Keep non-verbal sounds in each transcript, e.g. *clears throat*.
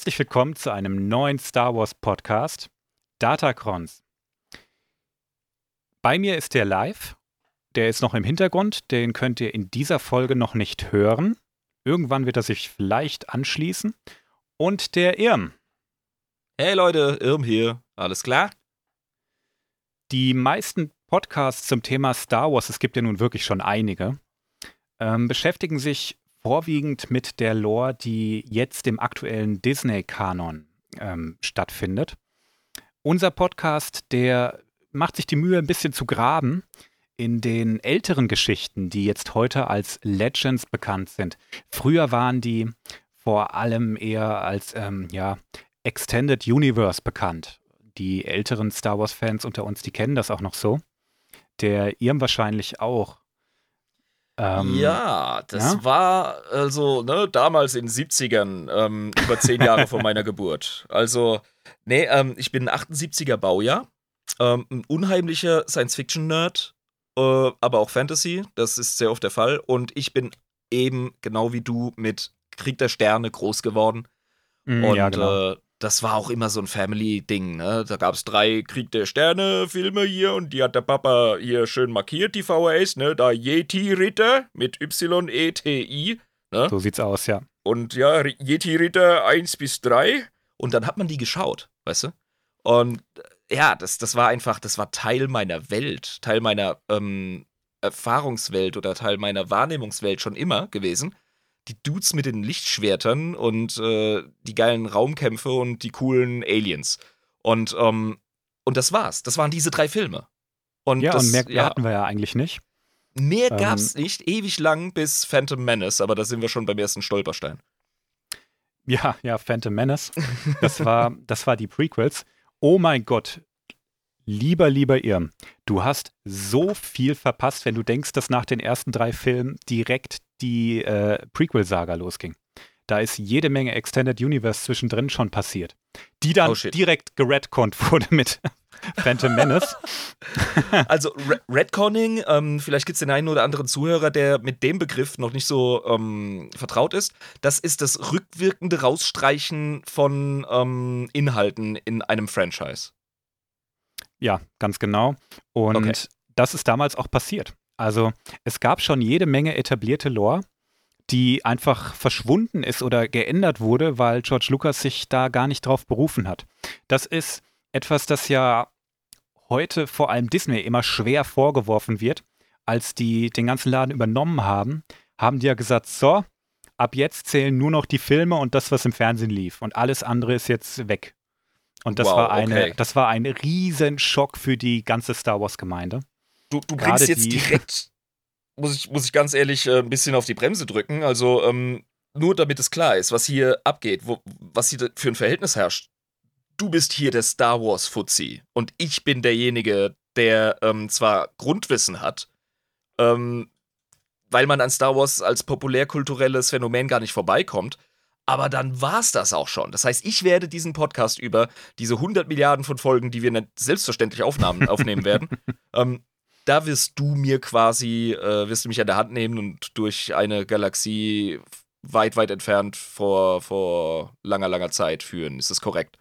Herzlich willkommen zu einem neuen Star Wars Podcast, Datacrons. Bei mir ist der live. Der ist noch im Hintergrund. Den könnt ihr in dieser Folge noch nicht hören. Irgendwann wird er sich vielleicht anschließen. Und der Irm. Hey Leute, Irm hier. Alles klar? Die meisten Podcasts zum Thema Star Wars, es gibt ja nun wirklich schon einige, ähm, beschäftigen sich vorwiegend mit der Lore, die jetzt im aktuellen Disney-Kanon ähm, stattfindet. Unser Podcast, der macht sich die Mühe, ein bisschen zu graben in den älteren Geschichten, die jetzt heute als Legends bekannt sind. Früher waren die vor allem eher als ähm, ja, Extended Universe bekannt. Die älteren Star Wars-Fans unter uns, die kennen das auch noch so. Der Irm wahrscheinlich auch. Ähm, ja, das ja? war also ne, damals in den 70ern, ähm, über zehn Jahre vor meiner Geburt. Also, nee, ähm, ich bin ein 78er Baujahr, ähm, ein unheimlicher Science-Fiction-Nerd, äh, aber auch Fantasy, das ist sehr oft der Fall. Und ich bin eben, genau wie du, mit Krieg der Sterne groß geworden. Mm, und ja, genau. äh, das war auch immer so ein Family-Ding, ne? Da gab es drei Krieg der Sterne-Filme hier und die hat der Papa hier schön markiert, die VHS, ne? Da Yeti-Ritter mit Y-E-T-I. Ne? So sieht's aus, ja. Und ja, Yeti-Ritter 1 bis 3. Und dann hat man die geschaut, weißt du? Und äh, ja, das, das war einfach, das war Teil meiner Welt, Teil meiner ähm, Erfahrungswelt oder Teil meiner Wahrnehmungswelt schon immer gewesen die Dudes mit den Lichtschwertern und äh, die geilen Raumkämpfe und die coolen Aliens. Und, ähm, und das war's. Das waren diese drei Filme. Und ja, das, und mehr, ja, hatten wir ja eigentlich nicht. Mehr ähm, gab's nicht, ewig lang bis Phantom Menace, aber da sind wir schon beim ersten Stolperstein. Ja, ja, Phantom Menace. Das war, das war die Prequels. Oh mein Gott, Lieber, lieber Irm, du hast so viel verpasst, wenn du denkst, dass nach den ersten drei Filmen direkt die äh, Prequel-Saga losging. Da ist jede Menge Extended Universe zwischendrin schon passiert, die dann oh direkt geredconnt *laughs* wurde mit Phantom Menace. *laughs* also Redconning, ähm, vielleicht gibt es den einen oder anderen Zuhörer, der mit dem Begriff noch nicht so ähm, vertraut ist. Das ist das rückwirkende Rausstreichen von ähm, Inhalten in einem Franchise. Ja, ganz genau. Und okay. das ist damals auch passiert. Also es gab schon jede Menge etablierte Lore, die einfach verschwunden ist oder geändert wurde, weil George Lucas sich da gar nicht drauf berufen hat. Das ist etwas, das ja heute vor allem Disney immer schwer vorgeworfen wird. Als die den ganzen Laden übernommen haben, haben die ja gesagt, so, ab jetzt zählen nur noch die Filme und das, was im Fernsehen lief. Und alles andere ist jetzt weg. Und das wow, war eine, okay. das war ein Riesenschock für die ganze Star Wars-Gemeinde. Du, du bringst jetzt direkt, muss ich, muss ich ganz ehrlich äh, ein bisschen auf die Bremse drücken. Also, ähm, nur damit es klar ist, was hier abgeht, wo, was hier für ein Verhältnis herrscht. Du bist hier der Star Wars-Fuzzi und ich bin derjenige, der ähm, zwar Grundwissen hat, ähm, weil man an Star Wars als populärkulturelles Phänomen gar nicht vorbeikommt, aber dann war's das auch schon. Das heißt, ich werde diesen Podcast über diese 100 Milliarden von Folgen, die wir selbstverständlich aufnahmen, *laughs* aufnehmen werden, ähm, da wirst du mir quasi, äh, wirst du mich an der Hand nehmen und durch eine Galaxie weit, weit entfernt vor, vor langer, langer Zeit führen. Ist das korrekt?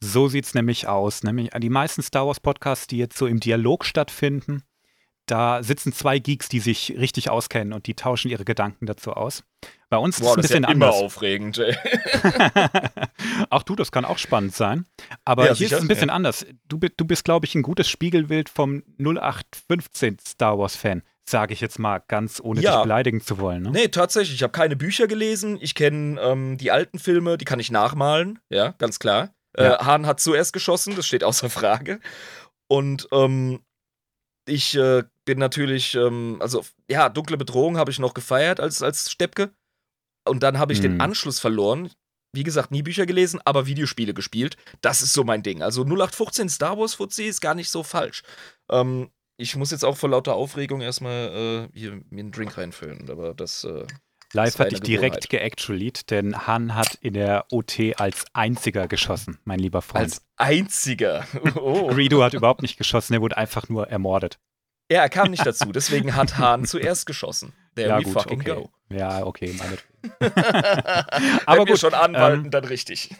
So sieht's nämlich aus. Nämlich die meisten Star Wars Podcasts, die jetzt so im Dialog stattfinden, da sitzen zwei Geeks, die sich richtig auskennen und die tauschen ihre Gedanken dazu aus. Bei uns Boah, ist es ein bisschen ja anders. Immer aufregend. Ey. *laughs* auch du, das kann auch spannend sein. Aber ja, hier sicher? ist es ein bisschen ja. anders. Du, du bist, glaube ich, ein gutes Spiegelbild vom 0815 Star Wars-Fan sage ich jetzt mal ganz ohne ja. dich beleidigen zu wollen. Ne? Nee, tatsächlich. Ich habe keine Bücher gelesen. Ich kenne ähm, die alten Filme, die kann ich nachmalen. Ja, ganz klar. Äh, ja. Äh, Hahn hat zuerst geschossen, das steht außer Frage. Und ähm, ich äh, bin natürlich, ähm, also ja, dunkle Bedrohung habe ich noch gefeiert als, als Steppke. Und dann habe ich mhm. den Anschluss verloren. wie gesagt, nie Bücher gelesen, aber Videospiele gespielt. Das ist so mein Ding. Also 0815 Star Wars Fuzzi ist gar nicht so falsch. Ähm, ich muss jetzt auch vor lauter Aufregung erstmal äh, hier mir einen Drink reinfüllen, aber das. Äh, Live hatte ich direkt geactualied, denn Han hat in der OT als einziger geschossen, mein lieber Freund. Als einziger? *laughs* Oh. Greedo hat überhaupt nicht geschossen, er wurde einfach nur ermordet. Ja, er kam nicht dazu, deswegen hat Han *laughs* zuerst geschossen. There ja, we gut, fucking okay. go. Ja, okay, meinetwegen. *laughs* Aber gut, schon anwalten, ähm, dann richtig.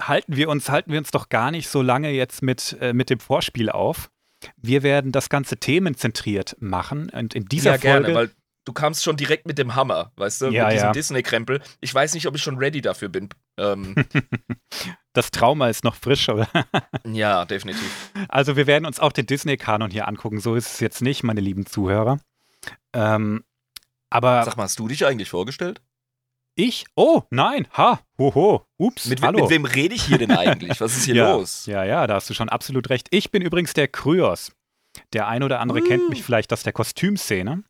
Halten wir uns, halten wir uns doch gar nicht so lange jetzt mit, äh, mit dem Vorspiel auf. Wir werden das Ganze themenzentriert machen und in dieser ja, Folge. Gerne, weil du kamst schon direkt mit dem Hammer, weißt du, ja, mit diesem ja. Disney-Krempel. Ich weiß nicht, ob ich schon ready dafür bin. Ähm. *laughs* das Trauma ist noch frisch, oder? *laughs* ja, definitiv. Also wir werden uns auch den Disney-Kanon hier angucken. So ist es jetzt nicht, meine lieben Zuhörer. Ähm, aber. Sag mal, hast du dich eigentlich vorgestellt? Ich? Oh, nein. Ha. Hoho. Ups. Mit, hallo. mit wem rede ich hier denn eigentlich? Was ist hier *laughs* ja, los? Ja, ja, da hast du schon absolut recht. Ich bin übrigens der Kryos. Der ein oder andere uh. kennt mich vielleicht aus der Kostümszene.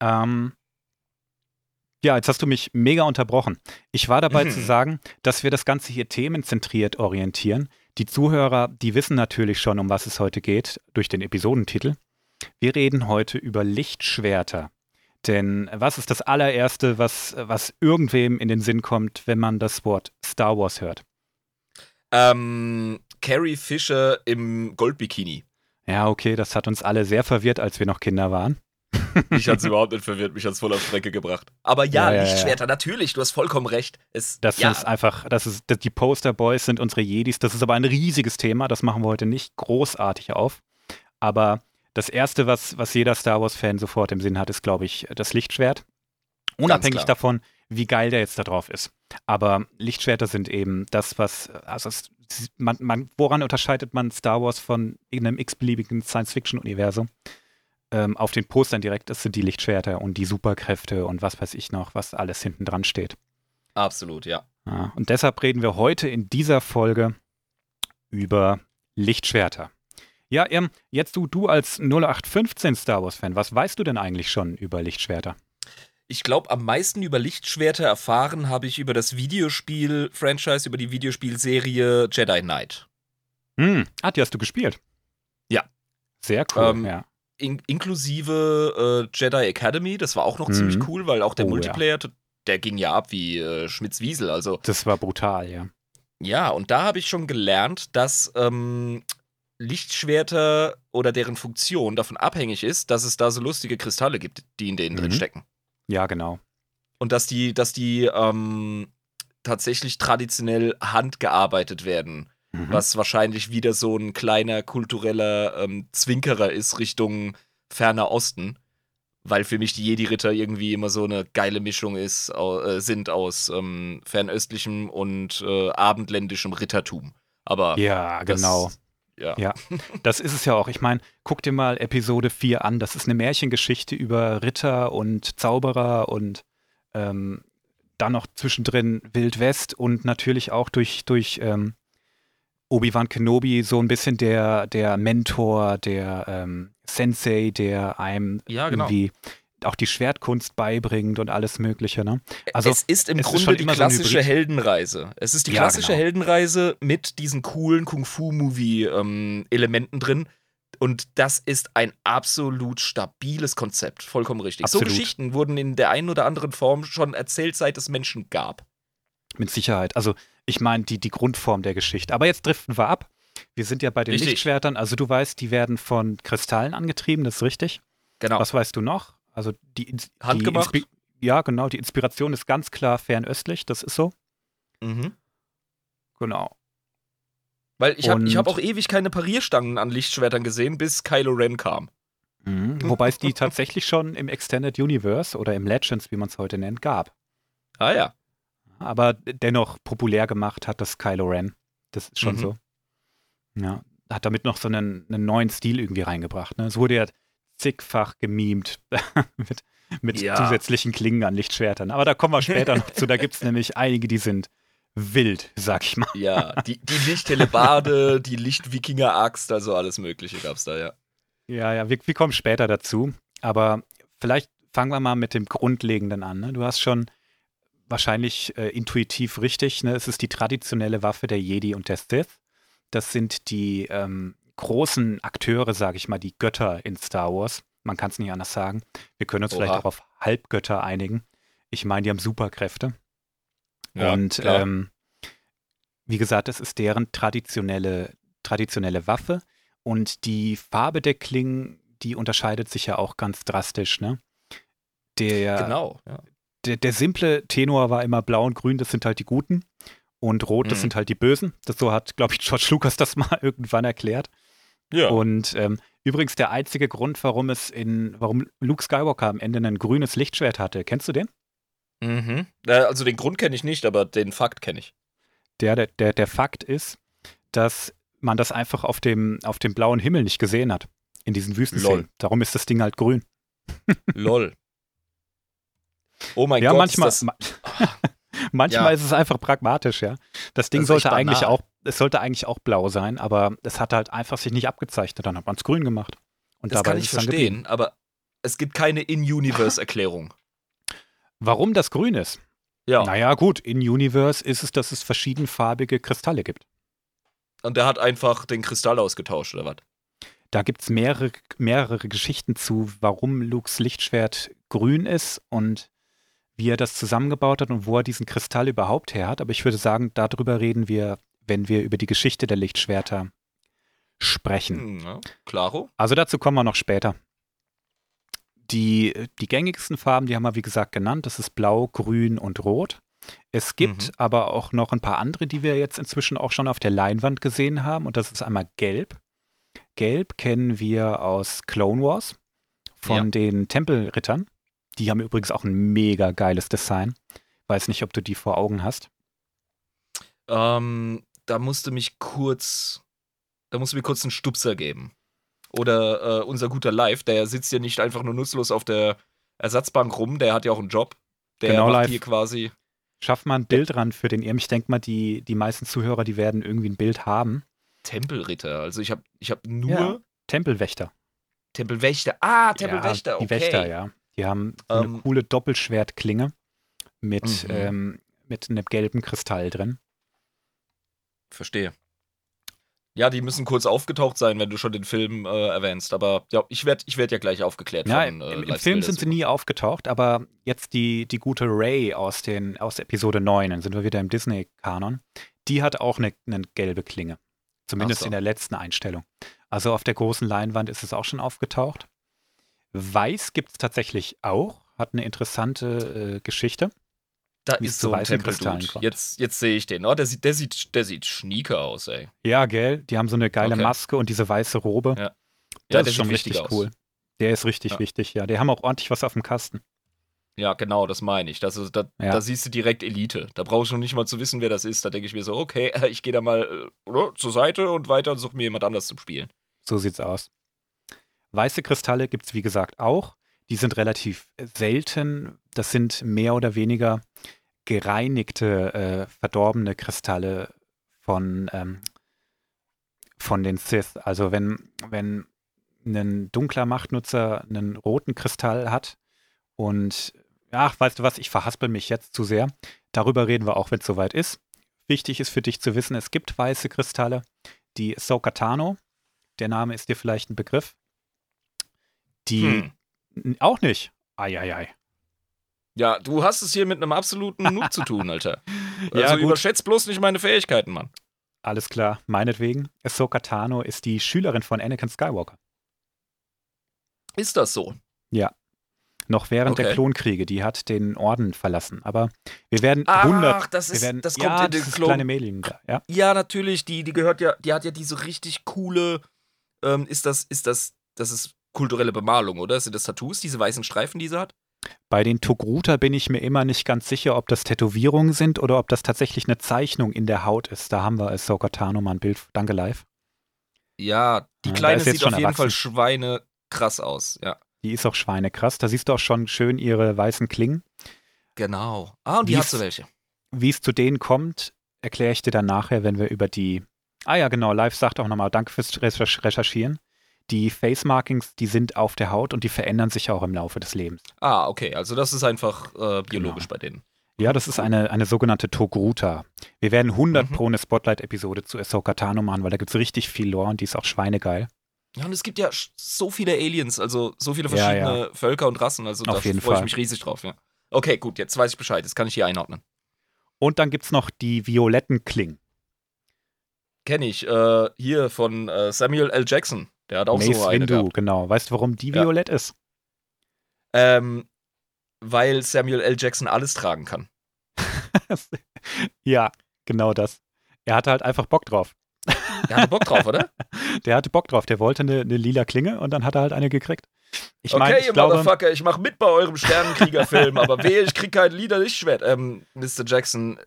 Ähm, ja, jetzt hast du mich mega unterbrochen. Ich war dabei mhm. zu sagen, dass wir das Ganze hier themenzentriert orientieren. Die Zuhörer, die wissen natürlich schon, um was es heute geht, durch den Episodentitel. Wir reden heute über Lichtschwerter. Denn was ist das allererste, was, was irgendwem in den Sinn kommt, wenn man das Wort Star Wars hört? Ähm, Carrie Fisher im Goldbikini. Ja, okay, das hat uns alle sehr verwirrt, als wir noch Kinder waren. *laughs* mich hat es überhaupt nicht verwirrt, mich hat es voll auf Strecke gebracht. Aber ja, ja Lichtschwerter, ja, ja. natürlich, du hast vollkommen recht. Es, das ist einfach, das ist, die Posterboys sind unsere Jedis, das ist aber ein riesiges Thema, das machen wir heute nicht großartig auf. Aber das erste, was, was jeder Star Wars-Fan sofort im Sinn hat, ist, glaube ich, das Lichtschwert. Unabhängig davon, wie geil der jetzt da drauf ist. Aber Lichtschwerter sind eben das, was, also es, man, man, woran unterscheidet man Star Wars von irgendeinem x-beliebigen Science-Fiction-Universum? Ähm, auf den Postern direkt, das sind die Lichtschwerter und die Superkräfte und was weiß ich noch, was alles hinten dran steht. Absolut, ja. ja. Und deshalb reden wir heute in dieser Folge über Lichtschwerter. Ja, ähm, jetzt du, du als 0815 Star Wars-Fan, was weißt du denn eigentlich schon über Lichtschwerter? Ich glaube, am meisten über Lichtschwerter erfahren habe ich über das Videospiel-Franchise, über die Videospielserie Jedi Knight. Hm, ah, die hast du gespielt? Ja. Sehr cool, ähm, ja. In inklusive äh, Jedi Academy, das war auch noch mhm. ziemlich cool, weil auch der oh, Multiplayer, ja. der ging ja ab wie äh, Schmitz Wiesel. Also, das war brutal, ja. Ja, und da habe ich schon gelernt, dass ähm, Lichtschwerter oder deren Funktion davon abhängig ist, dass es da so lustige Kristalle gibt, die in denen mhm. drin stecken. Ja, genau. Und dass die, dass die ähm, tatsächlich traditionell handgearbeitet werden. Mhm. Was wahrscheinlich wieder so ein kleiner kultureller ähm, Zwinkerer ist Richtung ferner Osten. Weil für mich die Jedi-Ritter irgendwie immer so eine geile Mischung ist, äh, sind aus ähm, fernöstlichem und äh, abendländischem Rittertum. Aber ja, genau. Ja. ja, das ist es ja auch. Ich meine, guck dir mal Episode 4 an. Das ist eine Märchengeschichte über Ritter und Zauberer und ähm, dann noch zwischendrin Wild West und natürlich auch durch, durch ähm, Obi-Wan Kenobi so ein bisschen der, der Mentor, der ähm, Sensei, der einem ja, genau. irgendwie auch die Schwertkunst beibringt und alles Mögliche. Ne? Also, es ist im es Grunde ist die klassische so Heldenreise. Es ist die ja, klassische genau. Heldenreise mit diesen coolen Kung-Fu-Movie-Elementen ähm, drin. Und das ist ein absolut stabiles Konzept. Vollkommen richtig. Absolut. So Geschichten wurden in der einen oder anderen Form schon erzählt, seit es Menschen gab. Mit Sicherheit. Also, ich meine, die, die Grundform der Geschichte. Aber jetzt driften wir ab. Wir sind ja bei den richtig. Lichtschwertern. Also, du weißt, die werden von Kristallen angetrieben, das ist richtig. Genau. Was weißt du noch? Also die, Handgemacht? Die ja, genau. Die Inspiration ist ganz klar fernöstlich, das ist so. Mhm. Genau. Weil ich habe hab auch ewig keine Parierstangen an Lichtschwertern gesehen, bis Kylo Ren kam. Mhm. Wobei es die tatsächlich schon im Extended Universe oder im Legends, wie man es heute nennt, gab. Ah ja. Aber dennoch populär gemacht hat das Kylo Ren. Das ist schon mhm. so. Ja. Hat damit noch so einen, einen neuen Stil irgendwie reingebracht. Ne? Es wurde ja zigfach gemimt *laughs* mit, mit ja. zusätzlichen Klingen an Lichtschwertern. Aber da kommen wir später noch zu. Da gibt es *laughs* nämlich einige, die sind wild, sag ich mal. Ja, die, die Lichthellebarde, die Lichtwikinger-Axt, also alles Mögliche gab es da, ja. Ja, ja, wir, wir, kommen später dazu. Aber vielleicht fangen wir mal mit dem Grundlegenden an. Ne? Du hast schon wahrscheinlich äh, intuitiv richtig. Ne? Es ist die traditionelle Waffe der Jedi und der Sith. Das sind die ähm, großen Akteure, sage ich mal, die Götter in Star Wars. Man kann es nicht anders sagen. Wir können uns Oha. vielleicht auch auf Halbgötter einigen. Ich meine, die haben Superkräfte. Ja, und ähm, wie gesagt, es ist deren traditionelle, traditionelle Waffe. Und die Farbe der Klingen, die unterscheidet sich ja auch ganz drastisch. Ne? Der, genau, ja. Der, der simple Tenor war immer blau und grün, das sind halt die Guten. Und rot, das mhm. sind halt die Bösen. Das so hat, glaube ich, *laughs* George Lucas das mal *laughs* irgendwann erklärt. Ja. Und ähm, übrigens der einzige Grund, warum es in, warum Luke Skywalker am Ende ein grünes Lichtschwert hatte. Kennst du den? Mhm. Also den Grund kenne ich nicht, aber den Fakt kenne ich. Der, der, der, der Fakt ist, dass man das einfach auf dem, auf dem blauen Himmel nicht gesehen hat. In diesen Wüstenszenen. Darum ist das Ding halt grün. *laughs* Lol. Oh mein ja, Gott. Manchmal, das... *laughs* manchmal ja. ist es einfach pragmatisch, ja. Das Ding das sollte eigentlich auch, es sollte eigentlich auch blau sein, aber es hat halt einfach sich nicht abgezeichnet. Dann hat man es grün gemacht. Und das kann ich verstehen, aber es gibt keine In-Universe-Erklärung. *laughs* Warum das grün ist? Ja. Naja, gut, in Universe ist es, dass es verschiedenfarbige Kristalle gibt. Und der hat einfach den Kristall ausgetauscht, oder was? Da gibt es mehrere, mehrere Geschichten zu, warum Lukes Lichtschwert grün ist und wie er das zusammengebaut hat und wo er diesen Kristall überhaupt her hat. Aber ich würde sagen, darüber reden wir, wenn wir über die Geschichte der Lichtschwerter sprechen. Hm, ja, klaro. Also dazu kommen wir noch später. Die, die gängigsten Farben, die haben wir wie gesagt genannt, das ist Blau, Grün und Rot. Es gibt mhm. aber auch noch ein paar andere, die wir jetzt inzwischen auch schon auf der Leinwand gesehen haben. Und das ist einmal Gelb. Gelb kennen wir aus Clone Wars von ja. den Tempelrittern. Die haben übrigens auch ein mega geiles Design. Weiß nicht, ob du die vor Augen hast. Ähm, da musste mich kurz, da musste mir kurz einen Stupser geben. Oder äh, unser guter Live, der sitzt ja nicht einfach nur nutzlos auf der Ersatzbank rum, der hat ja auch einen Job. Der genau, macht live. hier quasi. Schaff mal ein Bild ran für den Irm. Ich denke mal, die, die meisten Zuhörer, die werden irgendwie ein Bild haben. Tempelritter. Also ich habe ich hab nur. Ja, Tempelwächter. Tempelwächter. Ah, Tempelwächter, ja, die okay. Wächter, ja. Die haben eine ähm, coole Doppelschwertklinge mit, mhm. ähm, mit einem gelben Kristall drin. Verstehe. Ja, die müssen kurz aufgetaucht sein, wenn du schon den Film äh, erwähnst. Aber ja, ich werde ich werd ja gleich aufgeklärt. Ja, von, äh, im, im Film sind sie nie aufgetaucht, aber jetzt die, die gute Ray aus, den, aus Episode 9, dann sind wir wieder im Disney-Kanon, die hat auch eine, eine gelbe Klinge. Zumindest so. in der letzten Einstellung. Also auf der großen Leinwand ist es auch schon aufgetaucht. Weiß gibt es tatsächlich auch, hat eine interessante äh, Geschichte. Da ist so ein Tempeldude. Jetzt, jetzt sehe ich den. Oh, der sieht, der sieht, der sieht schnieker aus, ey. Ja, gell? Die haben so eine geile okay. Maske und diese weiße Robe. Ja. Das ja, ist schon richtig cool. Der ist richtig ja. wichtig, ja. Die haben auch ordentlich was auf dem Kasten. Ja, genau, das meine ich. Das ist, da, ja. da siehst du direkt Elite. Da brauchst du noch nicht mal zu wissen, wer das ist. Da denke ich mir so, okay, *laughs* ich gehe da mal äh, zur Seite und weiter und suche mir jemand anders zum Spielen. So sieht's aus. Weiße Kristalle gibt es, wie gesagt, auch. Die sind relativ selten. Das sind mehr oder weniger gereinigte, äh, verdorbene Kristalle von, ähm, von den Sith. Also wenn, wenn ein dunkler Machtnutzer einen roten Kristall hat und ach, weißt du was, ich verhaspel mich jetzt zu sehr. Darüber reden wir auch, wenn es soweit ist. Wichtig ist für dich zu wissen, es gibt weiße Kristalle. Die Sokatano, der Name ist dir vielleicht ein Begriff. Die hm. auch nicht. Eieiei. Ja, du hast es hier mit einem absoluten Noob zu tun, Alter. *laughs* Also ja, überschätzt bloß nicht meine Fähigkeiten, Mann. Alles klar, meinetwegen. Ahsoka Tano ist die Schülerin von Anakin Skywalker. Ist das so? Ja. Noch während okay. der Klonkriege, die hat den Orden verlassen. Aber wir werden Ach, 100. Ach, das ist, werden, das kommt ja, in den das Klon. kleine Mädchen da, ja? ja, natürlich. Die, die gehört ja, die hat ja diese richtig coole. Ähm, ist das, ist das, das ist kulturelle Bemalung, oder? Sind das Tattoos, diese weißen Streifen, die sie hat? Bei den Togruta bin ich mir immer nicht ganz sicher, ob das Tätowierungen sind oder ob das tatsächlich eine Zeichnung in der Haut ist. Da haben wir als Sokatano mal ein Bild. Danke, live. Ja, die Kleine sieht auf jeden erwachsen. Fall Schweine krass aus, ja. Die ist auch schweinekrass. Da siehst du auch schon schön ihre weißen Klingen. Genau. Ah, und die hast du welche. Wie es zu denen kommt, erkläre ich dir dann nachher, wenn wir über die. Ah ja, genau, Live sagt auch nochmal, danke fürs Recherchieren die Face Markings, die sind auf der Haut und die verändern sich auch im Laufe des Lebens. Ah, okay. Also das ist einfach äh, biologisch genau. bei denen. Ja, das ist eine, eine sogenannte Togruta. Wir werden 100 mhm. pro eine Spotlight-Episode zu Ahsoka Tano machen, weil da gibt es richtig viel Lore und die ist auch schweinegeil. Ja, und es gibt ja so viele Aliens, also so viele verschiedene ja, ja. Völker und Rassen, also da freue ich mich riesig drauf, ja. Okay, gut, jetzt weiß ich Bescheid, jetzt kann ich hier einordnen. Und dann gibt es noch die violetten Klingen. Kenne ich, äh, hier von äh, Samuel L. Jackson. Der hat auch Mace so eine Windu, gehabt. genau. Weißt du, warum die violett ist? Ähm, weil Samuel L. Jackson alles tragen kann. *laughs* ja, genau das. Er hatte halt einfach Bock drauf. Der hatte Bock drauf, oder? *laughs* Der hatte Bock drauf. Der wollte eine, eine lila Klinge und dann hat er halt eine gekriegt. Ich mein, okay, ich ihr glaube, Motherfucker, ich mach mit bei eurem Sternenkriegerfilm, aber wehe, ich krieg kein lila Lichtschwert. Ähm, Mr. Jackson,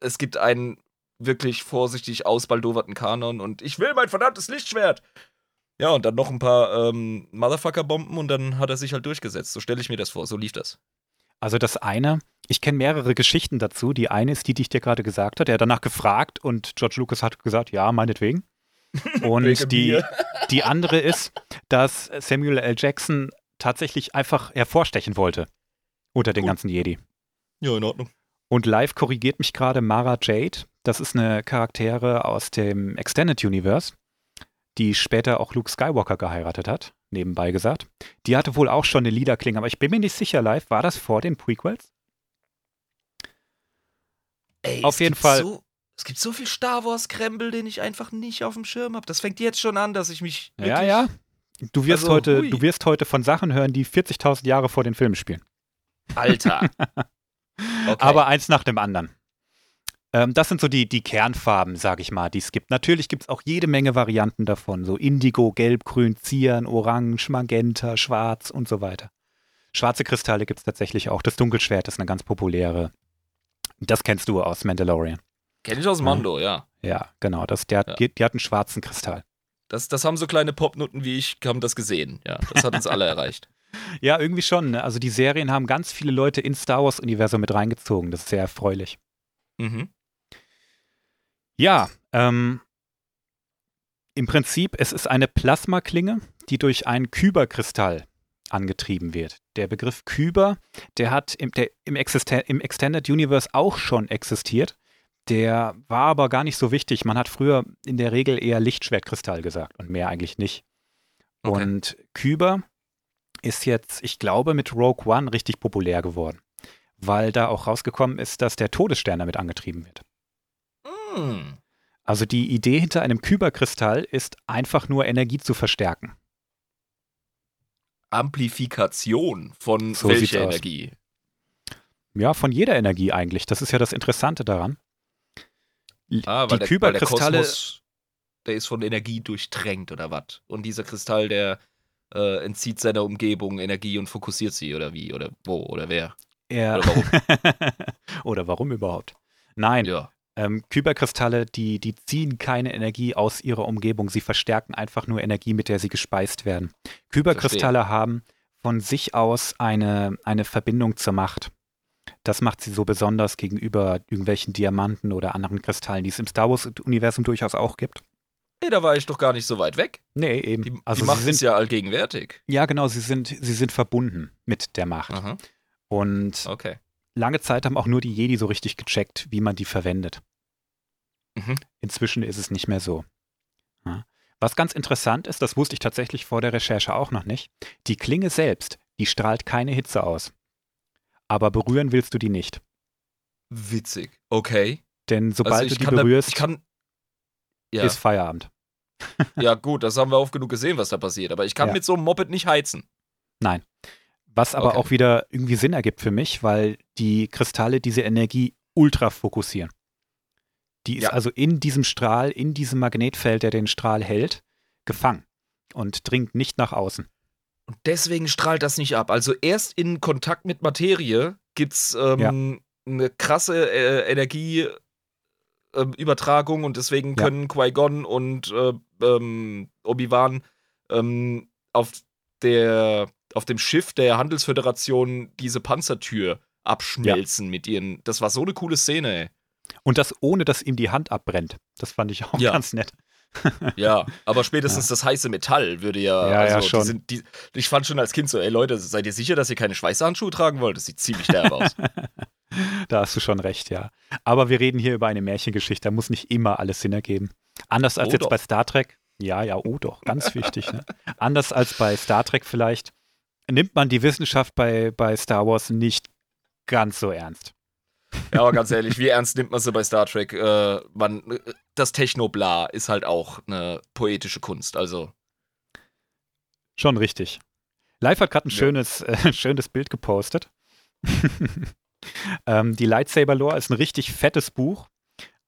es gibt einen wirklich vorsichtig ausbaldoverten Kanon und ich will mein verdammtes Lichtschwert. Ja, und dann noch ein paar ähm, Motherfucker-Bomben und dann hat er sich halt durchgesetzt. So stelle ich mir das vor, so lief das. Also das eine, ich kenne mehrere Geschichten dazu. Die eine ist die, die ich dir gerade gesagt habe. Er hat danach gefragt und George Lucas hat gesagt, ja, meinetwegen. *laughs* Und die, *laughs* die andere ist, dass Samuel L. Jackson tatsächlich einfach hervorstechen wollte unter den Gut. ganzen Jedi. Ja, in Ordnung. Und live korrigiert mich gerade Mara Jade. Das ist eine Charaktere aus dem Extended Universe, die später auch Luke Skywalker geheiratet hat nebenbei gesagt. Die hatte wohl auch schon eine Liederklinge, aber ich bin mir nicht sicher, live. War das vor den Prequels? Ey, auf jeden Fall. So, es gibt so viel Star Wars-Krempel, den ich einfach nicht auf dem Schirm habe. Das fängt jetzt schon an, dass ich mich. Ja, ja. Du wirst, also, heute, du wirst heute von Sachen hören, die 40.000 Jahre vor den Filmen spielen. Alter. *laughs* okay. Aber eins nach dem anderen. Ähm, das sind so die, die Kernfarben, sage ich mal, die es gibt. Natürlich gibt es auch jede Menge Varianten davon. So Indigo, Gelb, Grün, Cyan, Orange, Magenta, Schwarz und so weiter. Schwarze Kristalle gibt es tatsächlich auch. Das Dunkelschwert ist eine ganz populäre. Das kennst du aus Mandalorian. Kenn ich aus Mando, ja. Ja, genau. Das, der, ja. Die, die hat einen schwarzen Kristall. Das, das haben so kleine Popnutten wie ich, haben das gesehen. Ja, das hat uns alle *laughs* erreicht. Ja, irgendwie schon. Ne? Also die Serien haben ganz viele Leute ins Star Wars-Universum mit reingezogen. Das ist sehr erfreulich. Mhm. Ja, ähm, im Prinzip, es ist eine Plasmaklinge, die durch einen Kyberkristall angetrieben wird. Der Begriff Kyber, der hat im, der, im, im Extended Universe auch schon existiert. Der war aber gar nicht so wichtig. Man hat früher in der Regel eher Lichtschwertkristall gesagt und mehr eigentlich nicht. Okay. Und Kyber ist jetzt, ich glaube, mit Rogue One richtig populär geworden, weil da auch rausgekommen ist, dass der Todesstern damit angetrieben wird. Hm. Also die Idee hinter einem Kyberkristall ist einfach nur Energie zu verstärken. Amplifikation von so welcher Energie? Ja, von jeder Energie eigentlich. Das ist ja das Interessante daran. Ah, die der, Kyberkristalle. Der, Kosmos, der ist von Energie durchtränkt oder was? Und dieser Kristall, der äh, entzieht seiner Umgebung Energie und fokussiert sie oder wie oder wo oder wer? Ja. Oder warum? *laughs* oder warum überhaupt? Nein. Ja. Ähm, Kyberkristalle, die, die ziehen keine Energie aus ihrer Umgebung, sie verstärken einfach nur Energie, mit der sie gespeist werden. Kyberkristalle haben von sich aus eine, eine Verbindung zur Macht. Das macht sie so besonders gegenüber irgendwelchen Diamanten oder anderen Kristallen, die es im Star Wars-Universum durchaus auch gibt. Nee, da war ich doch gar nicht so weit weg. Nee, eben. Die, also die Macht sind, ist ja allgegenwärtig. Ja, genau, sie sind, sie sind verbunden mit der Macht. Aha. Und okay lange Zeit haben auch nur die Jedi so richtig gecheckt, wie man die verwendet. Mhm. Inzwischen ist es nicht mehr so. Ja. Was ganz interessant ist, das wusste ich tatsächlich vor der Recherche auch noch nicht, die Klinge selbst, die strahlt keine Hitze aus. Aber berühren willst du die nicht. Witzig. Okay. Denn sobald also du die berührst, da, kann, ja. ist Feierabend. *laughs* ja, gut, das haben wir oft genug gesehen, was da passiert. Aber ich kann ja. mit so einem Moped nicht heizen. Nein. Was aber okay. auch wieder irgendwie Sinn ergibt für mich, weil die Kristalle diese Energie ultra fokussieren. Die ist ja. also in diesem Strahl, in diesem Magnetfeld, der den Strahl hält, gefangen und dringt nicht nach außen. Und deswegen strahlt das nicht ab. Also erst in Kontakt mit Materie gibt es ähm, ja. eine krasse äh, Energieübertragung ähm, und deswegen können ja. Qui-Gon und äh, ähm, Obi-Wan ähm, auf der auf dem Schiff der Handelsföderation diese Panzertür abschmelzen ja. mit ihren. Das war so eine coole Szene, ey. Und das ohne, dass ihm die Hand abbrennt. Das fand ich auch ja. ganz nett. ja, *laughs* aber spätestens ja. das heiße Metall würde ja. Ja, also, ja schon. Die sind, die, ich fand schon als Kind so, ey Leute, seid ihr sicher, dass ihr keine Schweißhandschuhe tragen wollt? Das sieht ziemlich derb aus. *laughs* Da hast du schon recht, ja. Aber wir reden hier über eine Märchengeschichte, da muss nicht immer alles Sinn ergeben. Anders als oh jetzt doch. bei Star Trek. Ja, ja, oh doch, ganz *laughs* wichtig. Ne? Anders als bei Star Trek vielleicht nimmt man die Wissenschaft bei, bei Star Wars nicht ganz so ernst. Ja, aber ganz ehrlich, wie ernst nimmt man sie bei Star Trek? Äh, man, das Technobla ist halt auch eine poetische Kunst, also. Schon richtig. Live hat gerade ein ja. schönes, äh, *laughs* schönes Bild gepostet. *laughs* ähm, die Lightsaber-Lore ist ein richtig fettes Buch.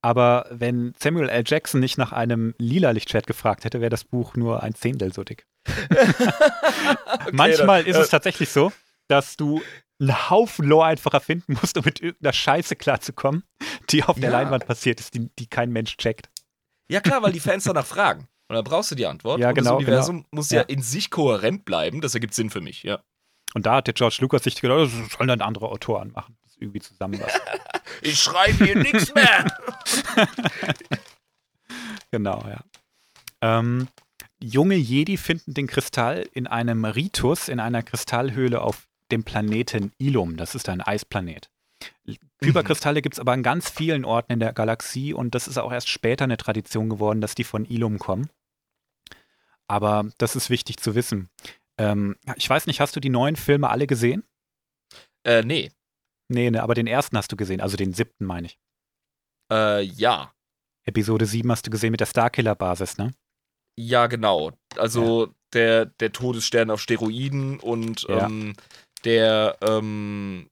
Aber wenn Samuel L. Jackson nicht nach einem lila Lichtschwert gefragt hätte, wäre das Buch nur ein Zehntel so dick. *laughs* okay, Manchmal dann, ist äh, es tatsächlich so, dass du einen Haufen Lore einfach erfinden musst, um mit irgendeiner Scheiße klarzukommen, die auf der Leinwand passiert ist, die, die kein Mensch checkt. Ja, klar, weil die Fans danach fragen. Und dann brauchst du die Antwort. Ja, und genau. Das Universum genau. muss ja. ja. in sich kohärent bleiben. Das ergibt Sinn für mich, ja. Und da hat der George Lucas sich gedacht, das sollen dann andere Autoren machen. Das irgendwie zusammenlassen. *laughs* ich schreibe hier nichts mehr. *laughs* genau, ja. Ähm, junge Jedi finden den Kristall in einem Ritus, in einer Kristallhöhle auf dem Planeten Ilum. Das ist ein Eisplanet. Kyberkristalle gibt es aber an ganz vielen Orten in der Galaxie und das ist auch erst später eine Tradition geworden, dass die von Ilum kommen. Aber das ist wichtig zu wissen. Ähm, ich weiß nicht, hast du die neuen Filme alle gesehen? Äh, nee. Nee, ne, aber den ersten hast du gesehen, also den siebten meine ich. Äh, ja. Episode 7 hast du gesehen mit der Starkiller-Basis, ne? Ja, genau. Also ja. Der, der Todesstern auf Steroiden und ja. ähm, der ähm,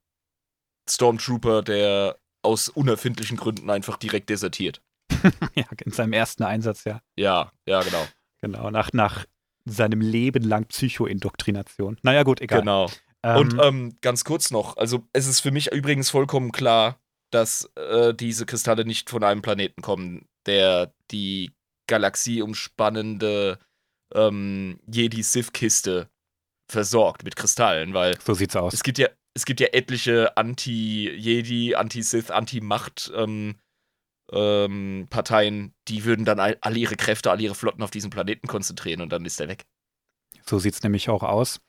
Stormtrooper, der aus unerfindlichen Gründen einfach direkt desertiert. *laughs* ja, in seinem ersten Einsatz, ja. Ja, ja, genau. Genau, nach, nach seinem Leben lang Psychoindoktrination. Naja, gut, egal. Genau. Ähm, und ähm, ganz kurz noch, also es ist für mich übrigens vollkommen klar, dass äh, diese Kristalle nicht von einem Planeten kommen, der die Galaxie umspannende ähm, Jedi-Sith-Kiste versorgt mit Kristallen, weil so sieht's aus. Es gibt ja, es gibt ja etliche Anti-Jedi, Anti-Sith, Anti-Macht ähm, ähm, Parteien, die würden dann all, alle ihre Kräfte, alle ihre Flotten auf diesen Planeten konzentrieren und dann ist er weg. So sieht's nämlich auch aus.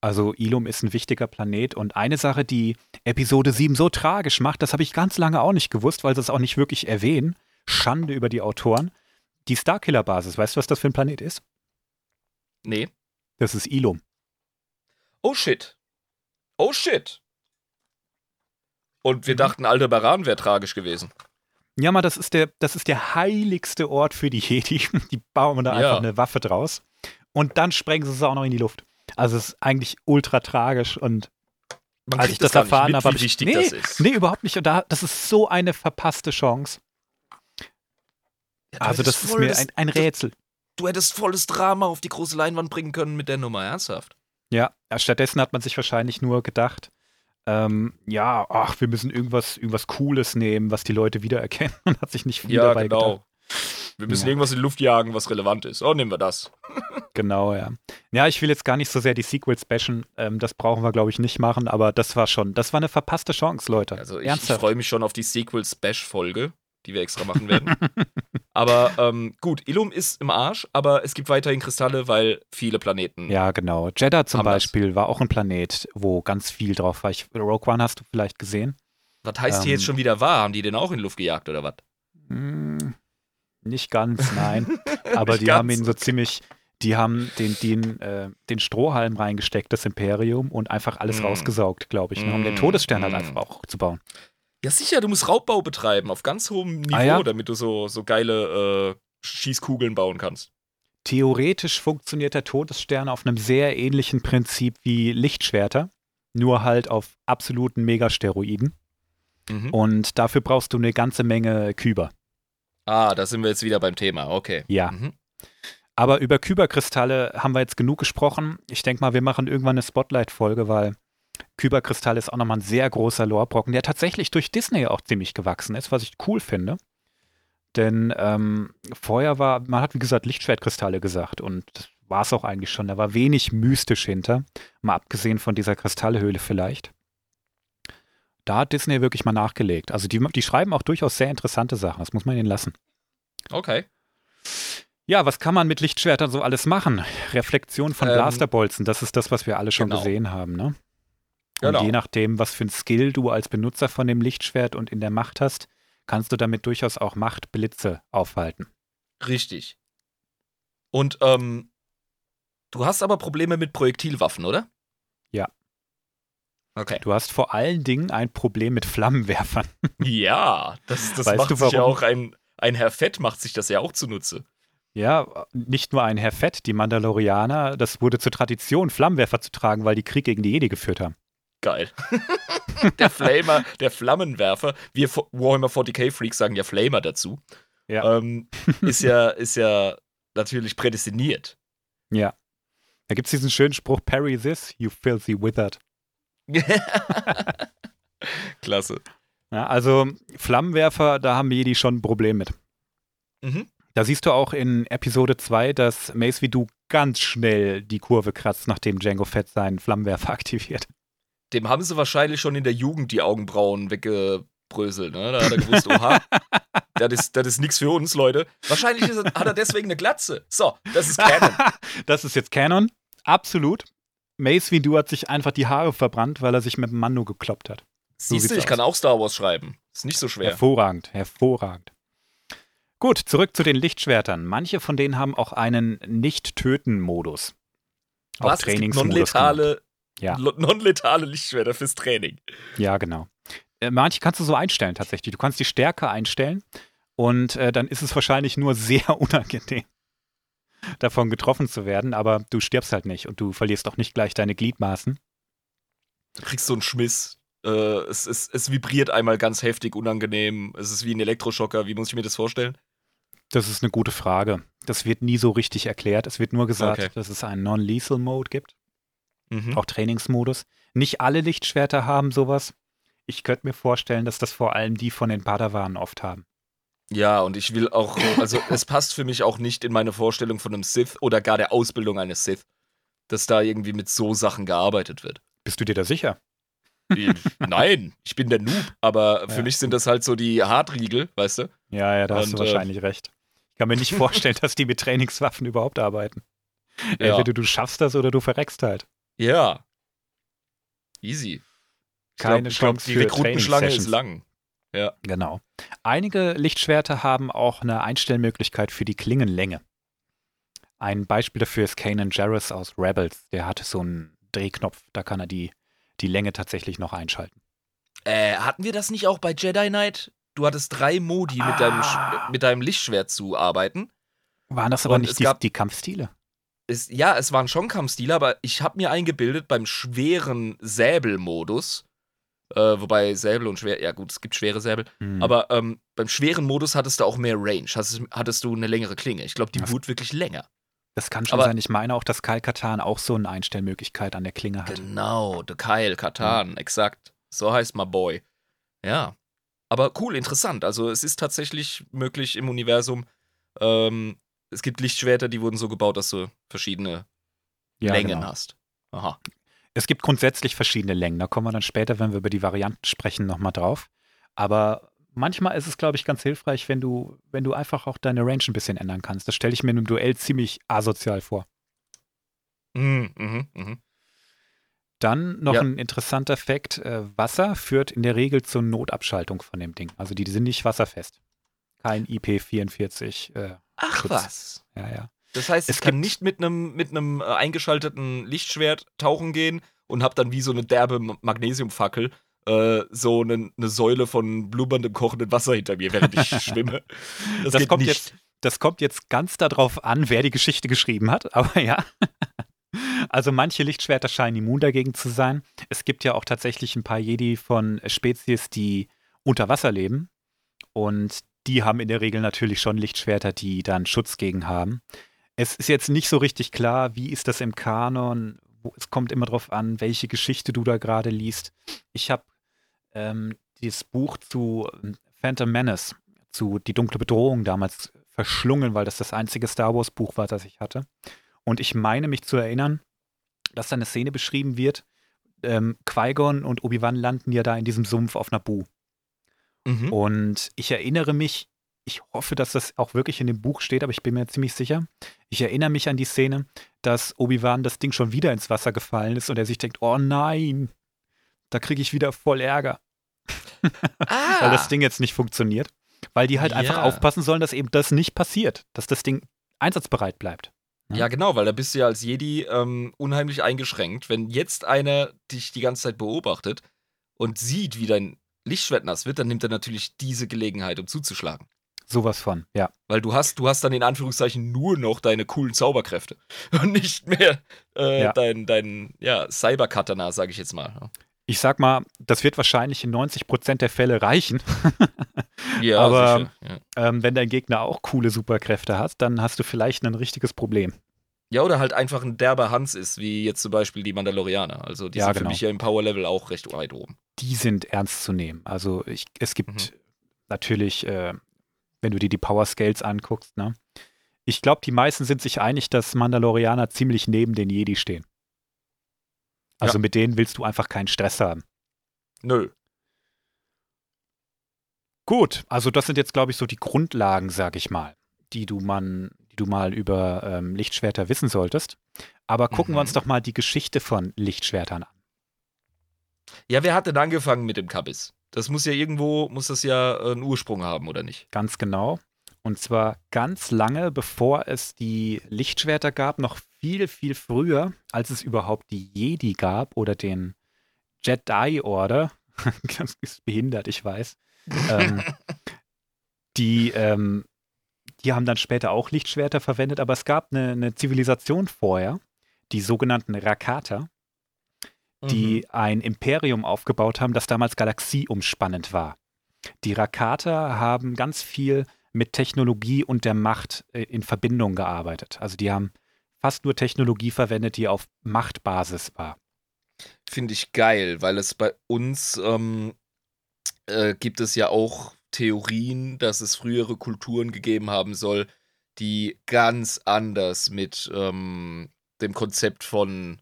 Also Ilum ist ein wichtiger Planet und eine Sache, die Episode 7 so tragisch macht, das habe ich ganz lange auch nicht gewusst, weil sie es auch nicht wirklich erwähnen. Schande über die Autoren. Die Starkiller-Basis, weißt du, was das für ein Planet ist? Nee. Das ist Ilum. Oh shit. Oh shit. Und wir mhm. dachten, Aldebaran wäre tragisch gewesen. Ja, mal, das ist der, das ist der heiligste Ort für die Jedi. *laughs* Die bauen da ja. einfach eine Waffe draus. Und dann sprengen sie es auch noch in die Luft. Also es ist eigentlich ultra tragisch und Man als ich das, das erfahren habe, wie wichtig nee, das ist. Nee, überhaupt nicht. Und da, das ist so eine verpasste Chance. Ja, also das ist mir ein, ein Rätsel. Du, du hättest volles Drama auf die große Leinwand bringen können mit der Nummer, ernsthaft. Ja, stattdessen hat man sich wahrscheinlich nur gedacht, ähm, ja, ach, wir müssen irgendwas, irgendwas Cooles nehmen, was die Leute wiedererkennen *laughs* und hat sich nicht viel ja, dabei genau. gedacht. Wir müssen ja. irgendwas in die Luft jagen, was relevant ist. Oh, nehmen wir das. *laughs* genau, ja. Ja, ich will jetzt gar nicht so sehr die Sequels bashen. Ähm, das brauchen wir, glaube ich, nicht machen, aber das war schon, das war eine verpasste Chance, Leute. Also ich, ich freue mich schon auf die Sequels-Bash-Folge, die wir extra machen werden. *laughs* aber ähm, gut, Ilum ist im Arsch, aber es gibt weiterhin Kristalle, weil viele Planeten. Ja, genau. Jeddah zum Beispiel das. war auch ein Planet, wo ganz viel drauf war. Ich, Rogue One hast du vielleicht gesehen. Was heißt ähm, die jetzt schon wieder wahr? Haben die den auch in die Luft gejagt oder was? Hm, nicht ganz, nein. *laughs* Aber die ganz. haben ihn so ziemlich, die haben den, den, äh, den Strohhalm reingesteckt, das Imperium, und einfach alles mm. rausgesaugt, glaube ich, ne, um den Todesstern mm. halt einfach auch zu bauen. Ja, sicher, du musst Raubbau betreiben auf ganz hohem Niveau, ah, ja? damit du so, so geile äh, Schießkugeln bauen kannst. Theoretisch funktioniert der Todesstern auf einem sehr ähnlichen Prinzip wie Lichtschwerter, nur halt auf absoluten Megasteroiden. Mhm. Und dafür brauchst du eine ganze Menge Kyber. Ah, da sind wir jetzt wieder beim Thema, okay. Ja. Mhm. Aber über Kyberkristalle haben wir jetzt genug gesprochen. Ich denke mal, wir machen irgendwann eine Spotlight-Folge, weil Kyberkristall ist auch nochmal ein sehr großer Lorebrocken, der tatsächlich durch Disney auch ziemlich gewachsen ist, was ich cool finde. Denn ähm, vorher war, man hat wie gesagt Lichtschwertkristalle gesagt und das war es auch eigentlich schon. Da war wenig mystisch hinter, mal abgesehen von dieser Kristallhöhle vielleicht da hat Disney wirklich mal nachgelegt. Also die, die schreiben auch durchaus sehr interessante Sachen. Das muss man ihnen lassen. Okay. Ja, was kann man mit Lichtschwertern so alles machen? Reflexion von ähm, Blasterbolzen, das ist das, was wir alle schon genau. gesehen haben, ne? Genau. Und je nachdem, was für ein Skill du als Benutzer von dem Lichtschwert und in der Macht hast, kannst du damit durchaus auch Machtblitze aufhalten. Richtig. Und ähm, du hast aber Probleme mit Projektilwaffen, oder? Ja. Okay. Du hast vor allen Dingen ein Problem mit Flammenwerfern. *laughs* Ja, das, das macht sich ja auch ein, ein Herr Fett macht sich das ja auch zunutze. Ja, nicht nur ein Herr Fett, die Mandalorianer, das wurde zur Tradition, Flammenwerfer zu tragen, weil die Krieg gegen die Jedi geführt haben. Geil. *laughs* der Flamer, der Flammenwerfer, wir Warhammer 40k Freaks sagen ja Flamer dazu. Ja. Ähm, *laughs* ist ja, ist ja natürlich prädestiniert. Ja. Da gibt es diesen schönen Spruch: Parry this, you filthy wizard. *laughs* Klasse. Ja, also Flammenwerfer, da haben Jedi schon ein Problem mit. Mhm. Da siehst du auch in Episode 2, dass Mace wie du ganz schnell die Kurve kratzt, nachdem Django Fett seinen Flammenwerfer aktiviert. Dem haben sie wahrscheinlich schon in der Jugend die Augenbrauen weggebröselt. Ne? Da hat er gewusst, oha, *laughs* das ist, das ist nichts für uns, Leute. Wahrscheinlich ist, hat er deswegen eine Glatze. So, das ist Canon. *laughs* das ist jetzt Canon. Absolut. Mace Windu hat sich einfach die Haare verbrannt, weil er sich mit dem Mando gekloppt hat. So Siehst du, ich aus. kann auch Star Wars schreiben. Ist nicht so schwer. Hervorragend, hervorragend. Gut, zurück zu den Lichtschwertern. Manche von denen haben auch einen Nicht-Töten-Modus. Auch Trainingsmodus. Non-letale ja. non Lichtschwerter fürs Training. Ja, genau. Äh, manche kannst du so einstellen tatsächlich. Du kannst die Stärke einstellen und äh, dann ist es wahrscheinlich nur sehr *laughs* unangenehm, davon getroffen zu werden, aber du stirbst halt nicht und du verlierst auch nicht gleich deine Gliedmaßen. Du kriegst so einen Schmiss. Äh, es, es, es vibriert einmal ganz heftig, unangenehm. Es ist wie ein Elektroschocker. Wie muss ich mir das vorstellen? Das ist eine gute Frage. Das wird nie so richtig erklärt. Es wird nur gesagt, okay. dass es einen Non-Lethal Mode gibt. Mhm. Auch Trainingsmodus. Nicht alle Lichtschwerter haben sowas. Ich könnte mir vorstellen, dass das vor allem die von den Padawanen oft haben. Ja, und ich will auch, *laughs* also es passt für mich auch nicht in meine Vorstellung von einem Sith oder gar der Ausbildung eines Sith, dass da irgendwie mit so Sachen gearbeitet wird. Bist du dir da sicher? Nein, ich bin der Noob, aber *laughs* für ja. mich sind das halt so die Hartriegel, weißt du? Ja, ja, da hast und, du äh, wahrscheinlich äh, recht. Ich kann mir nicht *laughs* vorstellen, dass die mit Trainingswaffen überhaupt arbeiten. Ja. Entweder du schaffst das oder du verreckst halt. Ja. Easy. Keine glaub, Chance glaub, Die Rekrutenschlange ist lang. Ja. Genau. Einige Lichtschwerter haben auch eine Einstellmöglichkeit für die Klingenlänge. Ein Beispiel dafür ist Kanan Jarrus aus Rebels. Der hatte so einen Drehknopf, da kann er die, die Länge tatsächlich noch einschalten. Äh, hatten wir das nicht auch bei Jedi Knight? Du hattest drei Modi ah. mit, deinem, ah. mit deinem Lichtschwert zu arbeiten. Waren das aber Und nicht die, die Kampfstile? Ist, ja, es waren schon Kampfstile, aber ich habe mir eingebildet, beim schweren Säbelmodus, äh, wobei Säbel und schwer, ja gut, es gibt schwere Säbel, mhm. aber ähm, beim schweren Modus hattest du auch mehr Range, hattest, hattest du eine längere Klinge. Ich glaube, die wurde wirklich länger. Das kann schon aber, sein. Ich meine auch, dass Kyle Katan auch so eine Einstellmöglichkeit an der Klinge hat. Genau, der Kyle Katan, mhm. exakt. So heißt my boy. Ja. Aber cool, interessant. Also es ist tatsächlich möglich im Universum, ähm, es gibt Lichtschwerter, die wurden so gebaut, dass du verschiedene ja, Längen genau. hast. Aha. Es gibt grundsätzlich verschiedene Längen. Da kommen wir dann später, wenn wir über die Varianten sprechen, nochmal drauf. Aber manchmal ist es, glaube ich, ganz hilfreich, wenn du, wenn du einfach auch deine Range ein bisschen ändern kannst. Das stelle ich mir in einem Duell ziemlich asozial vor. Mhm, mh, mh. Dann noch ja. ein interessanter Fakt: äh, Wasser führt in der Regel zur Notabschaltung von dem Ding. Also die, die sind nicht wasserfest. Kein IP44. Äh, Ach Schutz. was. Ja, ja. Das heißt, es ich kann nicht mit einem mit einem äh, eingeschalteten Lichtschwert tauchen gehen und habe dann wie so eine derbe Magnesiumfackel äh, so eine, eine, Säule von blubberndem kochenden Wasser hinter mir, während ich *laughs* schwimme. Das, das kommt nicht. jetzt das kommt jetzt ganz darauf an, wer die Geschichte geschrieben hat, *laughs* aber ja. Also manche Lichtschwerter scheinen immun dagegen zu sein. Es gibt ja auch tatsächlich ein paar Jedi von Spezies, die unter Wasser leben. Und die haben in der Regel natürlich schon Lichtschwerter, die dann Schutz gegen haben. Es ist jetzt nicht so richtig klar, wie ist das im Kanon. Es kommt immer darauf an, welche Geschichte du da gerade liest. Ich habe ähm, dieses Buch zu ähm, Phantom Menace, zu Die dunkle Bedrohung damals verschlungen, weil das das einzige Star Wars Buch war, das ich hatte. Und ich meine mich zu erinnern, dass da eine Szene beschrieben wird. Ähm, Qui-Gon und Obi-Wan landen ja da in diesem Sumpf auf Naboo. Mhm. Und ich erinnere mich, ich hoffe, dass das auch wirklich in dem Buch steht, aber ich bin mir ziemlich sicher. Ich erinnere mich an die Szene, dass Obi-Wan das Ding schon wieder ins Wasser gefallen ist und er sich denkt, oh nein, da kriege ich wieder voll Ärger. Ah. *laughs* Weil das Ding jetzt nicht funktioniert. Weil die halt Ja. einfach aufpassen sollen, dass eben das nicht passiert, dass das Ding einsatzbereit bleibt. Ja, genau, weil da bist du ja als Jedi ähm, unheimlich eingeschränkt. Wenn jetzt einer dich die ganze Zeit beobachtet und sieht, wie dein Lichtschwert nass wird, dann nimmt er natürlich diese Gelegenheit, um zuzuschlagen. Sowas von, ja. Weil du hast, du hast dann in Anführungszeichen nur noch deine coolen Zauberkräfte *laughs* und nicht mehr äh, Ja. dein, dein ja, Cyber-Katana, sage ich jetzt mal. Ich sag mal, das wird wahrscheinlich in 90% der Fälle reichen. *laughs* Ja, Aber- sicher. Ja. Ähm, wenn dein Gegner auch coole Superkräfte hat, dann hast du vielleicht ein richtiges Problem. Ja, oder halt einfach ein derber Hans ist, wie jetzt zum Beispiel die Mandalorianer. Also die Ja, sind genau. für mich ja im Power-Level auch recht weit oben. Die sind ernst zu nehmen. Also ich, es gibt Mhm. natürlich, äh, wenn du dir die Power Scales anguckst, ne? Ich glaube, die meisten sind sich einig, dass Mandalorianer ziemlich neben den Jedi stehen. Also Ja. mit denen willst du einfach keinen Stress haben. Nö. Gut, also das sind jetzt, glaube ich, so die Grundlagen, sag ich mal, die du, man, die du mal über ähm, Lichtschwerter wissen solltest. Aber gucken wir uns Mhm. doch mal die Geschichte von Lichtschwertern an. Ja, wer hat denn angefangen mit dem Kabis? Das muss ja irgendwo, muss das ja äh, einen Ursprung haben, oder nicht? Ganz genau. Und zwar ganz lange, bevor es die Lichtschwerter gab, noch viel, viel früher, als es überhaupt die Jedi gab oder den Jedi Order. Ganz *laughs* behindert, ich weiß. ähm, *laughs* die, ähm, die haben dann später auch Lichtschwerter verwendet, aber es gab eine, eine Zivilisation vorher, die sogenannten Rakata, die ein Imperium aufgebaut haben, das damals galaxieumspannend war. Die Rakata haben ganz viel mit Technologie und der Macht äh, in Verbindung gearbeitet. Also die haben fast nur Technologie verwendet, die auf Machtbasis war. Finde ich geil, weil es bei uns ähm, äh, gibt es ja auch Theorien, dass es frühere Kulturen gegeben haben soll, die ganz anders mit ähm, dem Konzept von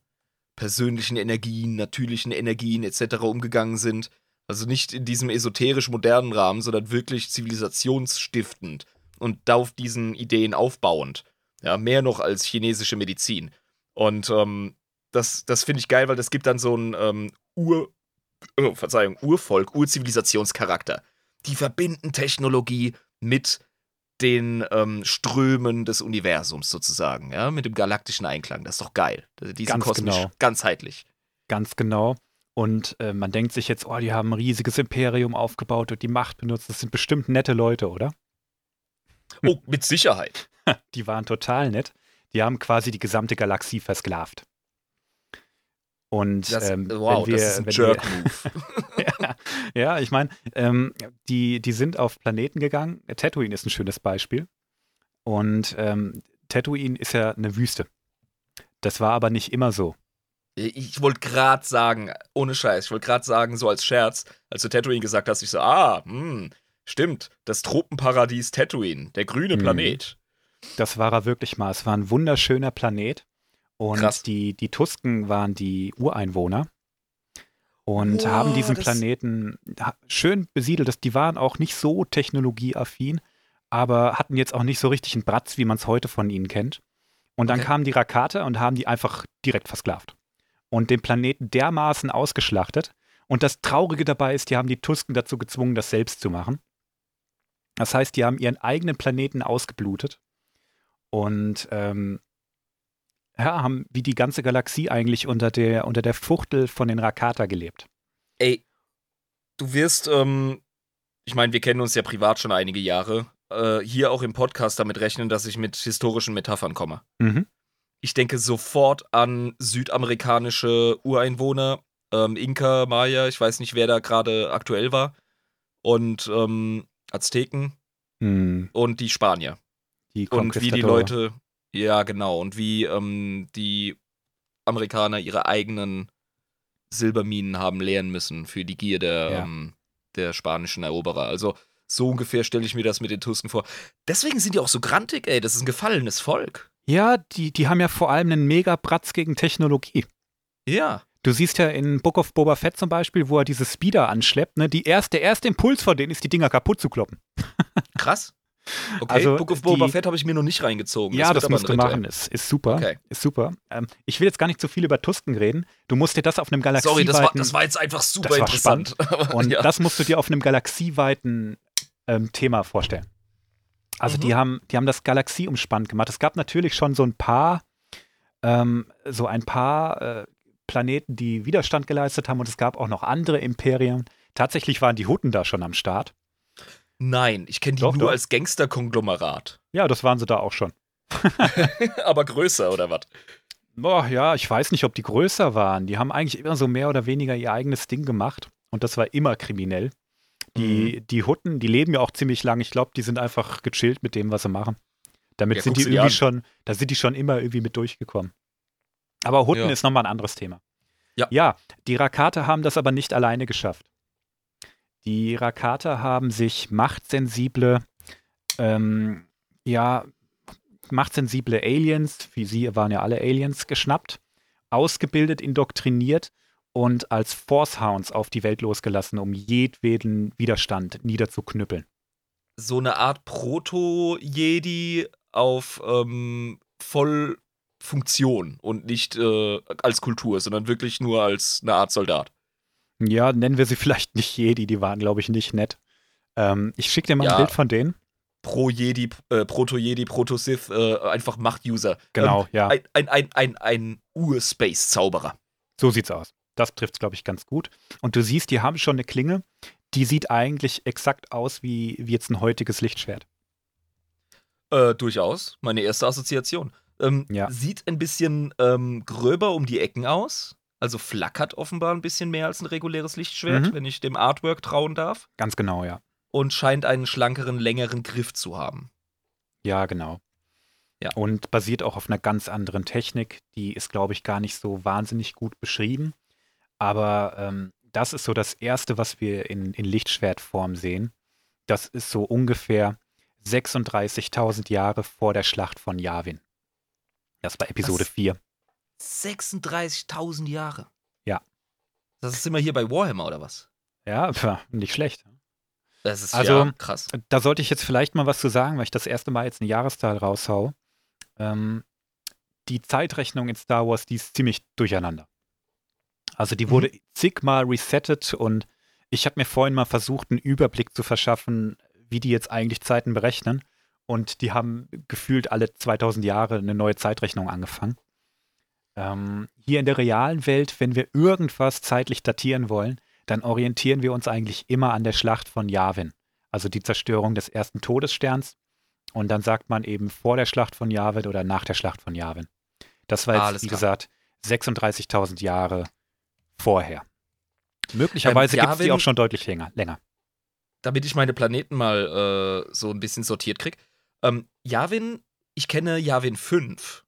persönlichen Energien, natürlichen Energien etc. umgegangen sind. Also nicht in diesem esoterisch modernen Rahmen, sondern wirklich zivilisationsstiftend und auf diesen Ideen aufbauend. Ja, mehr noch als chinesische Medizin. Und ähm, das, das finde ich geil, weil das gibt dann so ein ähm, Ur, oh, Verzeihung, Urvolk, Urzivilisationscharakter. Die verbinden Technologie mit den ähm, Strömen des Universums sozusagen, ja, mit dem galaktischen Einklang. Das ist doch geil. Die sind Ganz kosmisch genau. ganzheitlich. Ganz genau. Und äh, man denkt sich jetzt, oh, die haben ein riesiges Imperium aufgebaut und die Macht benutzt. Das sind bestimmt nette Leute, oder? Oh, mit Sicherheit. *laughs* Die waren total nett. Die haben quasi die gesamte Galaxie versklavt. Und Das, ähm, wow, wir, das ist ein Jerk-Move. *laughs* ja, ich meine, ähm, die, die sind auf Planeten gegangen. Tatooine ist ein schönes Beispiel. Und ähm, Tatooine ist ja eine Wüste. Das war aber nicht immer so. Ich wollte gerade sagen, ohne Scheiß, ich wollte gerade sagen, so als Scherz, als du Tatooine gesagt hast, ich so, ah, hm, stimmt, das Tropenparadies Tatooine, der grüne Mhm. Planet. Das war er wirklich mal. Es war ein wunderschöner Planet. Und Krass. die, die Tusken waren die Ureinwohner und Wow, haben diesen Planeten schön besiedelt. Das- Die waren auch nicht so technologieaffin, aber hatten jetzt auch nicht so richtig einen Bratz, wie man es heute von ihnen kennt. Und dann Okay. kamen die Rakate und haben die einfach direkt versklavt. Und den Planeten dermaßen ausgeschlachtet. Und das Traurige dabei ist, die haben die Tusken dazu gezwungen, das selbst zu machen. Das heißt, die haben ihren eigenen Planeten ausgeblutet und ähm, ja, haben wie die ganze Galaxie eigentlich unter der, unter der Fuchtel von den Rakata gelebt. Ey, du wirst, ähm, ich meine, wir kennen uns ja privat schon einige Jahre, äh, hier auch im Podcast damit rechnen, dass ich mit historischen Metaphern komme. Mhm. Ich denke sofort an südamerikanische Ureinwohner, ähm, Inka, Maya, ich weiß nicht, wer da gerade aktuell war, und ähm, Azteken Hm, und die Spanier. die Und wie die. Leute, ja genau, und wie ähm, die Amerikaner ihre eigenen Silberminen haben leeren müssen für die Gier der, Ja. ähm, der spanischen Eroberer. Also so ungefähr stelle ich mir das mit den Tusken vor. Deswegen sind die auch so grantig, ey. Das ist ein gefallenes Volk. Ja, die, die haben ja vor allem einen Mega-Bratz gegen Technologie. Ja. Du siehst ja in Book of Boba Fett zum Beispiel, wo er diese Speeder anschleppt, ne? Die erste, der erste Impuls von denen ist, die Dinger kaputt zu kloppen. Krass. Okay, also, Book of Boba die, Fett habe ich mir noch nicht reingezogen. Ja, das, das musst du machen. Ist, ist super. Okay. Ist super. Ähm, ich will jetzt gar nicht so viel über Tusken reden. Du musst dir das auf einem galaxieweiten... Sorry, das war, das war jetzt einfach super interessant. *laughs* Und ja. das musst du dir auf einem galaxieweiten ähm, Thema vorstellen. Also mhm. die, haben, die haben das Galaxie umspannt gemacht. Es gab natürlich schon so ein paar, ähm, so ein paar äh, Planeten, die Widerstand geleistet haben und es gab auch noch andere Imperien. Tatsächlich waren die Hutten da schon am Start. Nein, ich kenne die doch, nur doch. als Gangster-Konglomerat. Ja, das waren sie da auch schon. *laughs* *laughs* Aber größer oder was? Boah, ja, ich weiß nicht, ob die größer waren. Die haben eigentlich immer so mehr oder weniger ihr eigenes Ding gemacht und das war immer kriminell. Die, mhm. die Hutten, die leben ja auch ziemlich lang. Ich glaube, die sind einfach gechillt mit dem, was sie machen. Damit ja, sind die irgendwie schon, da sind die schon immer irgendwie mit durchgekommen. Aber Hutten ja. ist nochmal ein anderes Thema. Ja. ja, die Rakate haben das aber nicht alleine geschafft. Die Rakata haben sich machtsensible, ähm, ja, machtsensible Aliens, wie sie waren ja alle Aliens, geschnappt, ausgebildet, indoktriniert und als Forcehounds auf die Welt losgelassen, um jedweden Widerstand niederzuknüppeln. So eine Art Proto-Jedi auf ähm, Vollfunktion und nicht äh, als Kultur, sondern wirklich nur als eine Art Soldat. Ja, nennen wir sie *laughs* vielleicht nicht Jedi, die waren, glaube ich, nicht nett. Ähm, ich schicke dir mal ja. ein Bild von denen. Pro-Jedi, äh, Proto-Jedi, Proto-Sith, äh, einfach Macht-User. Genau, ähm, ja. Ein, ein, ein, ein, ein Ur-Space-Zauberer. So sieht's aus. Das trifft es, glaube ich, ganz gut. Und du siehst, die haben schon eine Klinge, die sieht eigentlich exakt aus wie, wie jetzt ein heutiges Lichtschwert. Äh, durchaus. Meine erste Assoziation. Ähm, ja. Sieht ein bisschen ähm, gröber um die Ecken aus. Also flackert offenbar ein bisschen mehr als ein reguläres Lichtschwert, mhm. wenn ich dem Artwork trauen darf. Ganz genau, ja. Und scheint einen schlankeren, längeren Griff zu haben. Ja, genau. Ja. Und basiert auch auf einer ganz anderen Technik. Die ist, glaube ich, gar nicht so wahnsinnig gut beschrieben. Aber ähm, das ist so das Erste, was wir in, in Lichtschwertform sehen. Das ist so ungefähr 36.000 Jahre vor der Schlacht von Yavin. Das war Episode was? 4. 36.000 Jahre. Ja. Das ist immer hier bei Warhammer oder was? Ja, nicht schlecht. Das ist also, ja, krass. Da sollte ich jetzt vielleicht mal was zu sagen, weil ich das erste Mal jetzt eine Jahreszahl raushau. Ähm, die Zeitrechnung in Star Wars, die ist ziemlich durcheinander. Also die wurde mhm. zigmal resettet und ich habe mir vorhin mal versucht, einen Überblick zu verschaffen, wie die jetzt eigentlich Zeiten berechnen. Und die haben gefühlt alle 2000 Jahre eine neue Zeitrechnung angefangen. Ähm, hier in der realen Welt, wenn wir irgendwas zeitlich datieren wollen, dann orientieren wir uns eigentlich immer an der Schlacht von Yavin, also die Zerstörung des ersten Todessterns. Und dann sagt man eben vor der Schlacht von Yavin oder nach der Schlacht von Yavin. Das war jetzt, Alles wie klar. gesagt, 36.000 Jahre vorher. Möglicherweise ähm, gibt es die auch schon deutlich länger. länger. Damit ich meine Planeten mal äh, so ein bisschen sortiert kriege. Ähm, Yavin, ich kenne Yavin 5.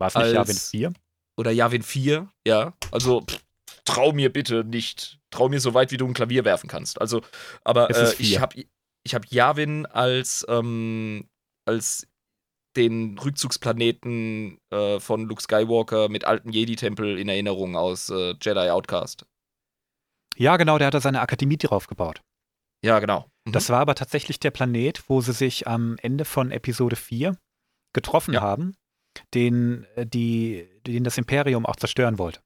War es nicht Yavin 4? Oder Yavin 4, ja. Also pff, trau mir bitte nicht. Trau mir so weit, wie du ein Klavier werfen kannst. Also, aber äh, ich habe ich hab Yavin als, ähm, als den Rückzugsplaneten äh, von Luke Skywalker mit alten Jedi-Tempel in Erinnerung aus äh, Jedi Outcast. Ja, genau, der hat da seine Akademie drauf gebaut. Ja, genau. Mhm. Das war aber tatsächlich der Planet, wo sie sich am Ende von Episode 4 getroffen ja. haben den, äh, die, den das Imperium auch zerstören wollte.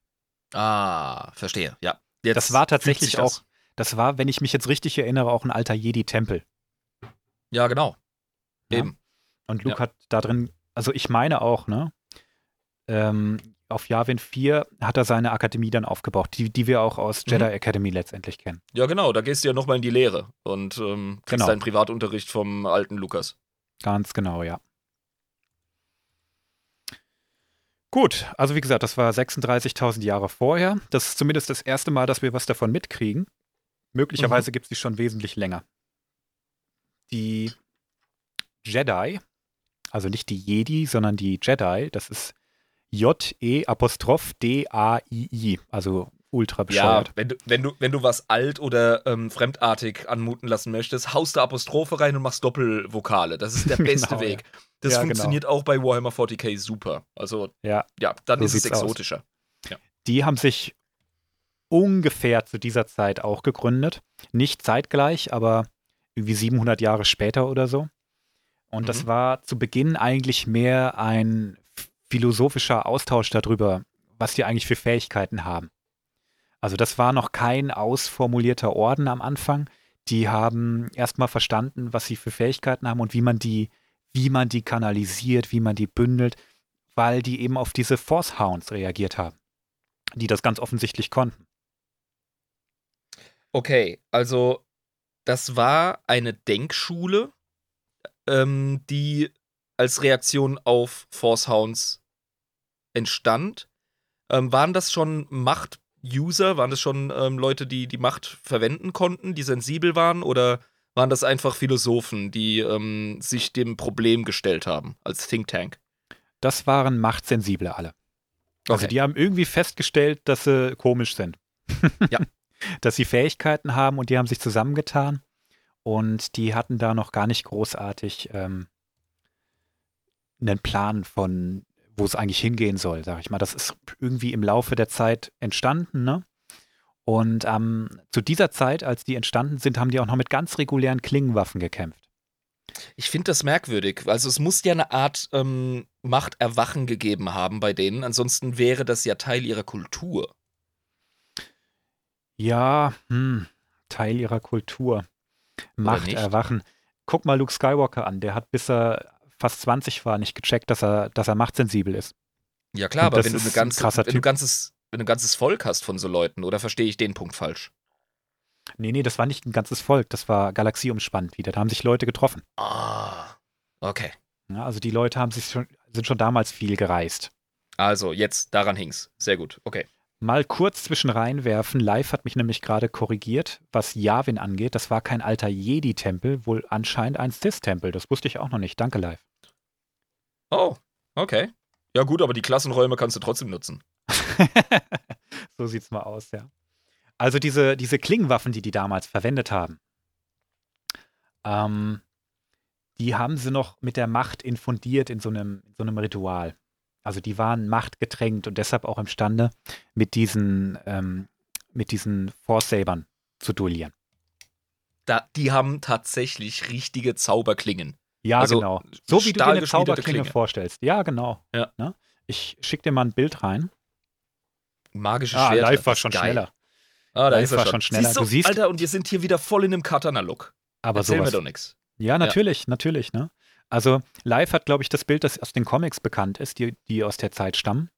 Ah, verstehe, ja. Jetzt das war tatsächlich auch, das war, wenn ich mich jetzt richtig erinnere, auch ein alter Jedi-Tempel. Ja, genau. Ja? Eben. Und Luke ja. hat da drin, also ich meine auch, ne? Ähm, auf Yavin 4 hat er seine Akademie dann aufgebaut, die, die wir auch aus mhm. Jedi Academy letztendlich kennen. Ja, genau, da gehst du ja nochmal in die Lehre und ähm, kriegst genau. deinen Privatunterricht vom alten Lukas. Ganz genau, ja. Gut, also wie gesagt, das war 36.000 Jahre vorher. Das ist zumindest das erste Mal, dass wir was davon mitkriegen. Möglicherweise mhm. gibt es die schon wesentlich länger. Die Jedi, also nicht die Jedi, sondern die Jedi, das ist J-E-D-A-I-I, also ultra bescheuert. Ja, wenn du, wenn du, wenn du was alt oder ähm, fremdartig anmuten lassen möchtest, haust du Apostrophe rein und machst Doppelvokale. Das ist der *laughs* beste genau, Weg. Das ja, genau. funktioniert genau. auch bei Warhammer 40k super. Also, ja, ja dann so ist es exotischer. Ja. Die haben sich ungefähr zu dieser Zeit auch gegründet. Nicht zeitgleich, aber irgendwie 700 Jahre später oder so. Und mhm. das war zu Beginn eigentlich mehr ein philosophischer Austausch darüber, was die eigentlich für Fähigkeiten haben. Also das war noch kein ausformulierter Orden am Anfang. Die haben erstmal verstanden, was sie für Fähigkeiten haben und wie man die, wie man die kanalisiert, wie man die bündelt, weil die eben auf diese Force Hounds reagiert haben, die das ganz offensichtlich konnten. Okay, also das war eine Denkschule, ähm, die als Reaktion auf Force Hounds entstand. Ähm, waren das schon Macht-User? Waren das schon ähm, Leute, die die Macht verwenden konnten, die sensibel waren? Oder waren das einfach Philosophen, die ähm, sich dem Problem gestellt haben als Think Tank? Das waren Machtsensible alle. Also okay. die haben irgendwie festgestellt, dass sie komisch sind. *laughs* ja. Dass sie Fähigkeiten haben und die haben sich zusammengetan und die hatten da noch gar nicht großartig ähm, einen Plan von, wo es eigentlich hingehen soll, sag ich mal. Das ist irgendwie im Laufe der Zeit entstanden, ne? Und ähm, zu dieser Zeit, als die entstanden sind, haben die auch noch mit ganz regulären Klingenwaffen gekämpft. Ich finde das merkwürdig. Also es muss ja eine Art ähm, Machterwachen gegeben haben bei denen. Ansonsten wäre das ja Teil ihrer Kultur. Ja, hm, Teil ihrer Kultur. Macht erwachen. Guck mal Luke Skywalker an, der hat bis er fast 20 war nicht gecheckt, dass er, dass er machtsensibel ist. Ja klar, Und aber wenn du, eine ganze, wenn, du ganzes, wenn du ein ganzes Volk hast von so Leuten, oder verstehe ich den Punkt falsch? Nee, nee, das war nicht ein ganzes Volk, das war galaxieumspannend wieder. Da haben sich Leute getroffen. Ah, okay. Ja, also die Leute haben sich schon, sind schon damals viel gereist. Also, jetzt, daran hing's. Sehr gut, okay. Mal kurz zwischen reinwerfen. Live hat mich nämlich gerade korrigiert, was Yavin angeht. Das war kein alter Jedi-Tempel, wohl anscheinend ein Sith-Tempel. Das wusste ich auch noch nicht. Danke, Live. Oh, okay. Ja, gut, aber die Klassenräume kannst du trotzdem nutzen. *laughs* so sieht's mal aus, ja. Also diese, diese Klingenwaffen, die die damals verwendet haben, ähm, die haben sie noch mit der Macht infundiert in so einem, in so einem Ritual. Also die waren machtgetränkt und deshalb auch imstande, mit diesen, ähm, mit diesen Force-Sabern zu duellieren. Da, die haben tatsächlich richtige Zauberklingen. Ja, also, genau. So wie du dir eine Zauberklinge Klinge. vorstellst. Ja, genau. Ja. Ne? Ich schicke dir mal ein Bild rein. Magische ah, Schwerter. Live war schon geil. schneller. Ah, da live ist er war schon, schon schneller. Siehst du, du siehst, Alter, und wir sind hier wieder voll in einem Katana-Look. Aber Erzähl sowas. mir doch nichts. Ja, natürlich, ja. natürlich. Ne? Also Live hat, glaube ich, das Bild, das aus den Comics bekannt ist, die, die aus der Zeit stammen.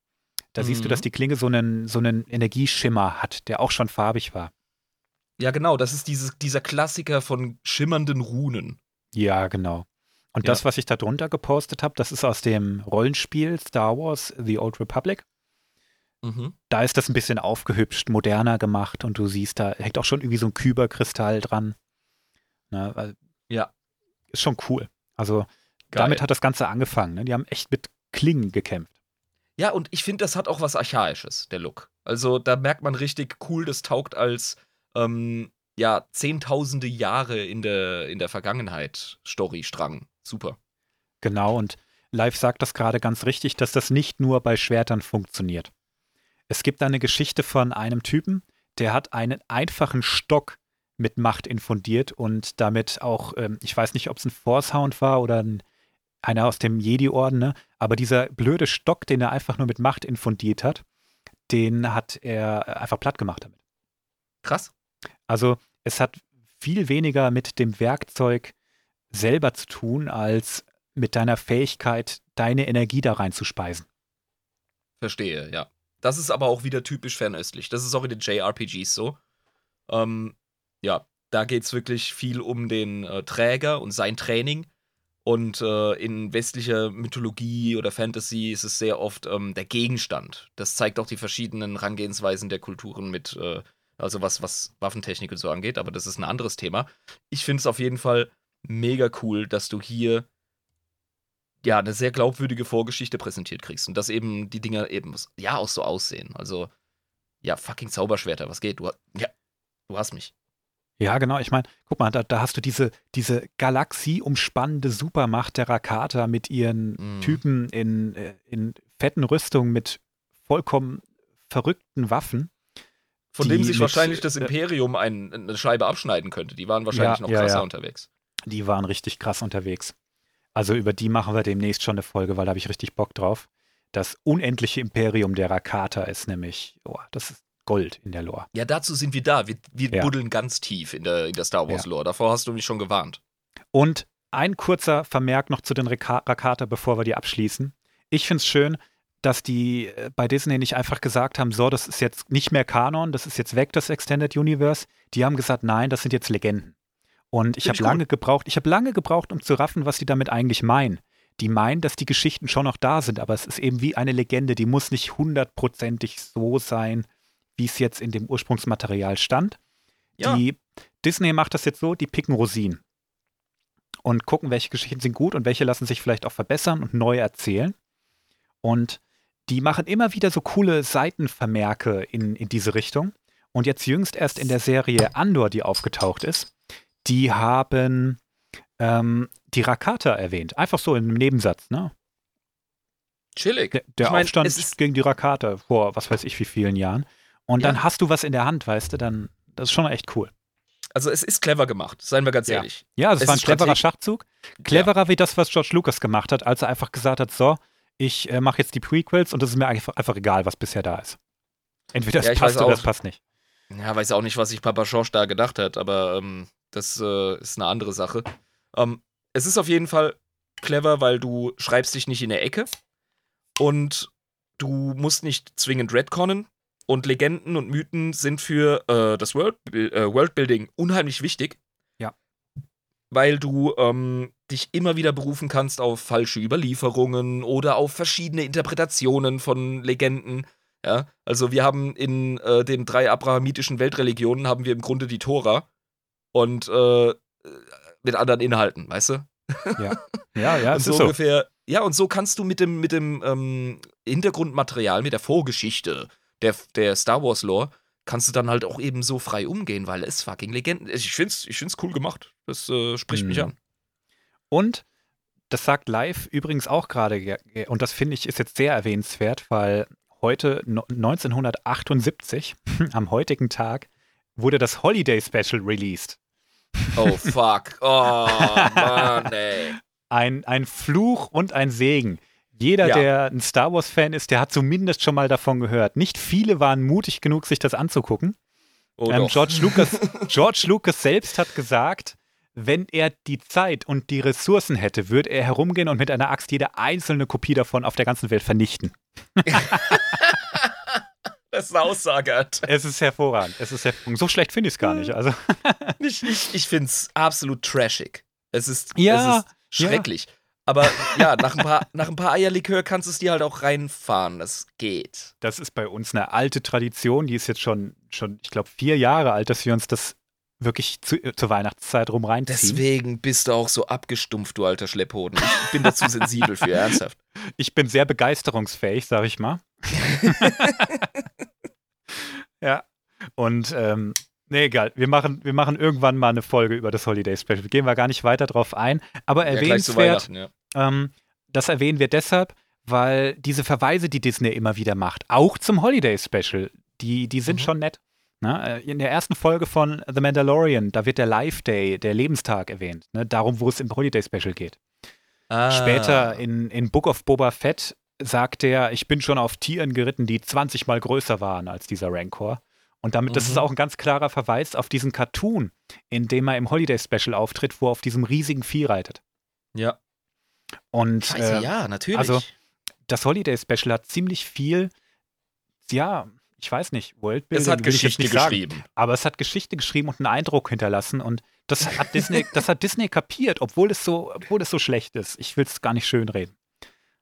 Da mhm. siehst du, dass mhm. die Klinge so einen, so einen Energieschimmer hat, der auch schon farbig war. Ja, genau, das ist dieses, dieser Klassiker von schimmernden Runen. Ja, genau. Und ja. das, was ich da drunter gepostet habe, das ist aus dem Rollenspiel Star Wars The Old Republic. Mhm. Da ist das ein bisschen aufgehübscht, moderner gemacht und du siehst, da hängt auch schon irgendwie so ein Kyberkristall dran. Ne, ja. Ist schon cool. Also Geil. damit hat das Ganze angefangen. Ne? Die haben echt mit Klingen gekämpft. Ja, und ich finde, das hat auch was Archaisches, der Look. Also da merkt man richtig cool, das taugt als ähm, ja, zehntausende Jahre in der, in der Vergangenheit Storystrang. Super. Genau, und Live sagt das gerade ganz richtig, dass das nicht nur bei Schwertern funktioniert. Es gibt eine Geschichte von einem Typen, der hat einen einfachen Stock mit Macht infundiert und damit auch, ähm, ich weiß nicht, ob es ein Force-Hound war oder ein, einer aus dem Jedi-Orden, ne? aber dieser blöde Stock, den er einfach nur mit Macht infundiert hat, den hat er einfach platt gemacht damit. Krass. Also es hat viel weniger mit dem Werkzeug selber zu tun, als mit deiner Fähigkeit, deine Energie da reinzuspeisen. Verstehe, ja. Das ist aber auch wieder typisch fernöstlich. Das ist auch in den JRPGs so. Ähm, ja, da geht es wirklich viel um den äh, Träger und sein Training. Und äh, in westlicher Mythologie oder Fantasy ist es sehr oft ähm, der Gegenstand. Das zeigt auch die verschiedenen Herangehensweisen der Kulturen mit, äh, also was, was Waffentechnik und so angeht, aber das ist ein anderes Thema. Ich finde es auf jeden Fall mega cool, dass du hier ja eine sehr glaubwürdige Vorgeschichte präsentiert kriegst und dass eben die Dinger eben ja auch so aussehen. Also ja, fucking Zauberschwerter, was geht? Du, ja, du hast mich. Ja, genau. Ich meine, guck mal, da, da, hast du diese, diese galaxieumspannende Supermacht der Rakata mit ihren mm. Typen in, äh, in fetten Rüstungen mit vollkommen verrückten Waffen. Von dem sich mit, wahrscheinlich das äh, Imperium ein, eine Scheibe abschneiden könnte. Die waren wahrscheinlich ja, noch krasser ja, ja. unterwegs. Die waren richtig krass unterwegs. Also über die machen wir demnächst schon eine Folge, weil da habe ich richtig Bock drauf. Das unendliche Imperium der Rakata ist nämlich, oh, das ist Gold in der Lore. Ja, dazu sind wir da. Wir, wir ja. buddeln ganz tief in der, in der Star Wars Lore. Davor hast du mich schon gewarnt. Und ein kurzer Vermerk noch zu den Rakata, bevor wir die abschließen. Ich finde es schön, dass die äh, bei Disney nicht einfach gesagt haben, so, das ist jetzt nicht mehr Kanon, das ist jetzt weg, das Extended Universe. Die haben gesagt, nein, das sind jetzt Legenden. Und ich habe lange gebraucht, ich habe lange gebraucht, um zu raffen, was die damit eigentlich meinen. Die meinen, dass die Geschichten schon noch da sind, aber es ist eben wie eine Legende, die muss nicht hundertprozentig so sein, wie es jetzt in dem Ursprungsmaterial stand. Ja. Die Disney macht das jetzt so, die picken Rosinen und gucken, welche Geschichten sind gut und welche lassen sich vielleicht auch verbessern und neu erzählen. Und die machen immer wieder so coole Seitenvermerke in, in diese Richtung. Und jetzt jüngst erst in der Serie Andor, die aufgetaucht ist, die haben ähm, die Rakata erwähnt. Einfach so in einem Nebensatz, ne? Chillig. Der, der ich Aufstand gegen die Rakata vor was weiß ich wie vielen Jahren. Und ja. dann hast du was in der Hand, weißt du, dann, das ist schon echt cool. Also es ist clever gemacht, seien wir ganz ja. ehrlich. Ja, es, es war ein cleverer Schachzug. Cleverer ja. wie das, was George Lucas gemacht hat, als er einfach gesagt hat, so, ich äh, mache jetzt die Prequels und es ist mir einfach, einfach, egal, was bisher da ist. Entweder ja, passt oder das passt nicht. Ja, weiß auch nicht, was sich Papa George da gedacht hat, aber ähm, das äh, ist eine andere Sache. Ähm, es ist auf jeden Fall clever, weil du schreibst dich nicht in der Ecke und du musst nicht zwingend retconnen und Legenden und Mythen sind für äh, das World, äh, Worldbuilding unheimlich wichtig. Ja. Weil du ähm, dich immer wieder berufen kannst auf falsche Überlieferungen oder auf verschiedene Interpretationen von Legenden. Ja, also wir haben in äh, den drei abrahamitischen Weltreligionen haben wir im Grunde die Tora und äh, mit anderen Inhalten, weißt du? Ja, ja, ja. *laughs* und so ungefähr. So. Ja, und so kannst du mit dem mit dem ähm, Hintergrundmaterial, mit der Vorgeschichte der, der Star Wars Lore, kannst du dann halt auch eben so frei umgehen, weil es fucking Legenden. Ich find's, ich find's cool gemacht. Das äh, spricht mhm. mich an. Und das sagt Live übrigens auch gerade, und das finde ich ist jetzt sehr erwähnenswert, weil heute 1978, *laughs* am heutigen Tag, wurde das Holiday Special released. Oh fuck. Oh Mann, ey. Ein, ein Fluch und ein Segen. Jeder, ja. der ein Star Wars-Fan ist, der hat zumindest schon mal davon gehört. Nicht viele waren mutig genug, sich das anzugucken. Oh ähm, George, Lucas, *laughs* George Lucas selbst hat gesagt, wenn er die Zeit und die Ressourcen hätte, würde er herumgehen und mit einer Axt jede einzelne Kopie davon auf der ganzen Welt vernichten. *laughs* das ist eine Aussage. Es ist hervorragend. Es ist hervorragend. So schlecht finde ich es gar nicht. Also. *laughs* ich ich, ich finde es absolut trashig. Es ist, ja, es ist schrecklich. Ja. Aber ja, nach ein, paar, nach ein paar Eierlikör kannst du es dir halt auch reinfahren. Das geht. Das ist bei uns eine alte Tradition. Die ist jetzt schon, schon ich glaube, vier Jahre alt, dass wir uns das wirklich zu, äh, zur Weihnachtszeit rum reinziehen. Deswegen bist du auch so abgestumpft, du alter Schlepphoden. Ich bin dazu sensibel für, ernsthaft. *laughs* Ich bin sehr begeisterungsfähig, sag ich mal. *laughs* ja. Und ähm, Nee, egal. Wir machen, wir machen irgendwann mal eine Folge über das Holiday Special. Gehen wir gar nicht weiter drauf ein. Aber erwähnenswert, ja, ähm, das erwähnen wir deshalb, weil diese Verweise, die Disney immer wieder macht, auch zum Holiday Special, die, die sind mhm. schon nett. Ne? In der ersten Folge von The Mandalorian, da wird der Life Day, der Lebenstag erwähnt. Ne? Darum, wo es im Holiday Special geht. Ah. Später in, in Book of Boba Fett sagt er, ich bin schon auf Tieren geritten, die 20 mal größer waren als dieser Rancor. Und damit, mhm. das ist mhm. auch ein ganz klarer Verweis auf diesen Cartoon, in dem er im Holiday Special auftritt, wo er auf diesem riesigen Vieh reitet. Ja. Und Scheiße, äh, ja, natürlich. Also, das Holiday Special hat ziemlich viel, ja, ich weiß nicht, Worldbuilding. Es hat Geschichte geschrieben. Sagen, aber es hat Geschichte geschrieben und einen Eindruck hinterlassen. Und das hat Disney, *laughs* das hat Disney kapiert, obwohl es so, obwohl es so schlecht ist. Ich will es gar nicht schön reden.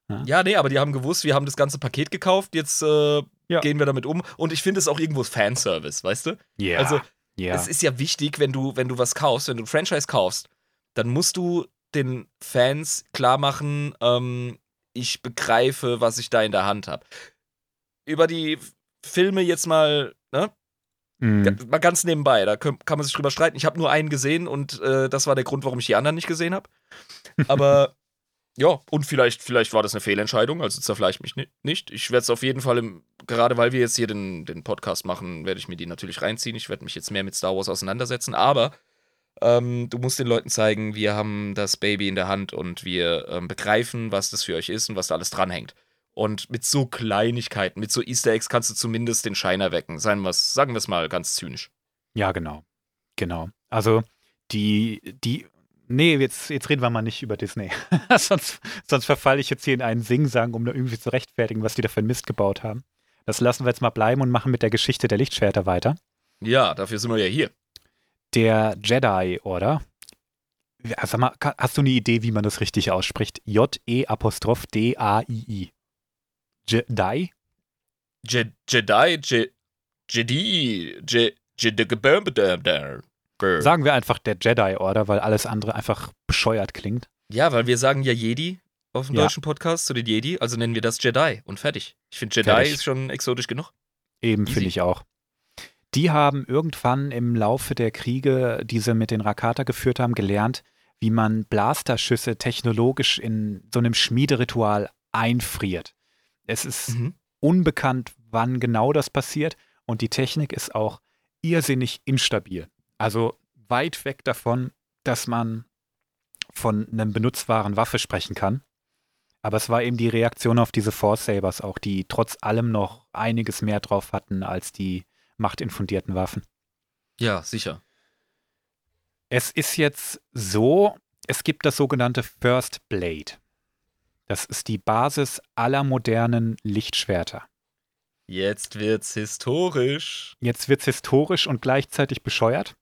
Ja. ja, nee, aber die haben gewusst, wir haben das ganze Paket gekauft, jetzt äh, ja. gehen wir damit um. Und ich finde es auch irgendwo Fanservice, weißt du? Ja. Also, ja. es ist ja wichtig, wenn du, wenn du was kaufst, wenn du ein Franchise kaufst, dann musst du den Fans klar machen, ähm, ich begreife, was ich da in der Hand habe. Über die Filme jetzt mal, ne? Mhm. Mal ganz nebenbei, da kann, man sich drüber streiten. Ich habe nur einen gesehen und äh, das war der Grund, warum ich die anderen nicht gesehen habe. Aber *laughs* ja, und vielleicht, vielleicht war das eine Fehlentscheidung, also zerfleisch mich nicht. Ich werde es auf jeden Fall, im, gerade weil wir jetzt hier den, den Podcast machen, werde ich mir die natürlich reinziehen. Ich werde mich jetzt mehr mit Star Wars auseinandersetzen, aber ähm, du musst den Leuten zeigen, wir haben das Baby in der Hand und wir ähm, begreifen, was das für euch ist und was da alles dranhängt. Und mit so Kleinigkeiten, mit so Easter Eggs kannst du zumindest den Schein erwecken. Sagen wir es mal ganz zynisch. Ja, genau. Genau. Also die, die Nee, jetzt, jetzt reden wir mal nicht über Disney. *laughs* sonst, sonst verfalle ich jetzt hier in einen Singsang, um da irgendwie zu rechtfertigen, was die da für einen Mist gebaut haben. Das lassen wir jetzt mal bleiben und machen mit der Geschichte der Lichtschwerter weiter. Ja, dafür sind wir ja hier. Der Jedi Order. Sag mal, hast du eine Idee, wie man das richtig ausspricht? J-E-D-A-I-I. Jedi? Jedi? Jedi? Jedi? Sagen wir einfach der Jedi Order, weil alles andere einfach bescheuert klingt. Ja, weil wir sagen ja Jedi auf dem ja. deutschen Podcast zu den Jedi, also nennen wir das Jedi und fertig. Ich finde Jedi fertig. ist schon exotisch genug. Eben, finde ich auch. Die haben irgendwann im Laufe der Kriege, die sie mit den Rakata geführt haben, gelernt, wie man Blasterschüsse technologisch in so einem Schmiederitual einfriert. Es ist mhm. unbekannt, wann genau das passiert und die Technik ist auch irrsinnig instabil. Also weit weg davon, dass man von einem benutzbaren Waffe sprechen kann. Aber es war eben die Reaktion auf diese Force Sabers auch, die trotz allem noch einiges mehr drauf hatten als die machtinfundierten Waffen. Ja, sicher. Es ist jetzt so, es gibt das sogenannte First Blade. Das ist die Basis aller modernen Lichtschwerter. Jetzt wird's historisch. Jetzt wird's historisch und gleichzeitig bescheuert.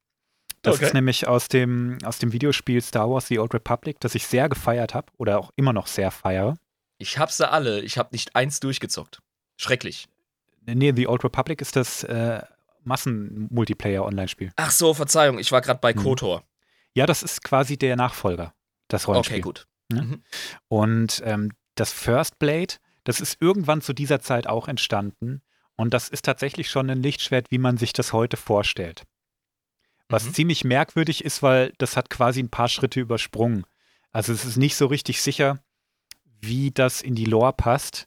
Das okay. ist nämlich aus dem, aus dem Videospiel Star Wars The Old Republic, das ich sehr gefeiert habe oder auch immer noch sehr feiere. Ich habe sie alle, ich habe nicht eins durchgezockt. Schrecklich. Nee, The Old Republic ist das äh, Massen-Multiplayer-Online-Spiel. Ach so, Verzeihung, ich war gerade bei mhm. KOTOR. Ja, das ist quasi der Nachfolger, das Rollenspiel. Okay, gut. Ja? Mhm. Und ähm, das First Blade, das ist irgendwann zu dieser Zeit auch entstanden. Und das ist tatsächlich schon ein Lichtschwert, wie man sich das heute vorstellt. Was mhm. ziemlich merkwürdig ist, weil das hat quasi ein paar Schritte übersprungen. Also es ist nicht so richtig sicher, wie das in die Lore passt.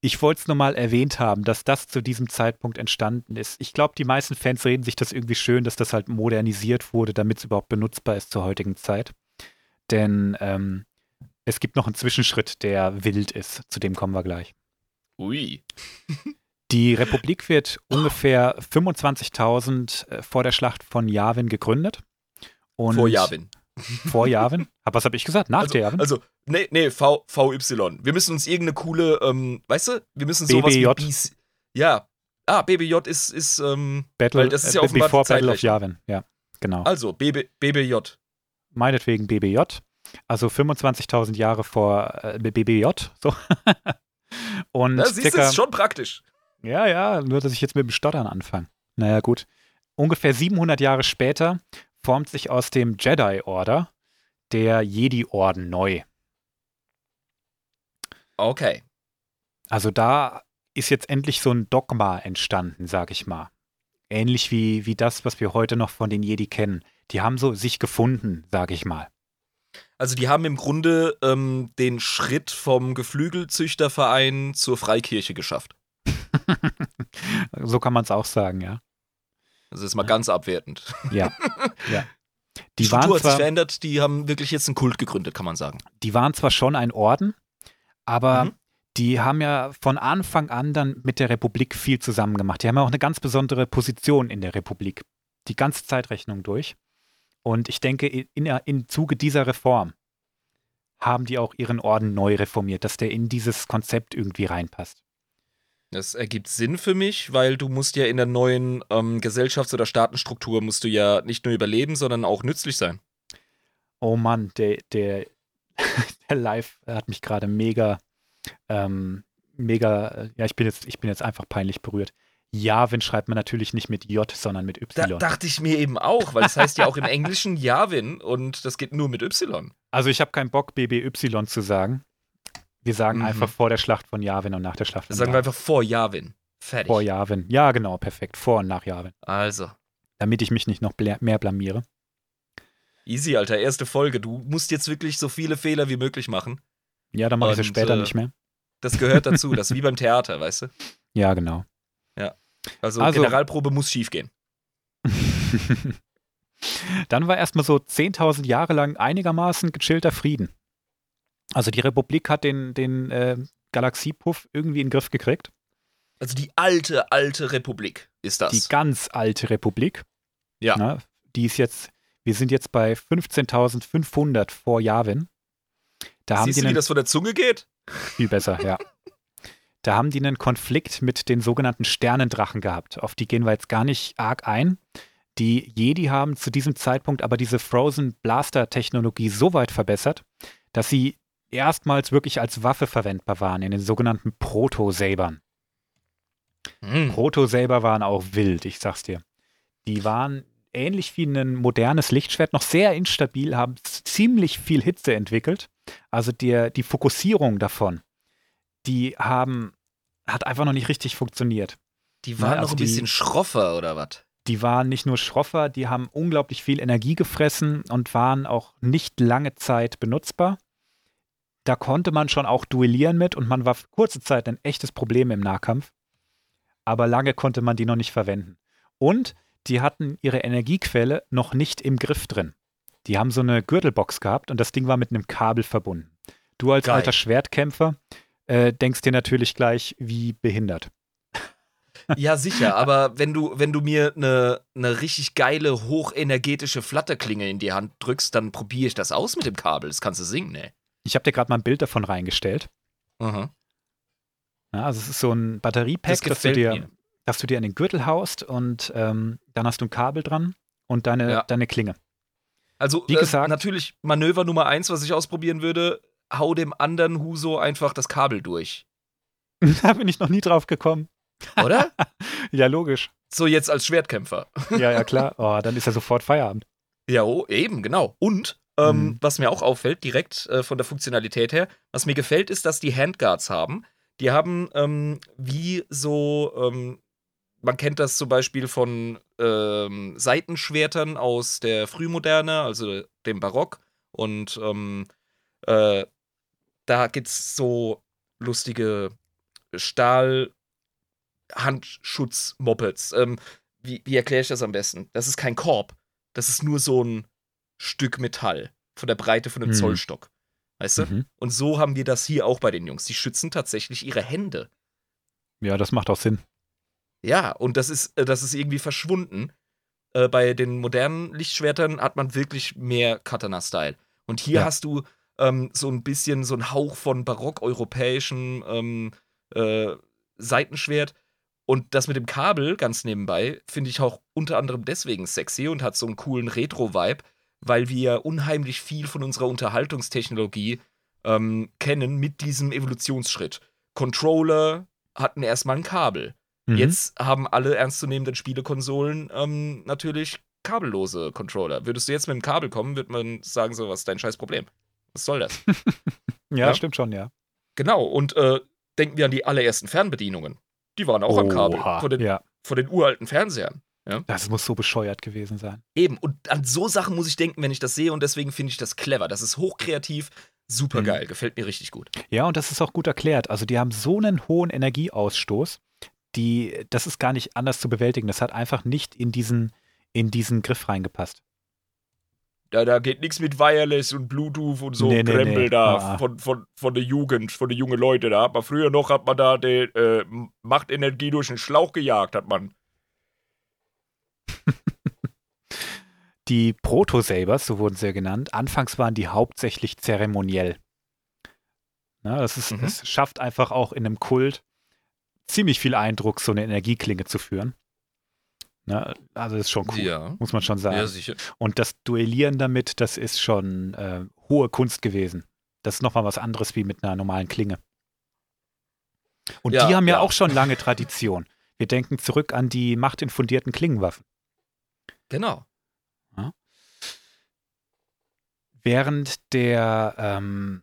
Ich wollte es nur mal erwähnt haben, dass das zu diesem Zeitpunkt entstanden ist. Ich glaube, die meisten Fans reden sich das irgendwie schön, dass das halt modernisiert wurde, damit es überhaupt benutzbar ist zur heutigen Zeit. Denn ähm, es gibt noch einen Zwischenschritt, der wild ist. Zu dem kommen wir gleich. Ui. *laughs* Die Republik wird ungefähr 25.000 äh, vor der Schlacht von Yavin gegründet. Und vor Yavin. *laughs* Vor Yavin? Was habe ich gesagt? Nach also, der Yavin? Also, nee, nee, v, VY. Wir müssen uns irgendeine coole, ähm, weißt du, wir müssen sowas BBJ. wie BC, Ja. Ah, BBJ ist, ist, ähm, Battle, das ist ja äh, offenbar Before Battle of Yavin, ja, genau. Also, BB, BBJ. Meinetwegen BBJ. Also 25.000 Jahre vor äh, BBJ, so. *laughs* Und das ist schon praktisch. Ja, ja, nur dass ich jetzt mit dem Stottern anfange. Naja, gut. Ungefähr 700 Jahre später formt sich aus dem Jedi Order der Jedi-Orden neu. Okay. Also da ist jetzt endlich so ein Dogma entstanden, sag ich mal. Ähnlich wie, wie das, was wir heute noch von den Jedi kennen. Die haben so sich gefunden, sag ich mal. Also die haben im Grunde ähm, den Schritt vom Geflügelzüchterverein zur Freikirche geschafft. *laughs* so kann man es auch sagen, ja. Das ist mal ja. ganz abwertend. Ja, *laughs* ja. Die, Struktur hat sich verändert, die haben wirklich jetzt einen Kult gegründet, kann man sagen. Die waren zwar schon ein Orden, aber mhm. die haben ja von Anfang an dann mit der Republik viel zusammen gemacht. Die haben ja auch eine ganz besondere Position in der Republik, die ganze Zeitrechnung durch. Und ich denke, in, in Zuge dieser Reform haben die auch ihren Orden neu reformiert, dass der in dieses Konzept irgendwie reinpasst. Das ergibt Sinn für mich, weil du musst ja in der neuen ähm, Gesellschafts- oder Staatenstruktur musst du ja nicht nur überleben, sondern auch nützlich sein. Oh Mann, der, der, *laughs* der Live hat mich gerade mega, ähm, mega, ja, ich bin jetzt, ich bin jetzt einfach peinlich berührt. Javin schreibt man natürlich nicht mit J, sondern mit Y. Da dachte ich mir eben auch, weil es das heißt ja auch im Englischen Javin und das geht nur mit Y. Also ich habe keinen Bock, BBY zu sagen. Wir sagen mhm. einfach vor der Schlacht von Yavin und nach der Schlacht von Sagen wir einfach vor Yavin. Fertig. Vor Yavin. Ja, genau, perfekt. Vor und nach Yavin. Also. Damit ich mich nicht noch mehr blamiere. Easy, Alter, erste Folge. Du musst jetzt wirklich so viele Fehler wie möglich machen. Ja, dann mache ich es später äh, nicht mehr. Das gehört dazu. das ist wie *laughs* beim Theater, weißt du? Ja, genau. Also, Also- Generalprobe muss schief gehen. *laughs* Dann war erstmal so 10.000 Jahre lang einigermaßen gechillter Frieden. Also die Republik hat den, den äh, Galaxiepuff irgendwie in den Griff gekriegt. Also die alte, alte Republik ist das. Die ganz alte Republik. Ja. Na, die ist jetzt, wir sind jetzt bei 15.500 vor Yavin. Da haben Siehst die du, wie das von der Zunge geht? viel besser, ja. *laughs* Da haben die einen Konflikt mit den sogenannten Sternendrachen gehabt. Auf die gehen wir jetzt gar nicht arg ein. Die Jedi haben zu diesem Zeitpunkt aber diese Frozen Blaster Technologie so weit verbessert, dass sie erstmals wirklich als Waffe verwendbar waren in den sogenannten Proto-Sabern. Hm. Proto-Saber waren auch wild, ich sag's dir. Die waren ähnlich wie ein modernes Lichtschwert noch sehr instabil, haben ziemlich viel Hitze entwickelt. Also der, die Fokussierung davon, die haben, hat einfach noch nicht richtig funktioniert. Die waren Ja, also noch ein die- bisschen schroffer, oder was? Die waren nicht nur schroffer, die haben unglaublich viel Energie gefressen und waren auch nicht lange Zeit benutzbar. Da konnte man schon auch duellieren mit und man war für kurze Zeit ein echtes Problem im Nahkampf. Aber lange konnte man die noch nicht verwenden. Und die hatten ihre Energiequelle noch nicht im Griff drin. Die haben so eine Gürtelbox gehabt und das Ding war mit einem Kabel verbunden. Du als Geil. alter Schwertkämpfer äh, denkst dir natürlich gleich, wie behindert. Ja, sicher, aber wenn du, wenn du mir eine ne richtig geile, hochenergetische Flatterklinge in die Hand drückst, dann probiere ich das aus mit dem Kabel. Das kannst du singen, ne? Ich habe dir gerade mal ein Bild davon reingestellt. Aha. Ja, also es ist so ein Batteriepack, Das das, du dir, mir. dass du dir an den Gürtel haust und ähm, dann hast du ein Kabel dran und deine, Ja. deine Klinge. Also, Wie äh, gesagt- natürlich Manöver Nummer eins, was ich ausprobieren würde, hau dem anderen Huso einfach das Kabel durch. *laughs* da bin ich noch nie drauf gekommen. Oder? *laughs* Ja, logisch. so jetzt als Schwertkämpfer. *laughs* Ja, ja, klar. Oh, dann ist ja sofort Feierabend. Ja, oh, eben, genau. Und ähm, Mhm. was mir auch auffällt, direkt äh, von der Funktionalität her, was mir gefällt, ist, dass die Handguards haben. Die haben ähm, wie so, ähm, man kennt das zum Beispiel von ähm, Seitenschwertern aus der Frühmoderne, also dem Barock. Und ähm, äh, da gibt's so lustige Stahl-Handschutzmopeds. Ähm, wie wie erkläre ich das am besten? Das ist kein Korb. Das ist nur so ein Stück Metall von der Breite von einem Hm. Zollstock. Weißt du? Mhm. Und so haben wir das hier auch bei den Jungs. Die schützen tatsächlich ihre Hände. Ja, das macht auch Sinn. Ja, und das ist, äh, das ist irgendwie verschwunden. Äh, bei den modernen Lichtschwertern hat man wirklich mehr Katana-Style. Und hier Ja. hast du ähm, so ein bisschen so einen Hauch von barock-europäischem ähm, äh, Seitenschwert. Und das mit dem Kabel, ganz nebenbei, finde ich auch unter anderem deswegen sexy und hat so einen coolen Retro-Vibe, weil wir unheimlich viel von unserer Unterhaltungstechnologie ähm, kennen mit diesem Evolutionsschritt. Controller hatten erstmal ein Kabel. Mhm. Jetzt haben alle ernstzunehmenden Spielekonsolen ähm, natürlich kabellose Controller. Würdest du jetzt mit dem Kabel kommen, wird man sagen, so, was ist dein scheiß Problem? Was soll das? *laughs* Ja, ja. stimmt schon, ja. genau, und äh, denken wir an die allerersten Fernbedienungen. Die waren auch am Kabel. Oha, Von den, Ja, von den uralten Fernsehern. das muss so bescheuert gewesen sein. Eben, und an so Sachen muss ich denken, wenn ich das sehe, und deswegen finde ich das clever. Das ist hochkreativ, super geil, Mhm. gefällt mir richtig gut. Ja, und das ist auch gut erklärt. Also die haben so einen hohen Energieausstoß, die, das ist gar nicht anders zu bewältigen. Das hat einfach nicht in diesen, in diesen Griff reingepasst. Da, da geht nichts mit Wireless und Bluetooth und so Nee, nee, Krempel nee. da Ah, ah. von, von, von der Jugend, von den jungen Leuten. Da hat man früher noch, hat man da die äh, Machtenergie durch den Schlauch gejagt, hat man. *laughs* Die Proto-Sabers, so wurden sie ja genannt, anfangs waren die hauptsächlich zeremoniell. Na, das, ist, Mhm. das schafft einfach auch in einem Kult ziemlich viel Eindruck, so eine Energieklinge zu führen. Na, also das ist schon cool, Ja. muss man schon sagen. sicher. Und das Duellieren damit, das ist schon äh, hohe Kunst gewesen. Das ist nochmal was anderes wie mit einer normalen Klinge. Und Ja, die haben ja, ja. auch schon lange Tradition. Wir denken zurück an die machtinfundierten Klingenwaffen. Genau. Während der, ähm,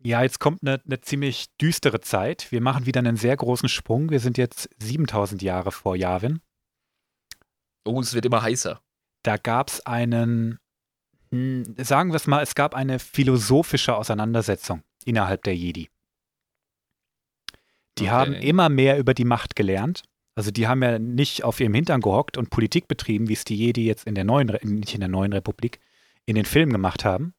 ja, jetzt kommt eine, eine ziemlich düstere Zeit. Wir machen wieder einen sehr großen Sprung. Wir sind jetzt 7000 Jahre vor Yavin. Oh, es wird immer heißer. Da gab es einen, Hm, sagen wir es mal, es gab eine philosophische Auseinandersetzung innerhalb der Jedi. Die okay. haben immer mehr über die Macht gelernt. Also die haben ja nicht auf ihrem Hintern gehockt und Politik betrieben, wie es die Jedi jetzt in der neuen, nicht in der neuen Republik, in den Filmen gemacht haben.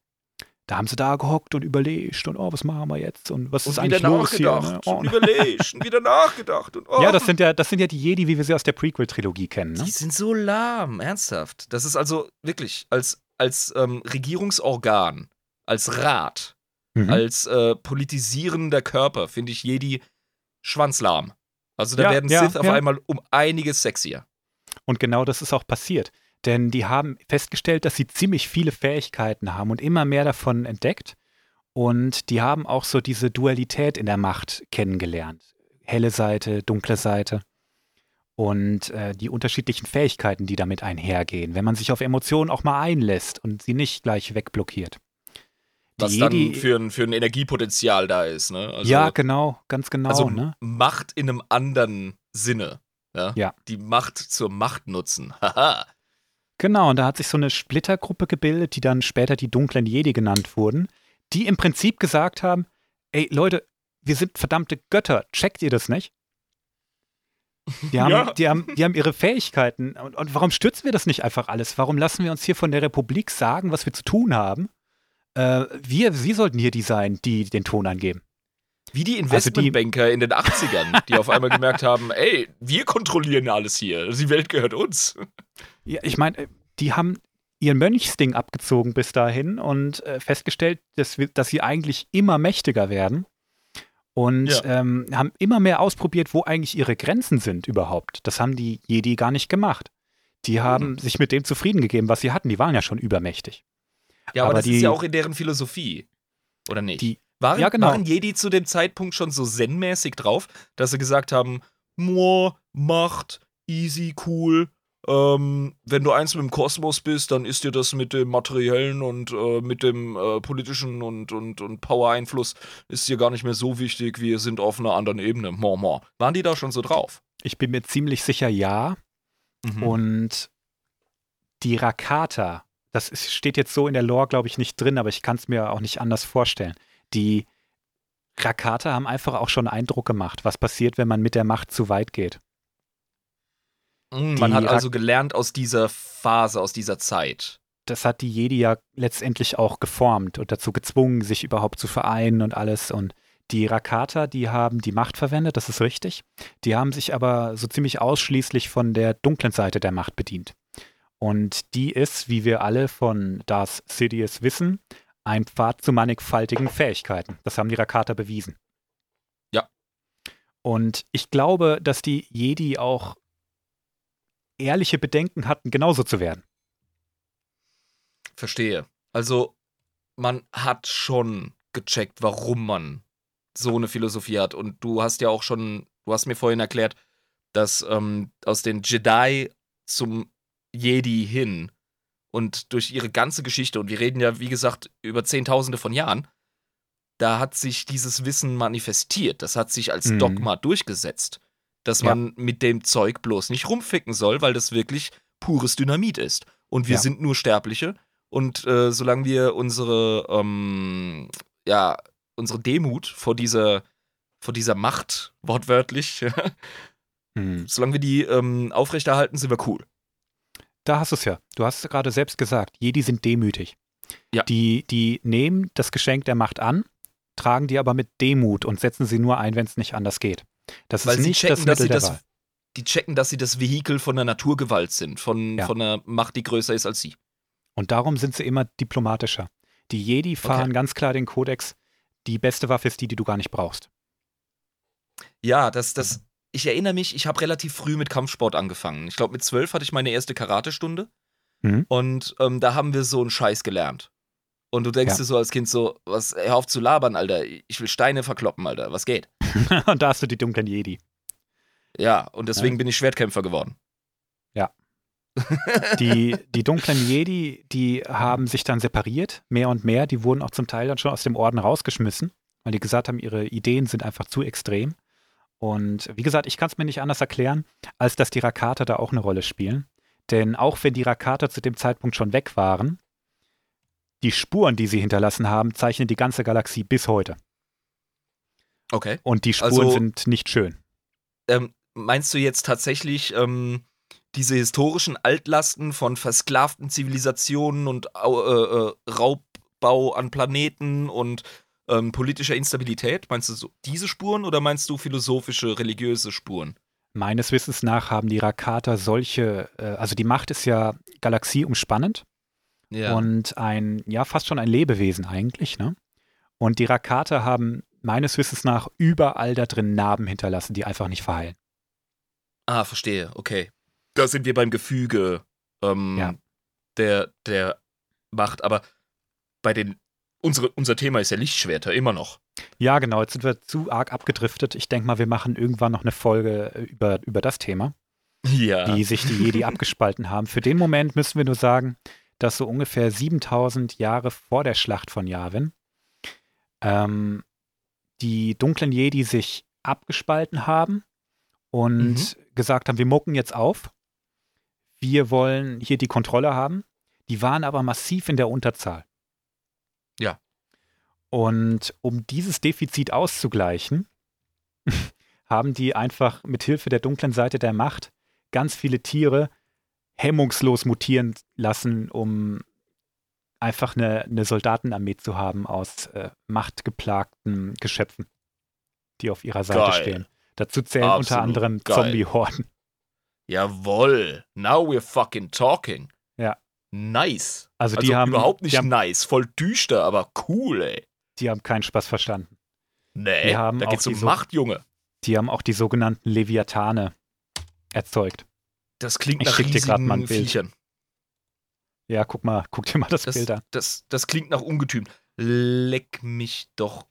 Da haben sie da gehockt und überlegt und oh, was machen wir jetzt und was und ist eigentlich los hier? Ne? Oh. Und überlegt und wieder nachgedacht. Und, oh. Ja, das sind ja, das sind ja die Jedi, wie wir sie aus der Prequel-Trilogie kennen. Ne? Die sind so lahm, ernsthaft. Das ist also wirklich als, als ähm, Regierungsorgan, als Rat, mhm. als äh, politisierender Körper finde ich Jedi schwanzlahm. Also da ja, werden Sith ja, auf ja. einmal um einiges sexier. Und genau das ist auch passiert. Denn die haben festgestellt, dass sie ziemlich viele Fähigkeiten haben und immer mehr davon entdeckt. Und die haben auch so diese Dualität in der Macht kennengelernt. Helle Seite, dunkle Seite. Und äh, die unterschiedlichen Fähigkeiten, die damit einhergehen, wenn man sich auf Emotionen auch mal einlässt und sie nicht gleich wegblockiert. Was Jedi, dann für ein, für ein Energiepotenzial da ist, ne? Also, ja, genau, ganz genau. Also ne? Macht in einem anderen Sinne. Ja? ja. Die Macht zur Macht nutzen. *laughs* Haha. Genau, und da hat sich so eine Splittergruppe gebildet, die dann später die dunklen Jedi genannt wurden, die im Prinzip gesagt haben, ey Leute, wir sind verdammte Götter, checkt ihr das nicht? Die haben, ja. die haben, die haben ihre Fähigkeiten. Und, und, warum stürzen wir das nicht einfach alles? Warum lassen wir uns hier von der Republik sagen, was wir zu tun haben? Äh, wir, sie sollten hier die sein, die den Ton angeben. Wie die Investmentbanker also in den 80ern, die auf einmal gemerkt haben, ey, wir kontrollieren alles hier. Die Welt gehört uns. Ja, ich meine, die haben ihren Mönchsding abgezogen bis dahin und äh, festgestellt, dass, wir, dass sie eigentlich immer mächtiger werden und ja. ähm, haben immer mehr ausprobiert, wo eigentlich ihre Grenzen sind überhaupt. Das haben die Jedi gar nicht gemacht. Die haben mhm. sich mit dem zufrieden gegeben, was sie hatten. Die waren ja schon übermächtig. Ja, aber, aber das die, ist ja auch in deren Philosophie, oder nicht? Die, waren, ja, genau. waren Jedi zu dem Zeitpunkt schon so zen-mäßig drauf, dass sie gesagt haben, Moor, Macht, easy, cool, ähm, wenn du eins mit dem Kosmos bist, dann ist dir das mit dem materiellen und äh, mit dem äh, politischen und, und, und Power-Einfluss ist dir gar nicht mehr so wichtig. Wir sind auf einer anderen Ebene. More, more. Waren die da schon so drauf? Ich bin mir ziemlich sicher, ja. Mhm. Und die Rakata, das ist, steht jetzt so in der Lore, glaube ich, nicht drin, aber ich kann es mir auch nicht anders vorstellen. Die Rakata haben einfach auch schon Eindruck gemacht, was passiert, wenn man mit der Macht zu weit geht. Mhm, man hat also gelernt aus dieser Phase, aus dieser Zeit. Das hat die Jedi ja letztendlich auch geformt und dazu gezwungen, sich überhaupt zu vereinen und alles. Und die Rakata, die haben die Macht verwendet, das ist richtig. Die haben sich aber so ziemlich ausschließlich von der dunklen Seite der Macht bedient. Und die ist, wie wir alle von Darth Sidious wissen, ein Pfad zu mannigfaltigen Fähigkeiten. Das haben die Rakata bewiesen. Ja. Und ich glaube, dass die Jedi auch ehrliche Bedenken hatten, genauso zu werden. Verstehe. Also, man hat schon gecheckt, warum man so eine Philosophie hat. Und du hast ja auch schon, du hast mir vorhin erklärt, dass ähm, aus den Jedi zum Jedi hin und durch ihre ganze Geschichte, und wir reden ja, wie gesagt, über Zehntausende von Jahren, da hat sich dieses Wissen manifestiert. Das hat sich als mhm. Dogma durchgesetzt dass ja. man mit dem Zeug bloß nicht rumficken soll, weil das wirklich pures Dynamit ist. Und wir ja. sind nur Sterbliche. Und äh, solange wir unsere, ähm, ja, unsere Demut vor dieser, vor dieser Macht, wortwörtlich, *laughs* hm. solange wir die ähm, aufrechterhalten, sind wir cool. Da hast du es ja. Du hast es gerade selbst gesagt. Jedi sind demütig. Ja. Die, die nehmen das Geschenk der Macht an, tragen die aber mit Demut und setzen sie nur ein, wenn es nicht anders geht. Das Weil ist nicht checken, das Mittel der das, Wahl. Die checken, dass sie das Vehikel von der Naturgewalt sind, von, ja. von einer Macht, die größer ist als sie. Und darum sind sie immer diplomatischer. Die Jedi fahren okay. ganz klar den Kodex, die beste Waffe ist die, die du gar nicht brauchst. Ja, das, das, ich erinnere mich, ich habe relativ früh mit Kampfsport angefangen. Ich glaube, mit zwölf hatte ich meine erste Karatestunde. Mhm. Und ähm, da haben wir so einen Scheiß gelernt. Und du denkst ja. dir so als Kind so, was, hör auf zu labern, Alter. Ich will Steine verkloppen, Alter. Was geht? *laughs* und da hast du die dunklen Jedi. Ja, und deswegen ja. bin ich Schwertkämpfer geworden. Ja. *laughs* die, die dunklen Jedi, die haben sich dann separiert, mehr und mehr. Die wurden auch zum Teil dann schon aus dem Orden rausgeschmissen, weil die gesagt haben, ihre Ideen sind einfach zu extrem. Und wie gesagt, ich kann es mir nicht anders erklären, als dass die Rakata da auch eine Rolle spielen. Denn auch wenn die Rakata zu dem Zeitpunkt schon weg waren, die Spuren, die sie hinterlassen haben, zeichnen die ganze Galaxie bis heute. Okay. Und die Spuren also, sind nicht schön. Ähm, meinst du jetzt tatsächlich ähm, diese historischen Altlasten von versklavten Zivilisationen und äh, äh, Raubbau an Planeten und ähm, politischer Instabilität? Meinst du so diese Spuren oder meinst du philosophische, religiöse Spuren? Meines Wissens nach haben die Rakata solche, äh, also die Macht ist ja galaxieumspannend ja. und ein, ja, fast schon ein Lebewesen eigentlich, ne? Und die Rakata haben meines Wissens nach überall da drin Narben hinterlassen, die einfach nicht verheilen. Ah, verstehe, okay. Da sind wir beim Gefüge ähm, ja. der, der Macht, aber bei den unsere, unser Thema ist ja Lichtschwerter, immer noch. Ja, genau. Jetzt sind wir zu arg abgedriftet. Ich denke mal, wir machen irgendwann noch eine Folge äh, über, über das Thema. Ja. Wie sich die Jedi *laughs* abgespalten haben. Für den Moment müssen wir nur sagen, dass so ungefähr 7000 Jahre vor der Schlacht von Yavin ähm, die dunklen Jedi sich abgespalten haben und mhm. gesagt haben, wir mucken jetzt auf. Wir wollen hier die Kontrolle haben. Die waren aber massiv in der Unterzahl. Und um dieses Defizit auszugleichen, *laughs* haben die einfach mit Hilfe der dunklen Seite der Macht ganz viele Tiere hemmungslos mutieren lassen, um einfach eine, eine Soldatenarmee zu haben aus äh, machtgeplagten Geschöpfen, die auf ihrer Seite Geil. stehen. Dazu zählen Absolut unter anderem Zombie-Horden. Jawoll, now we're fucking talking. Ja. Nice. Also die also haben überhaupt nicht haben, nice, voll düster, aber cool, ey. Die haben keinen Spaß verstanden. Nee, die haben da geht's um so Macht, Junge. Die haben auch die sogenannten Leviathane erzeugt. Das klingt ich nach riesigen Viechern. Ja, guck mal, guck dir mal das, das Bild an. Das, das klingt nach Ungetüm. Leck mich doch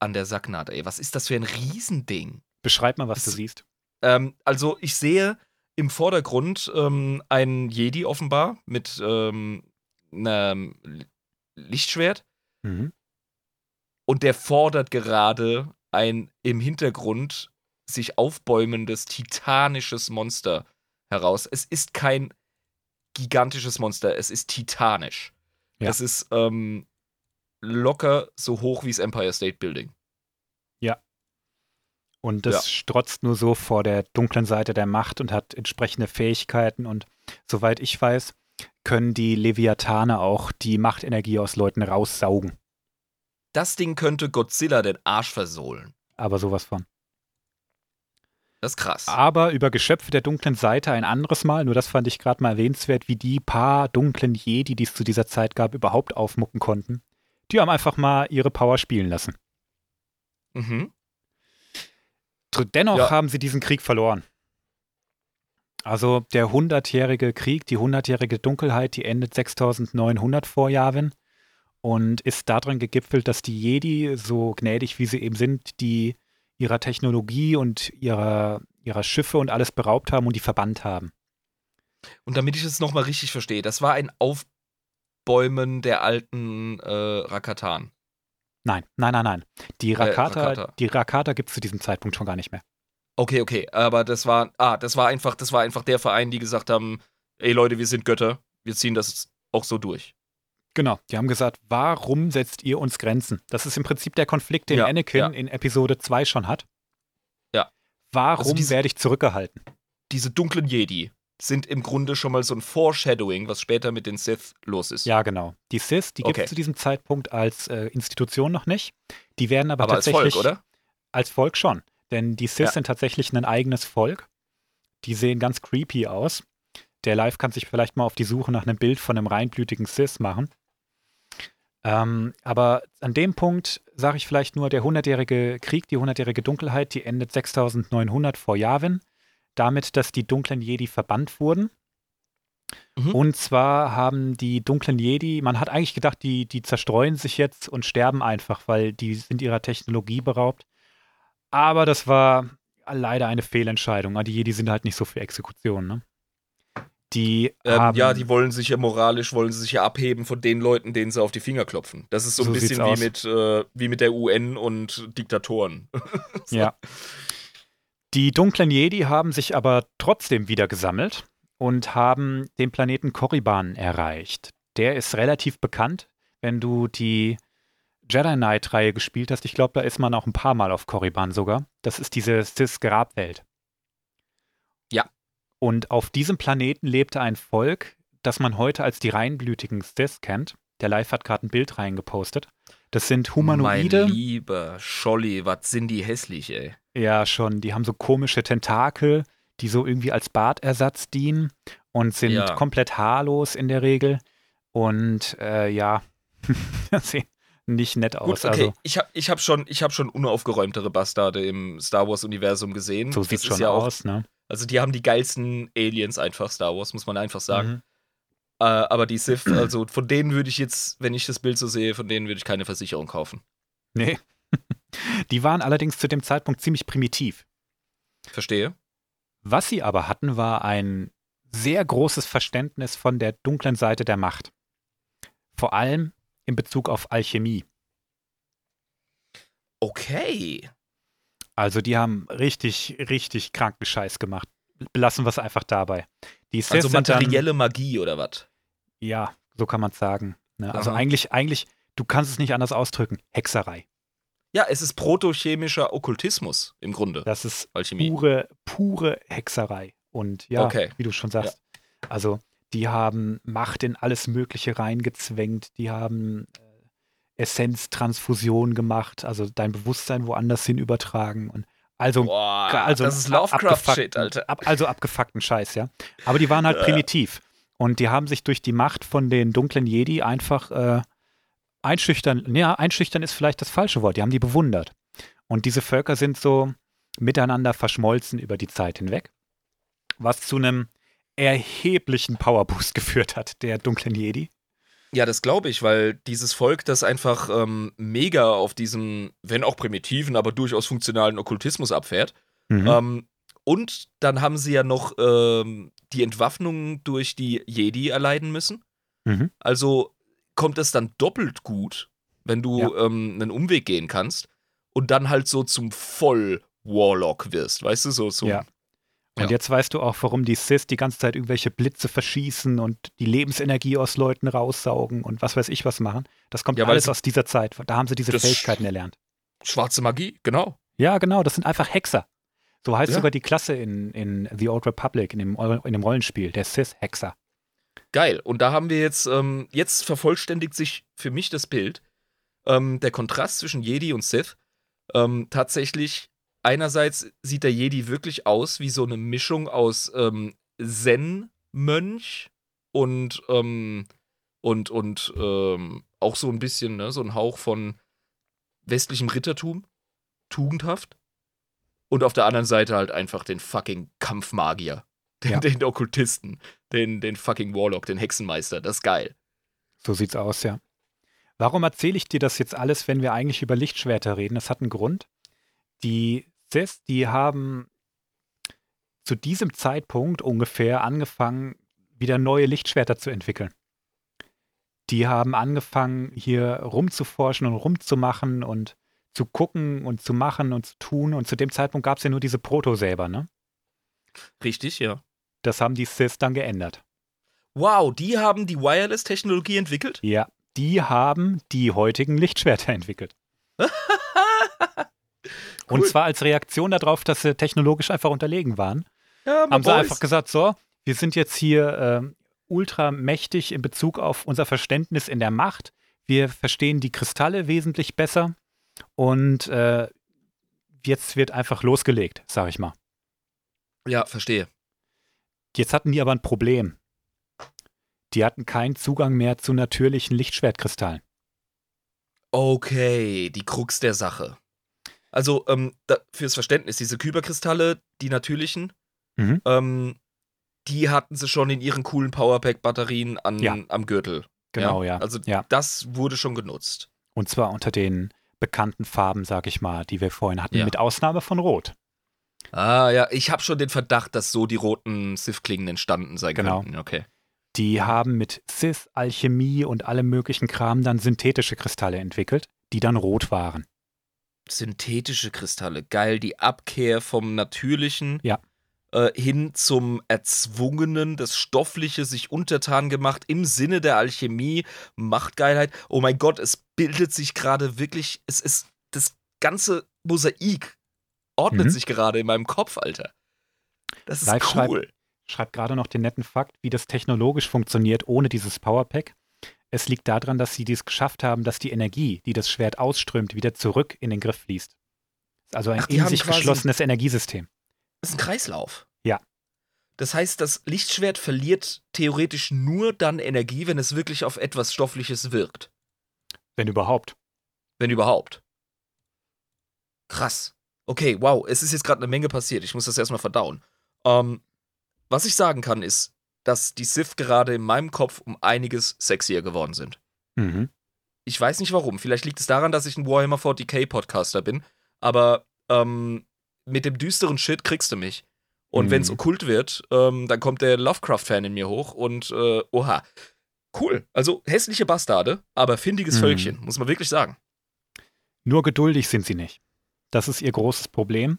an der Sacknaht, ey. Was ist das für ein Riesending? Beschreib mal, was das, du siehst. Ähm, also, ich sehe im Vordergrund ähm, einen Jedi offenbar mit ähm, einem Lichtschwert. Mhm. Und der fordert gerade ein im Hintergrund sich aufbäumendes titanisches Monster heraus. Es ist kein gigantisches Monster, es ist titanisch. Ja. Es ist ähm, locker so hoch wie das Empire State Building. Ja. Und das ja. strotzt nur so vor der dunklen Seite der Macht und hat entsprechende Fähigkeiten. Und soweit ich weiß, können die Leviathane auch die Machtenergie aus Leuten raussaugen. Das Ding könnte Godzilla den Arsch versohlen. Aber sowas von. Das ist krass. Aber über Geschöpfe der dunklen Seite ein anderes Mal, nur das fand ich gerade mal erwähnenswert, wie die paar dunklen Jedi, die es zu dieser Zeit gab, überhaupt aufmucken konnten. Die haben einfach mal ihre Power spielen lassen. Mhm. Dennoch ja. haben sie diesen Krieg verloren. Also der hundertjährige Krieg, die hundertjährige Dunkelheit, die endet 6900 vor Yavin und ist darin gegipfelt, dass die Jedi, so gnädig wie sie eben sind, die ihrer Technologie und ihrer, ihrer Schiffe und alles beraubt haben und die verbannt haben. Und damit ich es nochmal richtig verstehe, das war ein Aufbäumen der alten äh, Rakatan. Nein, nein, nein, nein. Die Rakata, äh, Rakata. Die Rakata gibt es zu diesem Zeitpunkt schon gar nicht mehr. Okay, okay, aber das war, ah, das war einfach, das war einfach der Verein, die gesagt haben, ey Leute, wir sind Götter, wir ziehen das auch so durch. Genau, die haben gesagt, warum setzt ihr uns Grenzen? Das ist im Prinzip der Konflikt, den ja, Anakin ja. in Episode 2 schon hat. Ja. Warum also werde ich zurückgehalten? Diese dunklen Jedi sind im Grunde schon mal so ein Foreshadowing, was später mit den Sith los ist. Ja, genau. Die Sith, die gibt es zu diesem Zeitpunkt als äh, Institution noch nicht. Die werden aber, aber tatsächlich. Als Volk, oder? Als Volk schon. Denn die Sith ja. sind tatsächlich ein eigenes Volk. Die sehen ganz creepy aus. Der Live kann sich vielleicht mal auf die Suche nach einem Bild von einem reinblütigen Sith machen. Ähm, aber an dem Punkt sage ich vielleicht nur, der hundertjährige Krieg, die hundertjährige Dunkelheit, die endet 6900 vor Yavin, damit, dass die dunklen Jedi verbannt wurden. Mhm. Und zwar haben die dunklen Jedi, man hat eigentlich gedacht, die, die zerstreuen sich jetzt und sterben einfach, weil die sind ihrer Technologie beraubt. Aber das war leider eine Fehlentscheidung. Die Jedi sind halt nicht so für Exekutionen. Ne? Die ähm, ja, die wollen sich ja moralisch, wollen sie sich ja abheben von den Leuten, denen sie auf die Finger klopfen. Das ist so, so ein bisschen wie mit, äh, wie mit der UN und Diktatoren. *laughs* so. Ja. Die dunklen Jedi haben sich aber trotzdem wieder gesammelt und haben den Planeten Korriban erreicht. Der ist relativ bekannt. wenn du die Jedi Knight-Reihe gespielt hast. Ich glaube, da ist man auch ein paar Mal auf Korriban sogar. Das ist diese Sith-Grabwelt. Ja. Und auf diesem Planeten lebte ein Volk, das man heute als die reinblütigen Sith kennt. Der Live hat gerade ein Bild reingepostet. Das sind Humanoide. Mein lieber Scholli, was sind die hässlich, ey. Ja, schon. Die haben so komische Tentakel, die so irgendwie als Bartersatz dienen und sind Ja. komplett haarlos in der Regel. Und äh, ja, *laughs* sehen nicht nett aus. Gut, okay, Also ich habe ich hab schon, ich hab schon unaufgeräumtere Bastarde im Star Wars-Universum gesehen. so sieht es schon ja auch- aus, ne? Also die haben die geilsten Aliens einfach, Star Wars, muss man einfach sagen. Mhm. Äh, aber die Sith, also von denen würde ich jetzt, wenn ich das Bild so sehe, von denen würde ich keine Versicherung kaufen. Nee. *laughs* Die waren allerdings zu dem Zeitpunkt ziemlich primitiv. Verstehe? Was sie aber hatten, war ein sehr großes Verständnis von der dunklen Seite der Macht. Vor allem in Bezug auf Alchemie. Okay. Also die haben richtig, richtig kranken Scheiß gemacht. Belassen wir es einfach dabei. Die Also sind dann, materielle Magie oder was? ja, so kann man es sagen. Ne? Also eigentlich, eigentlich, du kannst es nicht anders ausdrücken. Hexerei. Ja, es ist protochemischer Okkultismus im Grunde. Das ist Alchemie. pure, pure Hexerei. Und ja, Okay. wie du schon sagst, also die haben Macht in alles Mögliche reingezwängt, die haben Essenztransfusion gemacht, also dein Bewusstsein woanders hin übertragen und also, Boah, also das ist Lovecraft-Shit, Alter. Ab, also abgefuckten Scheiß, ja. Aber die waren halt Ja. primitiv und die haben sich durch die Macht von den dunklen Jedi einfach äh, einschüchtern, ja, einschüchtern ist vielleicht das falsche Wort, die haben die bewundert. Und diese Völker sind so miteinander verschmolzen über die Zeit hinweg, was zu einem erheblichen Powerboost *laughs* geführt hat, der dunklen Jedi. Ja, das glaube ich, weil dieses Volk, das einfach ähm, mega auf diesem, wenn auch primitiven, aber durchaus funktionalen Okkultismus abfährt. Mhm. Ähm, und dann haben sie ja noch ähm, die Entwaffnung durch die Jedi erleiden müssen. Mhm. Also kommt es dann doppelt gut, wenn du ähm, einen Umweg gehen kannst und dann halt so zum Voll-Warlock wirst, weißt du, so zum. Ja. Und Ja. jetzt weißt du auch, warum die Sith die ganze Zeit irgendwelche Blitze verschießen und die Lebensenergie aus Leuten raussaugen und was weiß ich was machen. Das kommt Ja, alles aus dieser Zeit. Da haben sie diese Fähigkeiten erlernt. Schwarze Magie, genau. Ja, genau, das sind einfach Hexer. So heißt Ja. sogar die Klasse in, in The Old Republic, in dem, in dem Rollenspiel, der Sith-Hexer. Geil. Und da haben wir jetzt, ähm, jetzt vervollständigt sich für mich das Bild. Ähm, der Kontrast zwischen Jedi und Sith. Ähm, tatsächlich, einerseits sieht der Jedi wirklich aus wie so eine Mischung aus ähm, Zen-Mönch und, ähm, und, und ähm, auch so ein bisschen, ne, so ein Hauch von westlichem Rittertum. Tugendhaft. Und auf der anderen Seite halt einfach den fucking Kampfmagier. *laughs* Den, Ja. den Okkultisten. Den, den fucking Warlock, den Hexenmeister. Das ist geil. So sieht's aus, ja. Warum erzähle ich dir das jetzt alles, wenn wir eigentlich über Lichtschwerter reden? Das hat einen Grund. Die Sith, die haben zu diesem Zeitpunkt ungefähr angefangen, wieder neue Lichtschwerter zu entwickeln. Die haben angefangen, hier rumzuforschen und rumzumachen und zu gucken und zu machen und zu tun. Und zu dem Zeitpunkt gab es ja nur diese Protosäber, ne? Richtig, ja. Das haben die Sith dann geändert. Wow, die haben die Wireless-Technologie entwickelt? Ja, die haben die heutigen Lichtschwerter *laughs* entwickelt. *laughs* Und Cool. zwar als Reaktion darauf, dass sie technologisch einfach unterlegen waren, Ja, haben sie einfach gesagt, so, wir sind jetzt hier ähm, ultra mächtig in Bezug auf unser Verständnis in der Macht. Wir verstehen die Kristalle wesentlich besser und äh, jetzt wird einfach losgelegt, sag ich mal. Ja, verstehe. Jetzt hatten die aber ein Problem. Die hatten keinen Zugang mehr zu natürlichen Lichtschwertkristallen. Okay, die Krux der Sache. Also, ähm, da, fürs Verständnis, diese Kyberkristalle, die natürlichen, Mhm. ähm, die hatten sie schon in ihren coolen Powerpack-Batterien an, Ja. am Gürtel. Genau, ja. Also, ja. das wurde schon genutzt. Und zwar unter den bekannten Farben, sag ich mal, die wir vorhin hatten, Ja. mit Ausnahme von Rot. Ah, ja, ich habe schon den Verdacht, dass so die roten Sith-Klingen entstanden sein Genau. könnten. Okay. Die haben mit Sith, Alchemie und allem möglichen Kram dann synthetische Kristalle entwickelt, die dann rot waren. Synthetische Kristalle, geil. Die Abkehr vom Natürlichen. Ja. äh, hin zum Erzwungenen, das Stoffliche sich untertan gemacht im Sinne der Alchemie, Machtgeilheit. Oh mein Gott, es bildet sich gerade wirklich, es ist das ganze Mosaik ordnet mhm. sich gerade in meinem Kopf, Alter. Das ist Live cool. Schreibt, schreibt gerade noch den netten Fakt, wie das technologisch funktioniert ohne dieses Powerpack. Es liegt daran, dass sie dies geschafft haben, dass die Energie, die das Schwert ausströmt, wieder zurück in den Griff fließt. Also ein Ach, in sich geschlossenes Energiesystem. Das ist ein Kreislauf. Ja. Das heißt, das Lichtschwert verliert theoretisch nur dann Energie, wenn es wirklich auf etwas Stoffliches wirkt. Wenn überhaupt. Wenn überhaupt. Krass. Okay, wow, es ist jetzt gerade eine Menge passiert. Ich muss das erstmal verdauen. Ähm, was ich sagen kann, ist, dass die Sith gerade in meinem Kopf um einiges sexier geworden sind. Mhm. Ich weiß nicht warum. Vielleicht liegt es daran, dass ich ein Warhammer 40k Podcaster bin. Aber ähm, mit dem düsteren Shit kriegst du mich. Und mhm. wenn es okkult wird, ähm, dann kommt der Lovecraft-Fan in mir hoch und äh, oha. Cool. Also hässliche Bastarde, aber findiges mhm. Völkchen, muss man wirklich sagen. Nur geduldig sind sie nicht. Das ist ihr großes Problem.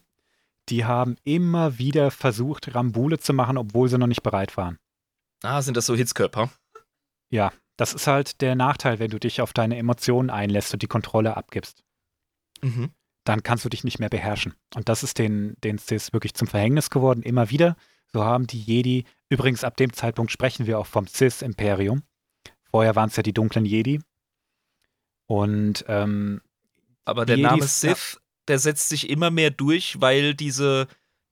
Die haben immer wieder versucht, Rambule zu machen, obwohl sie noch nicht bereit waren. Ah, sind das so Hitzkörper? Ja, das ist halt der Nachteil, wenn du dich auf deine Emotionen einlässt und die Kontrolle abgibst. Mhm. Dann kannst du dich nicht mehr beherrschen. Und das ist den, den Cis wirklich zum Verhängnis geworden, immer wieder. So haben die Jedi, übrigens ab dem Zeitpunkt sprechen wir auch vom Cis-Imperium. Vorher waren es ja die dunklen Jedi. Und ähm, aber der Jedis, Name Sith, der setzt sich immer mehr durch, weil diese,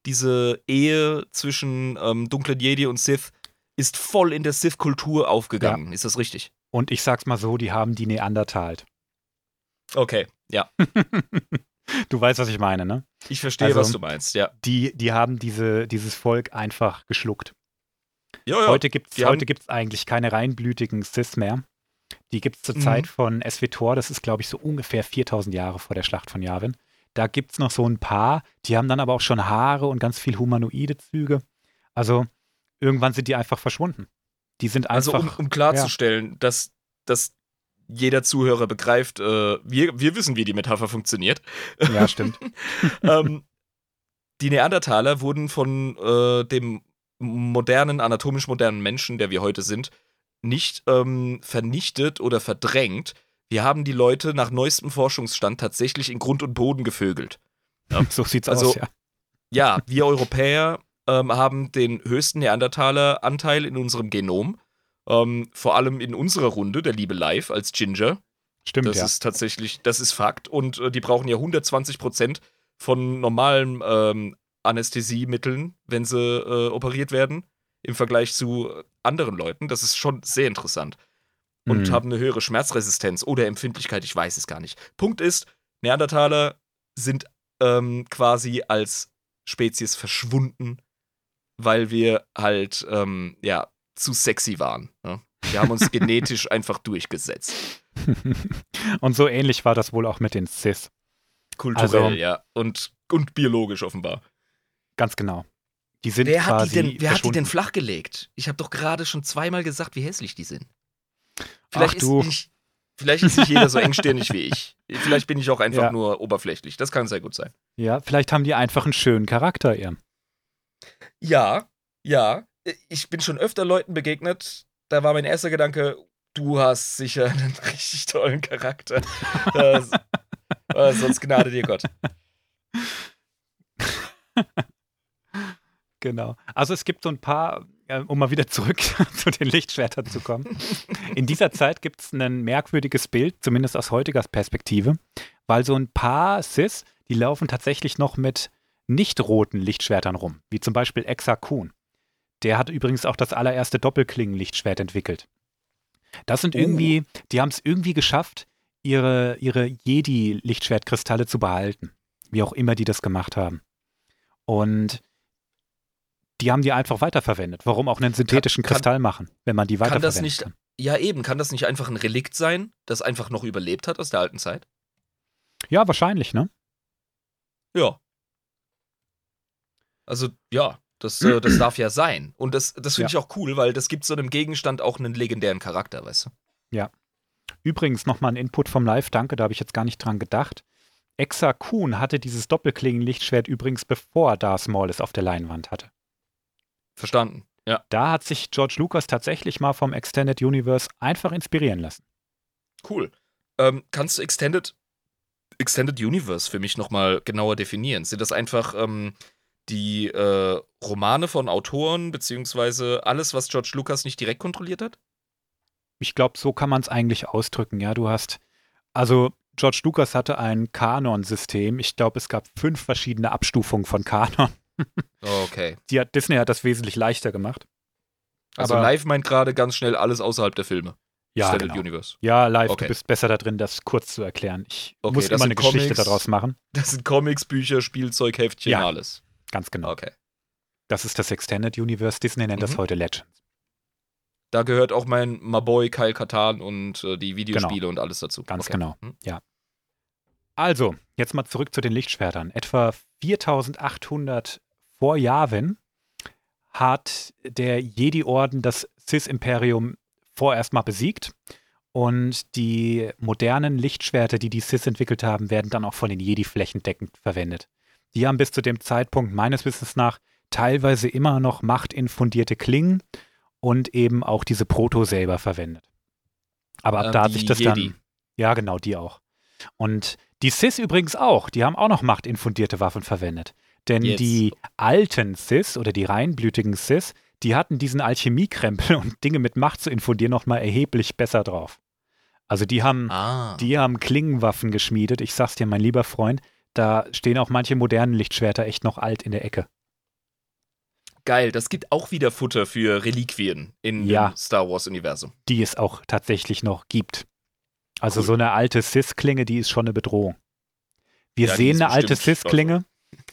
diese Ehe zwischen ähm, dunklen Jedi und Sith ist voll in der Sith-Kultur aufgegangen. Ja. Ist das richtig? Und ich sag's mal so, die haben die Neandertalt. Okay, ja. *laughs* du weißt, was ich meine, ne? Ich verstehe, also, was du meinst, ja. Die, die haben diese, dieses Volk einfach geschluckt. Ja, ja. Heute gibt es heute gibt's eigentlich keine reinblütigen Sith mehr. Die gibt es zur mhm. Zeit von SWTOR, das ist, glaube ich, so ungefähr 4000 Jahre vor der Schlacht von Yavin. Da gibt es noch so ein paar, die haben dann aber auch schon Haare und ganz viel humanoide Züge. Also irgendwann sind die einfach verschwunden. Die sind einfach. Also, um, um klarzustellen, ja. dass, dass jeder Zuhörer begreift, äh, wir, wir wissen, wie die Metapher funktioniert. Ja, stimmt. *laughs* ähm, die Neandertaler wurden von äh, dem modernen, anatomisch modernen Menschen, der wir heute sind, nicht ähm, vernichtet oder verdrängt. Wir haben die Leute nach neuestem Forschungsstand tatsächlich in Grund und Boden gevögelt. *laughs* Ja, so sieht's also, aus, ja. Ja, wir Europäer ähm, haben den höchsten Neandertaler-Anteil in unserem Genom. Ähm, vor allem in unserer Runde, der liebe Live als Ginger. Stimmt, das ja. ist tatsächlich, das ist Fakt. Und äh, die brauchen ja 120 Prozent von normalen ähm, Anästhesiemitteln, wenn sie äh, operiert werden, im Vergleich zu anderen Leuten. Das ist schon sehr interessant. Und mhm. haben eine höhere Schmerzresistenz oder Empfindlichkeit, ich weiß es gar nicht. Punkt ist, Neandertaler sind ähm, quasi als Spezies verschwunden weil wir halt, ähm, ja, zu sexy waren. Ne? Wir haben uns *laughs* genetisch einfach durchgesetzt. *laughs* und so ähnlich war das wohl auch mit den Cis. Kulturell, also, ja. Und, und biologisch offenbar. Ganz genau. Die sind wer hat die denn, wer hat die denn flachgelegt? Ich habe doch gerade schon zweimal gesagt, wie hässlich die sind. Vielleicht, Ach, du. Ist, nicht, vielleicht ist nicht jeder so engstirnig wie ich. Vielleicht bin ich auch einfach ja. nur oberflächlich. Das kann sehr gut sein. Ja, vielleicht haben die einfach einen schönen Charakter, ihr. Ja, ja. Ich bin schon öfter Leuten begegnet. Da war mein erster Gedanke, du hast sicher einen *laughs* richtig tollen Charakter. Das, *laughs* äh, sonst gnade dir Gott. *laughs* Genau. Also es gibt so ein paar, äh, um mal wieder zurück zu den Lichtschwertern zu kommen. In dieser Zeit gibt es ein merkwürdiges Bild, zumindest aus heutiger Perspektive, weil so ein paar Sis, die laufen tatsächlich noch mit nicht roten Lichtschwertern rum, wie zum Beispiel Exa Kuhn. Der hat übrigens auch das allererste Doppelklingen-Lichtschwert entwickelt. Das sind irgendwie, oh. die haben es irgendwie geschafft, ihre, ihre Jedi-Lichtschwertkristalle zu behalten. Wie auch immer die das gemacht haben. Und die haben die einfach weiterverwendet. Warum auch einen synthetischen kann, Kristall machen, wenn man die weiterverwendet? Kann das nicht, kann. ja eben, kann das nicht einfach ein Relikt sein, das einfach noch überlebt hat aus der alten Zeit? Ja, wahrscheinlich, ne? Ja. Also ja, das, äh, das *clears throat* darf ja sein. Und das, das finde ja. ich auch cool, weil das gibt so einem Gegenstand auch einen legendären Charakter, weißt du? Ja. Übrigens nochmal ein Input vom Live, danke, da habe ich jetzt gar nicht dran gedacht. Exa Kuhn hatte dieses Doppelklingen-Lichtschwert übrigens bevor Darth Maul es auf der Leinwand hatte. Verstanden. Ja. Da hat sich George Lucas tatsächlich mal vom Extended Universe einfach inspirieren lassen. Cool. Ähm, kannst du Extended, Extended Universe für mich nochmal genauer definieren? Sind das einfach ähm, die äh, Romane von Autoren, beziehungsweise alles, was George Lucas nicht direkt kontrolliert hat? Ich glaube, so kann man es eigentlich ausdrücken. Ja, du hast, also George Lucas hatte ein Kanon-System. Ich glaube, es gab fünf verschiedene Abstufungen von Kanon. *laughs* Okay. Die hat, Disney hat das wesentlich leichter gemacht. Also Aber- live meint gerade ganz schnell alles außerhalb der Filme. Ja, genau. Universe. Ja, live, Okay. du bist besser da drin, das kurz zu erklären. Ich Okay, muss immer eine Geschichte Comics. daraus machen. *laughs* Das sind Comics, Bücher, Spielzeug, Heftchen, Ja. alles. Ganz genau. Okay. Das ist das Extended Universe. Disney nennt das Mhm. heute Legends. Da gehört auch mein Maboy Kyle Katan und äh, die Videospiele und alles dazu. Ganz okay. genau. Hm. Also, jetzt mal zurück zu den Lichtschwertern. Etwa 4800 vor Yavin hat der Jedi-Orden das Sith-Imperium vorerst mal besiegt. Und die modernen Lichtschwerter, die die Sith entwickelt haben, werden dann auch von den Jedi flächendeckend verwendet. Die haben bis zu dem Zeitpunkt meines Wissens nach teilweise immer noch machtinfundierte Klingen und eben auch diese Proto-Saber verwendet. Aber ab Ähm, da hat sich das Jedi. dann. Ja, genau, die auch. Und die Sith übrigens auch. Die haben auch noch machtinfundierte Waffen verwendet. Denn Jetzt. die alten Sith oder die reinblütigen Sith, die hatten diesen Alchemiekrempel *laughs* und Dinge mit Macht zu infundieren noch mal erheblich besser drauf. Also die haben, Ah. die haben Klingenwaffen geschmiedet. Ich sag's dir, mein lieber Freund, da stehen auch manche modernen Lichtschwerter echt noch alt in der Ecke. Geil, das gibt auch wieder Futter für Reliquien in Ja. dem Star Wars-Universum. Die es auch tatsächlich noch gibt. Also Cool. so eine alte Sith-Klinge, die ist schon eine Bedrohung. Wir Ja, sehen eine alte bestimmt- also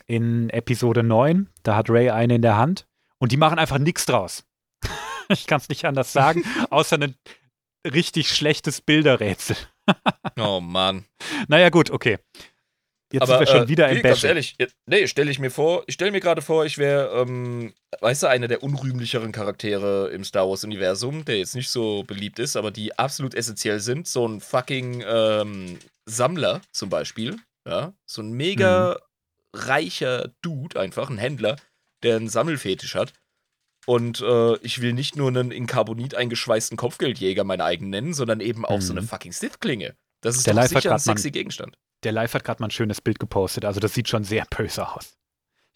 in Episode 9. Da hat Ray eine in der Hand und die machen einfach nichts draus. *laughs* ich kann es nicht anders sagen, *laughs* außer ein richtig schlechtes Bilderrätsel. Oh Mann. Naja, gut, okay. Jetzt Aber sind wir schon äh, wieder im ehrlich, je- nee, stelle ich mir vor, ich stelle mir gerade vor, ich wäre, ähm, weißt du, einer der unrühmlicheren Charaktere im Star Wars-Universum, der jetzt nicht so beliebt ist, aber die absolut essentiell sind. So ein fucking ähm, Sammler zum Beispiel, ja, so ein mega Mhm. reicher Dude, einfach ein Händler, der einen Sammelfetisch hat. Und äh, ich will nicht nur einen in Carbonit eingeschweißten Kopfgeldjäger meinen eigenen nennen, sondern eben auch so Mhm. eine fucking Sith-Klinge. Das ist Der doch sicher ein sexy Gegenstand. Der Live hat gerade mal ein schönes Bild gepostet. Also das sieht schon sehr böse aus.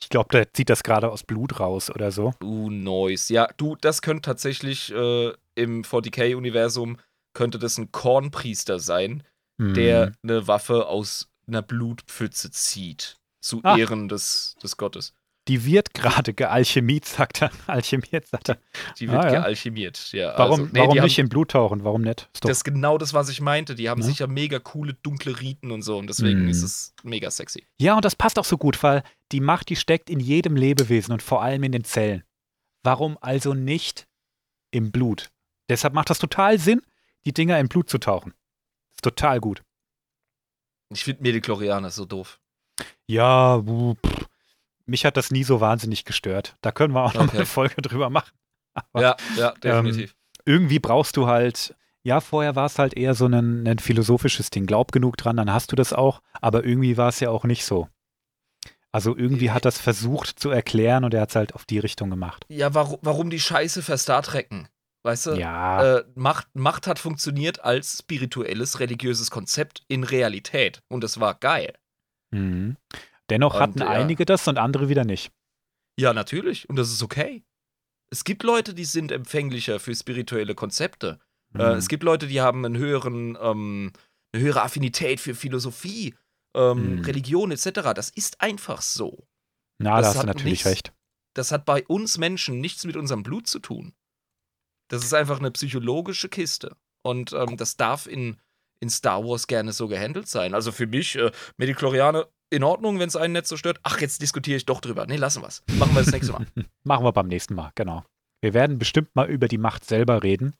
Ich glaube, der zieht das gerade aus Blut raus oder so. Uh, nice. Ja, du, das könnte tatsächlich äh, im 40k-Universum könnte das ein Kornpriester sein, der Mhm. eine Waffe aus einer Blutpfütze zieht. Zu Ah. Ehren des, des Gottes. Die wird gerade gealchemiert, sagt er. *laughs* Alchemiert, sagt er. Die wird Ah, ja. gealchemiert. Ja, Warum, also, nee, warum die nicht haben, in Blut tauchen? Warum nicht? Doch, Das ist genau das, was ich meinte. Die haben Ne? sicher mega coole dunkle Riten und so. Und deswegen Mhm. ist es mega sexy. ja, und das passt auch so gut, weil die Macht, die steckt in jedem Lebewesen und vor allem in den Zellen. Warum also nicht im Blut? Deshalb macht das total Sinn, die Dinger im Blut zu tauchen. Ist total gut. Ich finde Mediklorianer so doof. Ja, pff. Mich hat das nie so wahnsinnig gestört. Da können wir auch noch mal Okay. eine Folge drüber machen. *laughs* Aber Ja, ja, definitiv. irgendwie brauchst du halt, ja, vorher war es halt eher so ein, ein philosophisches Ding. Glaub genug dran, dann hast du das auch, aber irgendwie war es ja auch nicht so. Also irgendwie hat das versucht zu erklären und er hat es halt auf die Richtung gemacht. ja, warum, warum die Scheiße verstar trecken? Weißt du? Ja, äh, Macht, Macht hat funktioniert als spirituelles, religiöses Konzept in Realität. Und das war geil. mhm. Dennoch und, hatten ja. einige das und andere wieder nicht. Ja, natürlich. Und das ist okay. Es gibt Leute, die sind empfänglicher für spirituelle Konzepte. Äh, Mhm. es gibt Leute, die haben einen höheren, ähm, eine höhere Affinität für Philosophie, ähm, Mhm. Religion etc. Das ist einfach so. Na, da das hast du natürlich nichts- recht. Das hat bei uns Menschen nichts mit unserem Blut zu tun. Das ist einfach eine psychologische Kiste. Und ähm, das darf in, in Star Wars gerne so gehandelt sein. Also für mich, äh, Mediklorianer, in Ordnung, wenn es einen nicht so stört. Ach, jetzt diskutiere ich doch drüber. Nee, lassen wir es. Machen wir das nächste Mal. *laughs* Machen wir beim nächsten Mal, genau. Wir werden bestimmt mal über die Macht selber reden.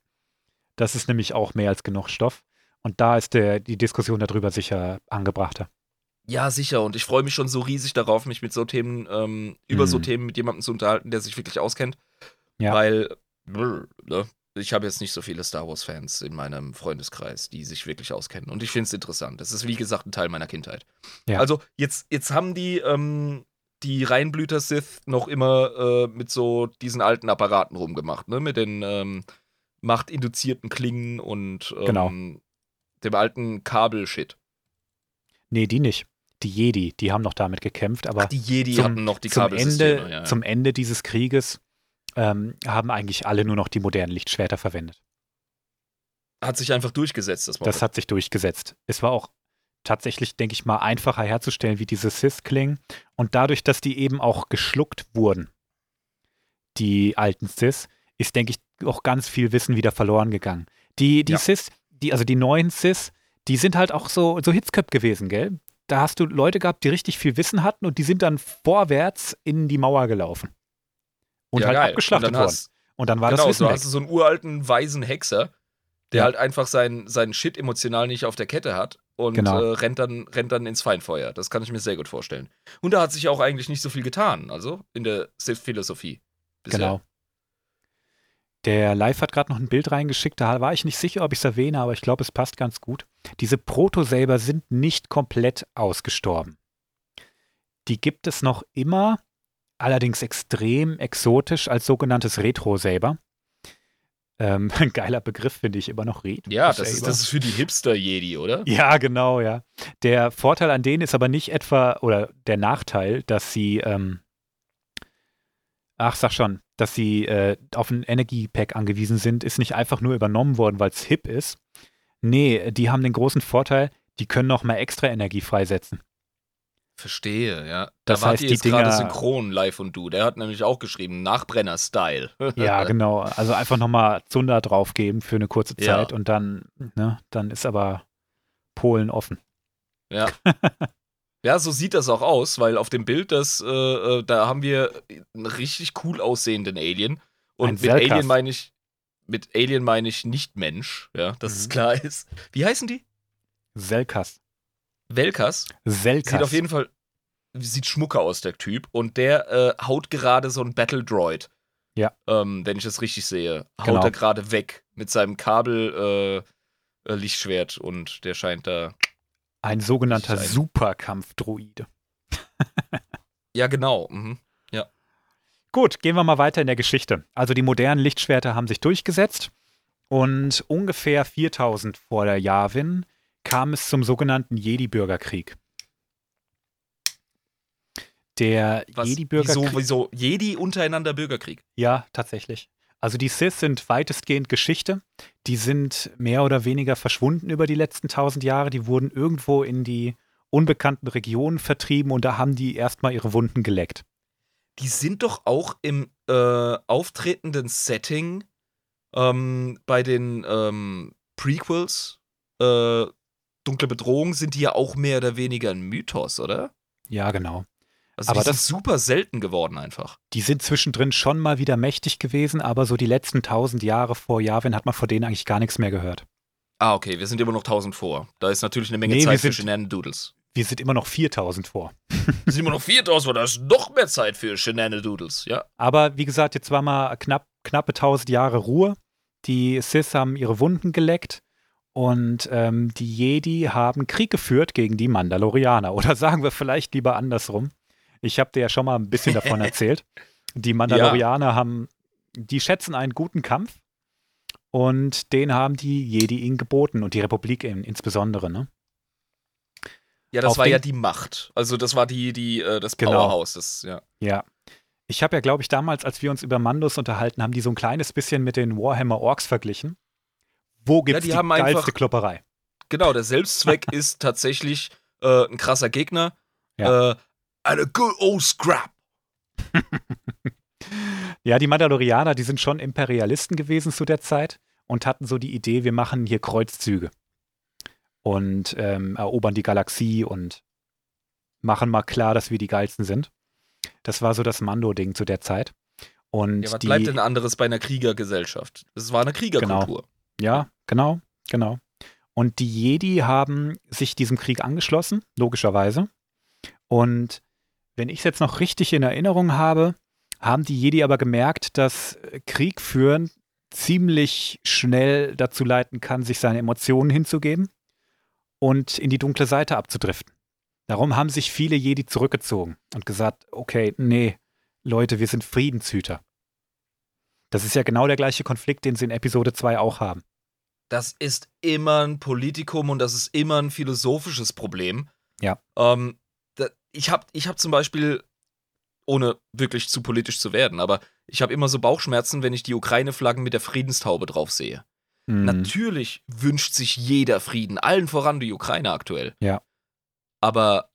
Das ist nämlich auch mehr als genug Stoff. Und da ist der, die Diskussion darüber sicher angebrachter. Ja, sicher. Und ich freue mich schon so riesig darauf, mich mit so Themen, ähm, über so Mhm. Themen mit jemandem zu unterhalten, der sich wirklich auskennt. Ja. Weil, ne? Ich habe jetzt nicht so viele Star Wars-Fans in meinem Freundeskreis, die sich wirklich auskennen. Und ich finde es interessant. Das ist, wie gesagt, ein Teil meiner Kindheit. Ja. Also, jetzt, jetzt haben die, ähm, die Reinblüter Sith noch immer äh, mit so diesen alten Apparaten rumgemacht, ne? Mit den ähm, machtinduzierten Klingen und ähm, Genau. dem alten Kabelshit. Nee, die nicht. Die Jedi, die haben noch damit gekämpft, aber Ach, die Jedi zum- hatten noch die zum, Kabelsysteme. Ende, ja, ja. zum Ende dieses Krieges ähm, haben eigentlich alle nur noch die modernen Lichtschwerter verwendet. Hat sich einfach durchgesetzt, das Motto. Das hat sich durchgesetzt. Es war auch tatsächlich, denke ich mal, einfacher herzustellen wie diese Sith-Klingen. Und dadurch, dass die eben auch geschluckt wurden, die alten Sith, ist, denke ich, auch ganz viel Wissen wieder verloren gegangen. Die, die Ja. Sith, die, also die neuen Sith, die sind halt auch so, so Hitzköpf gewesen, gell? Da hast du Leute gehabt, die richtig viel Wissen hatten und die sind dann vorwärts in die Mauer gelaufen. Und ja, halt geil. abgeschlachtet und dann worden. hast, Und dann war genau, das Wissen so weg. hast du so einen uralten, weisen Hexer, der Ja. halt einfach seinen seinen Shit emotional nicht auf der Kette hat und Genau. äh, rennt, dann, rennt dann ins Feinfeuer. Das kann ich mir sehr gut vorstellen. Und da hat sich auch eigentlich nicht so viel getan, also in der Sith-Philosophie. Genau. Der Live hat gerade noch ein Bild reingeschickt, da war ich nicht sicher, ob ich es erwähne, aber ich glaube, es passt ganz gut. Diese Proto-Saber sind nicht komplett ausgestorben. Die gibt es noch immer, allerdings extrem exotisch als sogenanntes Retro-Saber. Ähm, *laughs* ein geiler Begriff finde ich immer noch Retro. Ja, das ist, das ist für die Hipster-Jedi, oder? *laughs* Ja, genau, ja. Der Vorteil an denen ist aber nicht etwa, oder der Nachteil, dass sie, ähm, ach, sag schon, dass sie äh, auf ein Energiepack angewiesen sind, ist nicht einfach nur übernommen worden, weil es hip ist. Nee, die haben den großen Vorteil, die können noch mal extra Energie freisetzen. Verstehe, ja. Das da heißt, die jetzt gerade Dinger- synchron live und du. Der hat nämlich auch geschrieben, Nachbrenner-Style. *laughs* Ja, genau. Also einfach nochmal Zunder draufgeben für eine kurze Ja. Zeit und dann, ne, dann ist aber Polen offen. Ja. *laughs* ja, so sieht das auch aus, weil auf dem Bild, das, äh, äh, da haben wir einen richtig cool aussehenden Alien. Und Ein mit Selkas. Alien meine ich, mit Alien meine ich nicht Mensch, ja, dass es Mhm. klar ist. Wie heißen die? Selkas. Velkas. Selkas. Sieht auf jeden Fall, sieht schmucker aus, der Typ. Und der äh, haut gerade so ein Battle Droid. Ja. Ähm, wenn ich das richtig sehe. Haut Genau. er gerade weg mit seinem Kabel äh, äh, Lichtschwert und der scheint da. Ein sogenannter. Superkampfdroide. *laughs* Ja, genau. Mhm. Gut, gehen wir mal weiter in der Geschichte. Also die modernen Lichtschwerter haben sich durchgesetzt und ungefähr 4000 vor der Yavin kam es zum sogenannten Jedi-Bürgerkrieg. Der Jedi-Bürgerkrieg. wieso, wieso Jedi untereinander Bürgerkrieg? Ja, tatsächlich. Also die Sith sind weitestgehend Geschichte. Die sind mehr oder weniger verschwunden über die letzten tausend Jahre. Die wurden irgendwo in die unbekannten Regionen vertrieben und da haben die erstmal ihre Wunden geleckt. Die sind doch auch im äh, auftretenden Setting ähm, bei den ähm, Prequels, äh, Dunkle Bedrohung, sind die ja auch mehr oder weniger ein Mythos, oder? Ja, genau. Also Aber das- super selten geworden einfach. Die sind zwischendrin schon mal wieder mächtig gewesen, aber so die letzten tausend Jahre vor Yavin hat man von denen eigentlich gar nichts mehr gehört. Ah, okay, wir sind immer noch 1000 vor. Da ist natürlich eine Menge Nee, Zeit für sind- Shenandoodles. Wir sind immer noch 4000 vor. Wir *laughs* sind immer noch 4000 vor, da ist noch mehr Zeit für Shenandoodles, ja. Aber wie gesagt, jetzt war mal knapp, knappe 1000 Jahre Ruhe. Die Sith haben ihre Wunden geleckt und ähm, die Jedi haben Krieg geführt gegen die Mandalorianer. *laughs* Oder sagen wir vielleicht lieber andersrum. Ich habe dir ja schon mal ein bisschen davon *laughs* erzählt. Die Mandalorianer haben, die schätzen einen guten Kampf und den haben die Jedi ihnen geboten und die Republik in, insbesondere. Ne? Ja, das Auf war ja die Macht. Also das war die, die, äh, das Genau. Powerhouse. Das, ja. Ja. Ich habe ja, glaube ich, damals, als wir uns über Mandos unterhalten haben, die so ein kleines bisschen mit den Warhammer Orks verglichen. Wo gibt es die die, haben geilste einfach- Klopperei? Genau, der Selbstzweck *laughs* ist tatsächlich äh, ein krasser Gegner. Ja. Äh, eine good old scrap. *laughs* Ja, die Mandalorianer, die sind schon Imperialisten gewesen zu der Zeit und hatten so die Idee, wir machen hier Kreuzzüge und ähm, erobern die Galaxie und machen mal klar, dass wir die geilsten sind. Das war so das Mando-Ding zu der Zeit. Und Ja, was die, bleibt denn anderes bei einer Kriegergesellschaft? Es war eine Kriegerkultur. Ja, genau, genau. Und die Jedi haben sich diesem Krieg angeschlossen, logischerweise. Und wenn ich es jetzt noch richtig in Erinnerung habe, haben die Jedi aber gemerkt, dass äh, Krieg führen ziemlich schnell dazu leiten kann, sich seine Emotionen hinzugeben und in die dunkle Seite abzudriften. Darum haben sich viele Jedi zurückgezogen und gesagt, okay, nee, Leute, wir sind Friedenshüter. Das ist ja genau der gleiche Konflikt, den sie in Episode 2 auch haben. Das ist immer ein Politikum und das ist immer ein philosophisches Problem. Ja. Ähm, da, ich habe ich hab zum Beispiel, ohne wirklich zu politisch zu werden, aber ich habe immer so Bauchschmerzen, wenn ich die Ukraine-Flaggen mit der Friedenstaube drauf sehe. Mhm. Natürlich wünscht sich jeder Frieden, allen voran die Ukraine aktuell. Ja. Aber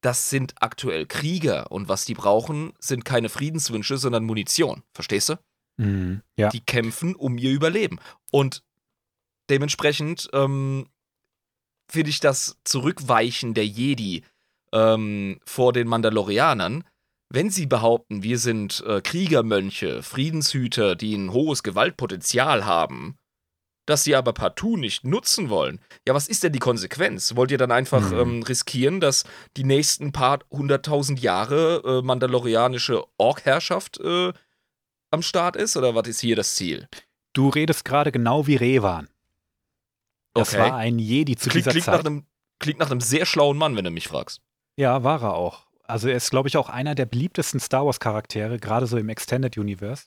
das sind aktuell Krieger und was die brauchen, sind keine Friedenswünsche, sondern Munition. Verstehst du? Mhm. Ja. Die kämpfen um ihr Überleben. Und dementsprechend ähm, finde ich das Zurückweichen der Jedi ähm, vor den Mandalorianern, wenn sie behaupten, wir sind äh, Kriegermönche, Friedenshüter, die ein hohes Gewaltpotenzial haben, das sie aber partout nicht nutzen wollen. Ja, was ist denn die Konsequenz? Wollt ihr dann einfach Mhm. ähm, riskieren, dass die nächsten paar hunderttausend Jahre äh, mandalorianische Ork-Herrschaft äh, am Start ist? Oder was ist hier das Ziel? Du redest gerade genau wie Revan. Das Okay. war ein Jedi zu Klingt, dieser klingt, Zeit. nach einem, klingt nach einem sehr schlauen Mann, wenn du mich fragst. Ja, war er auch. Also er ist, glaube ich, auch einer der beliebtesten Star Wars-Charaktere, gerade so im Extended Universe.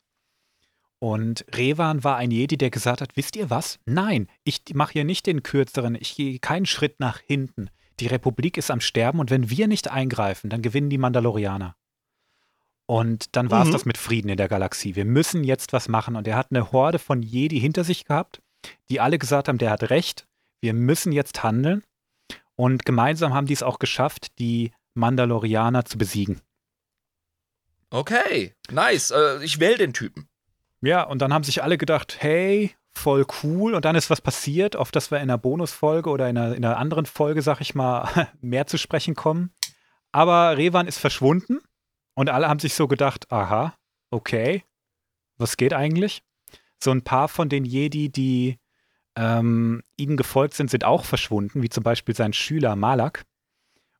Und Revan war ein Jedi, der gesagt hat, wisst ihr was? Nein, ich mache hier nicht den kürzeren, ich gehe keinen Schritt nach hinten. Die Republik ist am Sterben und wenn wir nicht eingreifen, dann gewinnen die Mandalorianer. Und dann war es Mhm. das mit Frieden in der Galaxie. Wir müssen jetzt was machen. Und er hat eine Horde von Jedi hinter sich gehabt, die alle gesagt haben, der hat recht, wir müssen jetzt handeln. Und gemeinsam haben die es auch geschafft, die Mandalorianer zu besiegen. Okay, nice. Äh, ich wähle den Typen. Ja, und dann haben sich alle gedacht, hey, voll cool. Und dann ist was passiert, auf das wir in einer Bonusfolge oder in einer, in einer anderen Folge, sag ich mal, *laughs* mehr zu sprechen kommen. Aber Revan ist verschwunden und alle haben sich so gedacht, aha, okay, was geht eigentlich? So ein paar von den Jedi, die ähm, ihnen gefolgt sind, sind auch verschwunden, wie zum Beispiel sein Schüler Malak.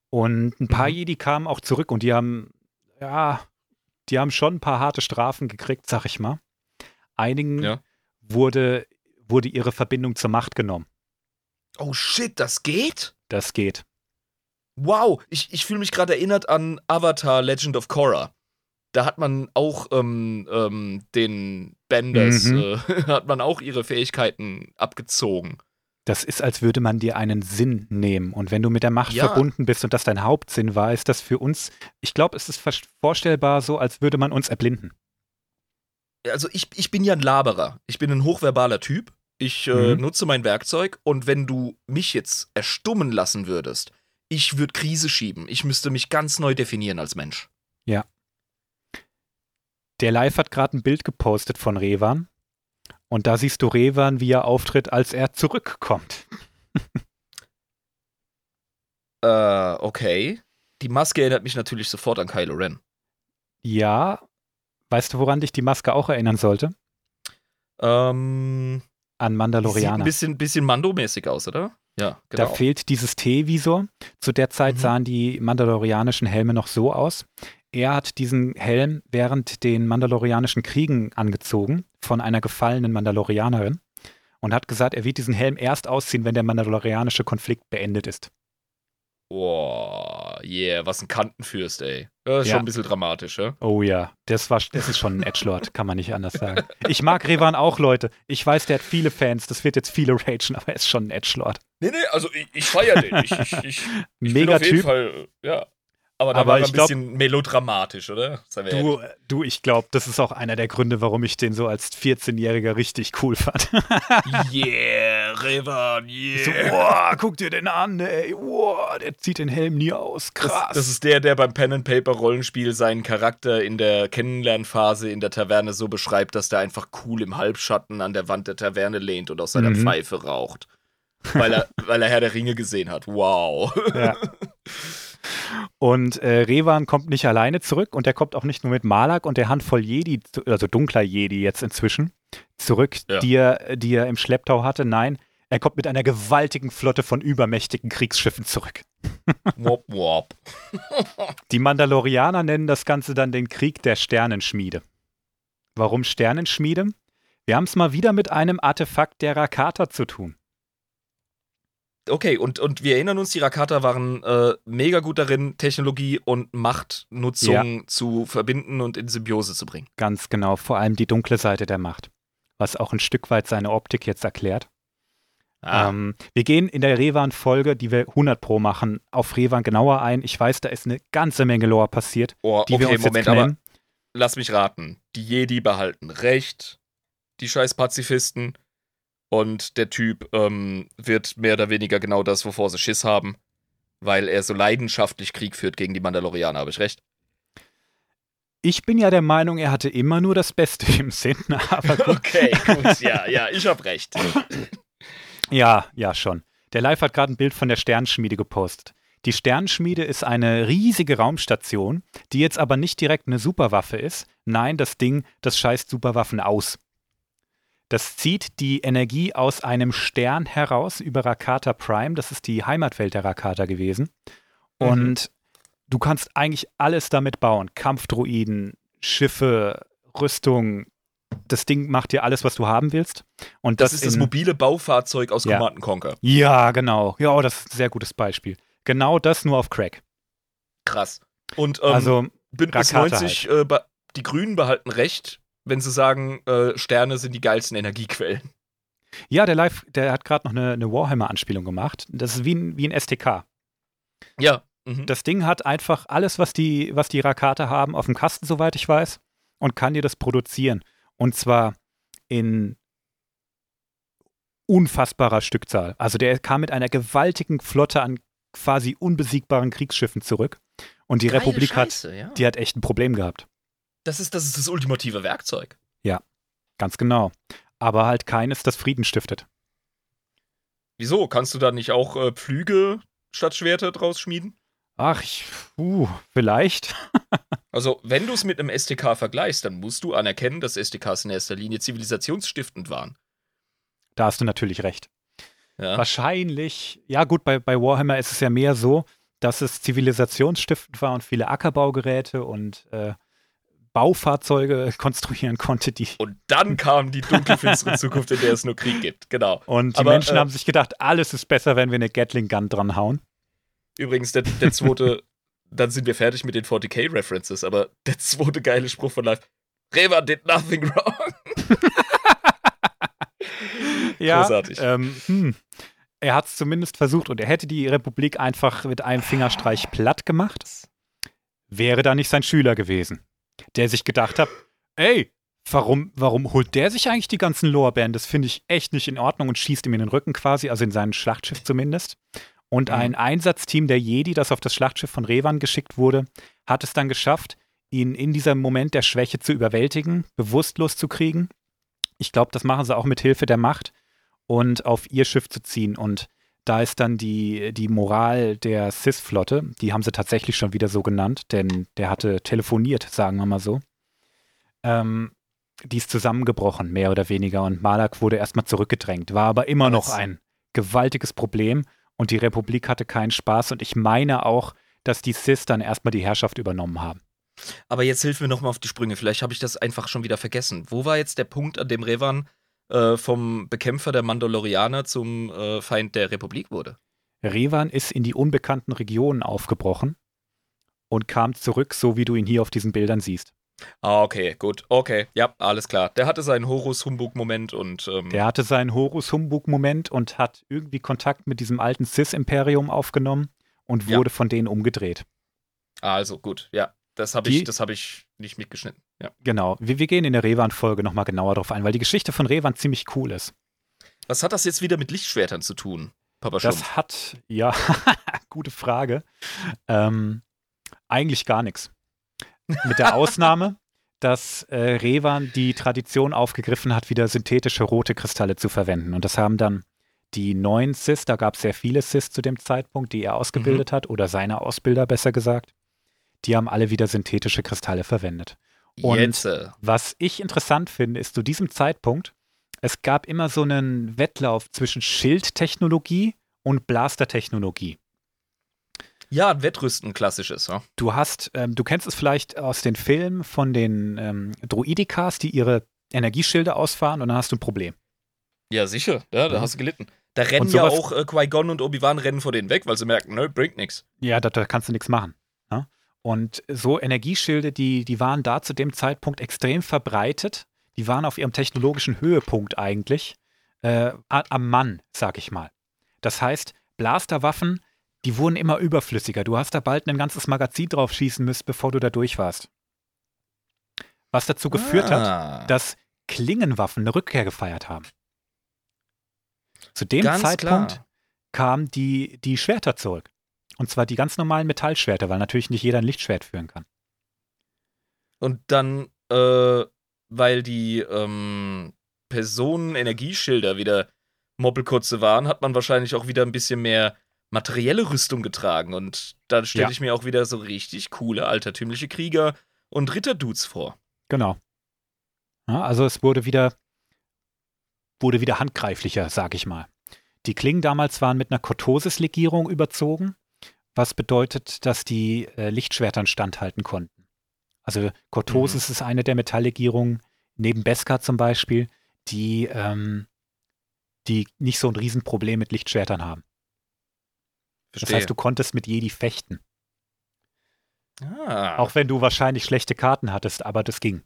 Und ein paar Mhm. Jedi kamen auch zurück und die haben, ja, die haben schon ein paar harte Strafen gekriegt, sag ich mal. Einigen Ja. wurde, wurde ihre Verbindung zur Macht genommen. Oh shit, das geht? Das geht. Wow, ich, ich fühle mich gerade erinnert an Avatar Legend of Korra. Da hat man auch ähm, ähm, den Benders, Mhm. äh, *laughs* hat man auch ihre Fähigkeiten abgezogen. Das ist, als würde man dir einen Sinn nehmen. Und wenn du mit der Macht Ja. verbunden bist und das dein Hauptsinn war, ist das für uns, ich glaube, es ist vorstellbar so, als würde man uns erblinden. Also ich, ich bin ja ein Laberer. Ich bin ein hochverbaler Typ. Ich äh, Mhm. nutze mein Werkzeug und wenn du mich jetzt erstummen lassen würdest, ich würde Krise schieben. Ich müsste mich ganz neu definieren als Mensch. Der Live hat gerade ein Bild gepostet von Revan. Und da siehst du Revan, wie er auftritt, als er zurückkommt. *laughs* Äh, okay. Die Maske erinnert mich natürlich sofort an Kylo Ren. Ja, weißt du, woran dich die Maske auch erinnern sollte? Ähm, An sieht ein Mandalorianer. bisschen, bisschen Mando-mäßig aus, oder? Ja, Da genau. fehlt dieses T-Visor. Zu der Zeit Mhm. sahen die mandalorianischen Helme noch so aus. Er hat diesen Helm während den mandalorianischen Kriegen angezogen von einer gefallenen Mandalorianerin und hat gesagt, er wird diesen Helm erst ausziehen, wenn der mandalorianische Konflikt beendet ist. Boah, yeah, was ein Kantenfürst, ey. Das ist Ja. schon ein bisschen dramatisch, ja? Oh ja, das, war, das ist schon ein Edgelord, kann man nicht anders sagen. Ich mag Revan auch, Leute. Ich weiß, der hat viele Fans, das wird jetzt viele ragen, aber er ist schon ein Edgelord. Nee, nee, also ich, ich feiere den. Ich, ich, ich, *laughs* ich bin Mega auf jeden Typ. Fall, ja. Aber da Aber war er ein glaub- bisschen melodramatisch, oder? Du, du ich glaube, das ist auch einer der Gründe, warum ich den so als 14-Jähriger richtig cool fand. *laughs* Yeah, Revan, So, yeah. boah, guck dir den an, ey. Boah, der zieht den Helm nie aus. Das, Krass. das ist der, der beim Pen and Paper Rollenspiel seinen Charakter in der Kennenlernphase in der Taverne so beschreibt, dass der einfach cool im Halbschatten an der Wand der Taverne lehnt und aus seiner Mhm. Pfeife raucht. Weil er, weil er Herr der Ringe gesehen hat. Wow. ja. Und äh, Revan kommt nicht alleine zurück und er kommt auch nicht nur mit Malak und der Handvoll Jedi, also dunkler Jedi jetzt inzwischen, zurück, Ja. die, er, die er im Schlepptau hatte. Nein, er kommt mit einer gewaltigen Flotte von übermächtigen Kriegsschiffen zurück. wop, wop. *laughs* Die Mandalorianer nennen das Ganze dann den Krieg der Sternenschmiede. Warum Sternenschmiede? Wir haben es mal wieder mit einem Artefakt der Rakata zu tun. Okay, und, und wir erinnern uns, die Rakata waren äh, mega gut darin, Technologie und Machtnutzung ja. zu verbinden und in Symbiose zu bringen. Ganz genau, vor allem die dunkle Seite der Macht, was auch ein Stück weit seine Optik jetzt erklärt. Ah. Ähm, wir gehen in der Revan-Folge, die wir 100 Pro machen, auf Revan genauer ein. Ich weiß, da ist eine ganze Menge Lore passiert, oh, die okay, wir uns Moment, jetzt aber lass mich raten. Die Jedi behalten Recht, die scheiß Pazifisten und der Typ ähm, wird mehr oder weniger genau das, wovor sie Schiss haben, weil er so leidenschaftlich Krieg führt gegen die Mandalorianer. Habe ich recht? Ich bin ja der Meinung, er hatte immer nur das Beste *laughs* im Sinn. Aber *laughs* gut. Okay, gut, ja, ja, ich habe recht. *laughs* Ja, ja, schon. Der Live hat gerade ein Bild von der Sternenschmiede gepostet. Die Sternenschmiede ist eine riesige Raumstation, die jetzt aber nicht direkt eine Superwaffe ist. Nein, das Ding, das scheißt Superwaffen aus. Das zieht die Energie aus einem Stern heraus über Rakata Prime. Das ist die Heimatwelt der Rakata gewesen. Mhm. Und du kannst eigentlich alles damit bauen. Kampfdruiden, Schiffe, Rüstung, das Ding macht dir alles, was du haben willst. Und das, das ist das mobile Baufahrzeug aus ja. Command Conquer. Ja, genau. Ja, oh, das ist ein sehr gutes Beispiel. Genau das nur auf Crack. Krass. Und ähm, also, Bündnis Rakata 90, halt. äh, die Grünen behalten recht, wenn sie sagen, äh, Sterne sind die geilsten Energiequellen. Ja, der Live, der hat gerade noch eine, eine Warhammer-Anspielung gemacht. Das ist wie ein, wie ein STK. Ja. Mhm. Das Ding hat einfach alles, was die, was die Rakate haben, auf dem Kasten, soweit ich weiß, und kann dir das produzieren. Und zwar in unfassbarer Stückzahl. Also der kam mit einer gewaltigen Flotte an quasi unbesiegbaren Kriegsschiffen zurück. Und die Geile Republik Scheiße, hat, ja. die hat echt ein Problem gehabt. Das ist, das ist das ultimative Werkzeug. Ja, ganz genau. Aber halt keines, das Frieden stiftet. Wieso? Kannst du da nicht auch äh, Pflüge statt Schwerter draus schmieden? Ach, ich, uh, vielleicht. *laughs* Also, wenn du es mit einem STK vergleichst, dann musst du anerkennen, dass STKs in erster Linie zivilisationsstiftend waren. Da hast du natürlich recht. Ja. Wahrscheinlich, ja gut, bei, bei Warhammer ist es ja mehr so, dass es zivilisationsstiftend war und viele Ackerbaugeräte und äh, Baufahrzeuge *laughs* konstruieren konnte, die. Und dann kam die dunkelfinstere *laughs* Zukunft, in der es nur Krieg gibt, genau. Und die Aber, Menschen äh, haben sich gedacht, alles ist besser, wenn wir eine Gatling Gun dran hauen. Übrigens, der, der *laughs* zweite, dann sind wir fertig mit den 40k-References, aber der zweite geile Spruch von Live. Reva did nothing wrong. Ja, Großartig. ähm, hm. Er hat es zumindest versucht und er hätte die Republik einfach mit einem Fingerstreich platt gemacht. Wäre da nicht sein Schüler gewesen, der sich gedacht hat, ey, warum, warum holt der sich eigentlich die ganzen Lorbeeren? Das finde ich echt nicht in Ordnung und schießt ihm in den Rücken quasi, also in sein Schlachtschiff *laughs* zumindest. Und Mhm. ein Einsatzteam der Jedi, das auf das Schlachtschiff von Revan geschickt wurde, hat es dann geschafft, ihn in diesem Moment der Schwäche zu überwältigen, bewusstlos zu kriegen. Ich glaube, das machen sie auch mit Hilfe der Macht und auf ihr Schiff zu ziehen. Und da ist dann die, die Moral der Sith-Flotte, die haben sie tatsächlich schon wieder so genannt, denn der hatte telefoniert, sagen wir mal so. Ähm, die ist zusammengebrochen, mehr oder weniger. Und Malak wurde erstmal zurückgedrängt, war aber immer noch ein gewaltiges Problem. Und die Republik hatte keinen Spaß. Und ich meine auch, dass die Sith dann erstmal die Herrschaft übernommen haben. Aber jetzt hilf mir nochmal auf die Sprünge. Vielleicht habe ich das einfach schon wieder vergessen. Wo war jetzt der Punkt, an dem Revan äh, vom Bekämpfer der Mandalorianer zum äh, Feind der Republik wurde? Revan ist in die unbekannten Regionen aufgebrochen und kam zurück, so wie du ihn hier auf diesen Bildern siehst. Ah, okay, gut. Okay, ja, alles klar. Der hatte seinen Horus-Humbug-Moment und. Ähm, Der hatte seinen Horus-Humbug-Moment und hat irgendwie Kontakt mit diesem alten Cis-Imperium aufgenommen und Ja. wurde von denen umgedreht. also, gut, ja. Das habe ich, das hab ich nicht mitgeschnitten. Ja. Genau. Wir, wir gehen in der Revan-Folge nochmal genauer drauf ein, weil die Geschichte von Revan ziemlich cool ist. Was hat das jetzt wieder mit Lichtschwertern zu tun, Papa Schlumpf? Das hat, ja, *laughs* gute Frage. Ähm, eigentlich gar nichts. Mit der *laughs* Ausnahme, dass äh, Revan die Tradition aufgegriffen hat, wieder synthetische rote Kristalle zu verwenden. Und das haben dann die neuen Cis, da gab es sehr viele Cis zu dem Zeitpunkt, die er ausgebildet hat, oder seine Ausbilder besser gesagt, die haben alle wieder synthetische Kristalle verwendet. Und Jetzt. Äh, Was ich interessant finde, ist zu diesem Zeitpunkt, es gab immer so einen Wettlauf zwischen Schildtechnologie und Blastertechnologie. ja, ein Wettrüsten, klassisches, ja. Du hast, ähm, du kennst es vielleicht aus den Filmen von den ähm, Droidikas, die ihre Energieschilde ausfahren und dann hast du ein Problem. Ja, sicher. Ja, da Mhm. hast du gelitten. Da rennen ja auch äh, Qui-Gon und Obi-Wan rennen vor denen weg, weil sie merken, ne, bringt nichts. Ja, da, da, kannst du nichts machen. Und so Energieschilde, die, die waren da zu dem Zeitpunkt extrem verbreitet. Die waren auf ihrem technologischen Höhepunkt eigentlich. Äh, am Mann, sag ich mal. Das heißt, Blasterwaffen, die wurden immer überflüssiger. Du hast da bald ein ganzes Magazin drauf schießen müssen, bevor du da durch warst. Was dazu geführt ah. hat, dass Klingenwaffen eine Rückkehr gefeiert haben. Zu dem ganz Zeitpunkt klar. kamen die, die Schwerter zurück. Und zwar die ganz normalen Metallschwerter, weil natürlich nicht jeder ein Lichtschwert führen kann. Und dann, äh, weil die ähm, Personen-Energieschilder wieder Moppelkotze waren, hat man wahrscheinlich auch wieder ein bisschen mehr materielle Rüstung getragen. Und da stelle ja. ich mir auch wieder so richtig coole altertümliche Krieger und Ritterdudes vor. Genau. Ja, also es wurde wieder, wurde wieder handgreiflicher, sag ich mal. Die Klingen damals waren mit einer Kortosis-Legierung überzogen, was bedeutet, dass die äh, Lichtschwertern standhalten konnten. Also Kortosis mhm. ist eine der Metalllegierungen, neben Beskar zum Beispiel, die, ähm, die nicht so ein Riesenproblem mit Lichtschwertern haben. Verstehe. Das heißt, du konntest mit Jedi fechten. Ah. Auch wenn du wahrscheinlich schlechte Karten hattest, aber das ging.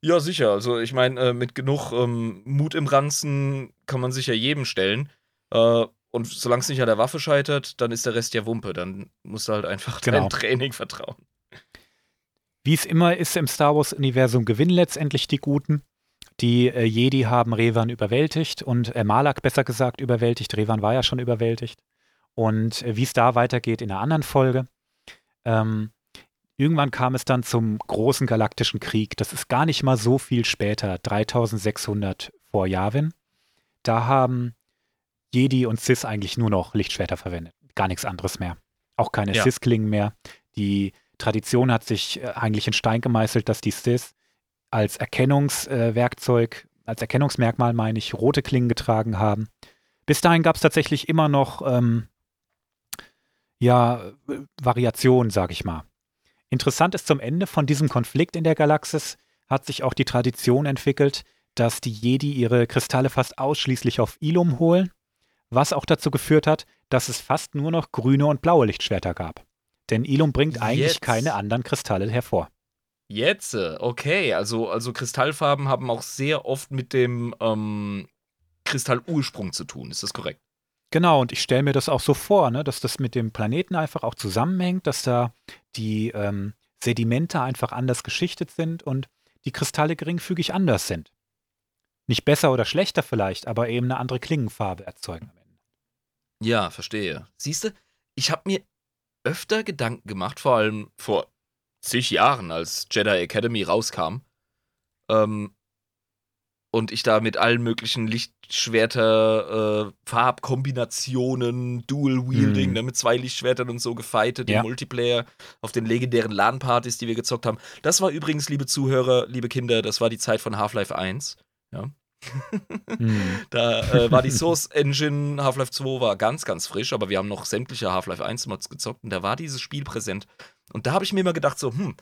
Ja, sicher. Also ich meine, äh, mit genug ähm, Mut im Ranzen kann man sich ja jedem stellen. Äh, und solange es nicht an der Waffe scheitert, dann ist der Rest ja Wumpe. Dann musst du halt einfach genau. deinem Training vertrauen. Wie es immer ist im Star Wars-Universum, gewinnen letztendlich die Guten. Die äh, Jedi haben Revan überwältigt und äh, Malak besser gesagt überwältigt. Revan war ja schon überwältigt. Und äh, wie es da weitergeht in einer anderen Folge. Ähm, Irgendwann kam es dann zum großen galaktischen Krieg. Das ist gar nicht mal so viel später, 3600 vor Yavin. Da haben Jedi und Sis eigentlich nur noch Lichtschwerter verwendet. Gar nichts anderes mehr. Auch keine ja. Sis-Klingen mehr. Die Tradition hat sich äh, eigentlich in Stein gemeißelt, dass die Sis als Erkennungswerkzeug, äh, als Erkennungsmerkmal, meine ich, rote Klingen getragen haben. Bis dahin gab es tatsächlich immer noch ähm, ja, Variationen, sag ich mal. Interessant ist zum Ende von diesem Konflikt in der Galaxis hat sich auch die Tradition entwickelt, dass die Jedi ihre Kristalle fast ausschließlich auf Ilum holen, was auch dazu geführt hat, dass es fast nur noch grüne und blaue Lichtschwerter gab. Denn Ilum bringt eigentlich Jetzt. keine anderen Kristalle hervor. Jetzt, okay, also, also Kristallfarben haben auch sehr oft mit dem ähm, Kristallursprung zu tun, ist das korrekt? Genau, und ich stelle mir das auch so vor, ne, dass das mit dem Planeten einfach auch zusammenhängt, dass da die ähm, Sedimente einfach anders geschichtet sind und die Kristalle geringfügig anders sind. Nicht besser oder schlechter vielleicht, aber eben eine andere Klingenfarbe erzeugen am Ende. Ja, verstehe. Siehst du, ich habe mir öfter Gedanken gemacht, vor allem vor zig Jahren, als Jedi Academy rauskam, ähm, und ich da mit allen möglichen Lichtschwerter, äh, Farbkombinationen, Dual-Wielding, mhm. ne, mit zwei Lichtschwertern und so gefightet ja. im Multiplayer auf den legendären LAN-Partys, die wir gezockt haben. Das war übrigens, liebe Zuhörer, liebe Kinder, das war die Zeit von Half-Life 1. Ja. Mhm. Da äh, war die Source Engine Half-Life 2 war ganz, ganz frisch, aber wir haben noch sämtliche Half-Life 1 Mods gezockt und da war dieses Spiel präsent. Und da habe ich mir immer gedacht, so, hm,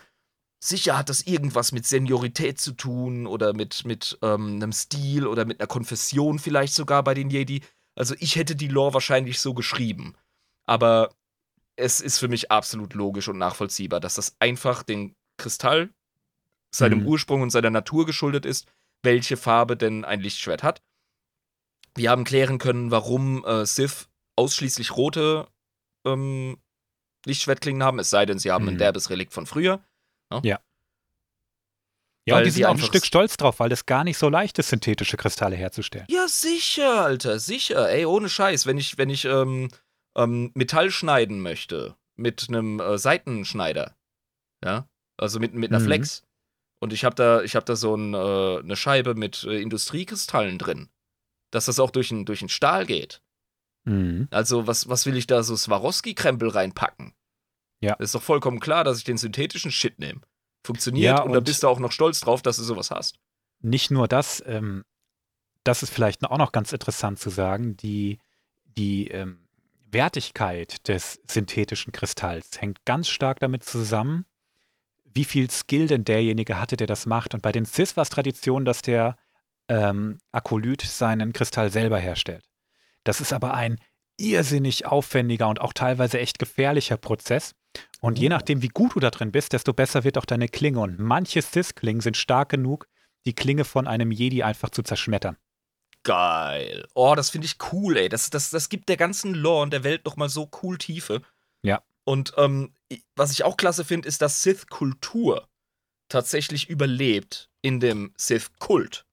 Sicher hat das irgendwas mit Seniorität zu tun oder mit, mit ähm, einem Stil oder mit einer Konfession vielleicht sogar bei den Jedi. Also ich hätte die Lore wahrscheinlich so geschrieben. Aber es ist für mich absolut logisch und nachvollziehbar, dass das einfach den Kristall seinem mhm. Ursprung und seiner Natur geschuldet ist, welche Farbe denn ein Lichtschwert hat. Wir haben klären können, warum äh, Sith ausschließlich rote ähm, Lichtschwertklingen haben, es sei denn, sie haben mhm. ein derbes Relikt von früher. Ja. Ja, weil und die sind auch ein Stück stolz drauf, weil es gar nicht so leicht ist, synthetische Kristalle herzustellen. Ja, sicher, Alter, sicher. Ey, ohne Scheiß. Wenn ich, wenn ich ähm, ähm, Metall schneiden möchte mit einem äh, Seitenschneider, ja, also mit, mit einer mhm. Flex, und ich habe da, hab da so ein, äh, eine Scheibe mit äh, Industriekristallen drin, dass das auch durch den durch Stahl geht. Mhm. Also, was, was will ich da so Swarovski-Krempel reinpacken? Ja. Das ist doch vollkommen klar, dass ich den synthetischen Shit nehme. Funktioniert ja, und, und dann bist du auch noch stolz drauf, dass du sowas hast. Nicht nur das, ähm, das ist vielleicht auch noch ganz interessant zu sagen, die, die ähm, Wertigkeit des synthetischen Kristalls hängt ganz stark damit zusammen, wie viel Skill denn derjenige hatte, der das macht. Und bei den Cis war es Tradition, dass der ähm, Akolyt seinen Kristall selber herstellt. Das ist aber ein irrsinnig aufwendiger und auch teilweise echt gefährlicher Prozess. Und je oh. nachdem, wie gut du da drin bist, desto besser wird auch deine Klinge. Und manche Sith-Klingen sind stark genug, die Klinge von einem Jedi einfach zu zerschmettern. Geil. Oh, das finde ich cool, ey. Das, das, das gibt der ganzen Lore und der Welt nochmal so cool Tiefe. Ja. Und ähm, was ich auch klasse finde, ist, dass Sith-Kultur tatsächlich überlebt in dem Sith-Kult.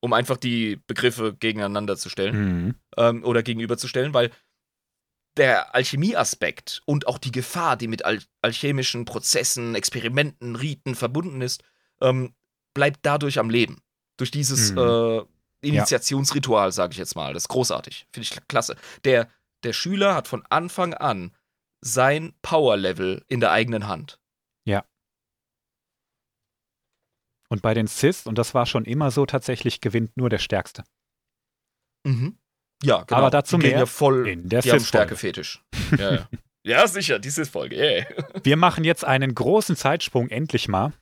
Um einfach die Begriffe gegeneinander zu stellen mhm. ähm, oder gegenüberzustellen, weil der Alchemieaspekt und auch die Gefahr, die mit al alchemischen Prozessen, Experimenten, Riten verbunden ist, ähm, bleibt dadurch am Leben. Durch dieses mhm. äh, Initiationsritual, sage ich jetzt mal. Das ist großartig. Finde ich klasse. Der, der Schüler hat von Anfang an sein Power-Level in der eigenen Hand. Ja. Und bei den Cis, und das war schon immer so, tatsächlich gewinnt nur der Stärkste. Mhm. Ja, genau. Aber dazu die mehr ja voll in der die Stärke-Fetisch. ja, ja. *laughs* ja, sicher, die Sith-Folge. Yeah. *laughs* Wir machen jetzt einen großen Zeitsprung endlich mal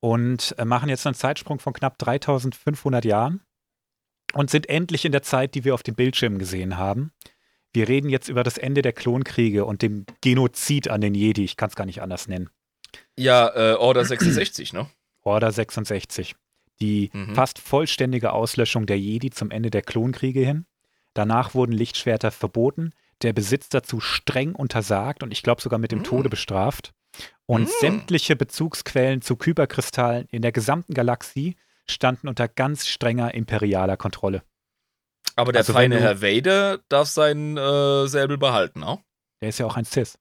und äh, machen jetzt einen Zeitsprung von knapp 3500 Jahren und sind endlich in der Zeit, die wir auf den Bildschirmen gesehen haben. Wir reden jetzt über das Ende der Klonkriege und dem Genozid an den Jedi. Ich kann es gar nicht anders nennen. Ja, äh, Order *clears throat* 66, ne? Order 66. Die mhm. fast vollständige Auslöschung der Jedi zum Ende der Klonkriege hin. Danach wurden Lichtschwerter verboten, der Besitz dazu streng untersagt und ich glaube sogar mit dem mhm. Tode bestraft. Und mhm. sämtliche Bezugsquellen zu Kyberkristallen in der gesamten Galaxie standen unter ganz strenger imperialer Kontrolle. Aber der also feine Herr Vader darf seinen äh, Säbel behalten, ne? Der ist ja auch ein Cis.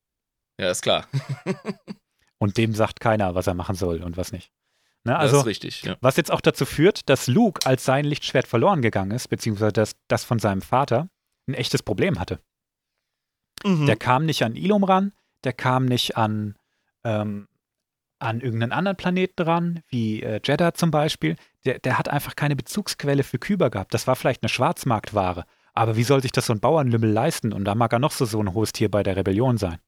Ja, ist klar. *laughs* und dem sagt keiner, was er machen soll und was nicht. Ne, also, das ist richtig. Ja. Was jetzt auch dazu führt, dass Luke, als sein Lichtschwert verloren gegangen ist, beziehungsweise das, das von seinem Vater, ein echtes Problem hatte. Mhm. Der kam nicht an Ilum ran, der kam nicht an ähm, an irgendeinen anderen Planeten dran, wie äh, Jeddah zum Beispiel. Der, der hat einfach keine Bezugsquelle für Kyber gehabt. Das war vielleicht eine Schwarzmarktware. Aber wie soll sich das so ein Bauernlümmel leisten? Und da mag er noch so, so ein hohes Tier bei der Rebellion sein.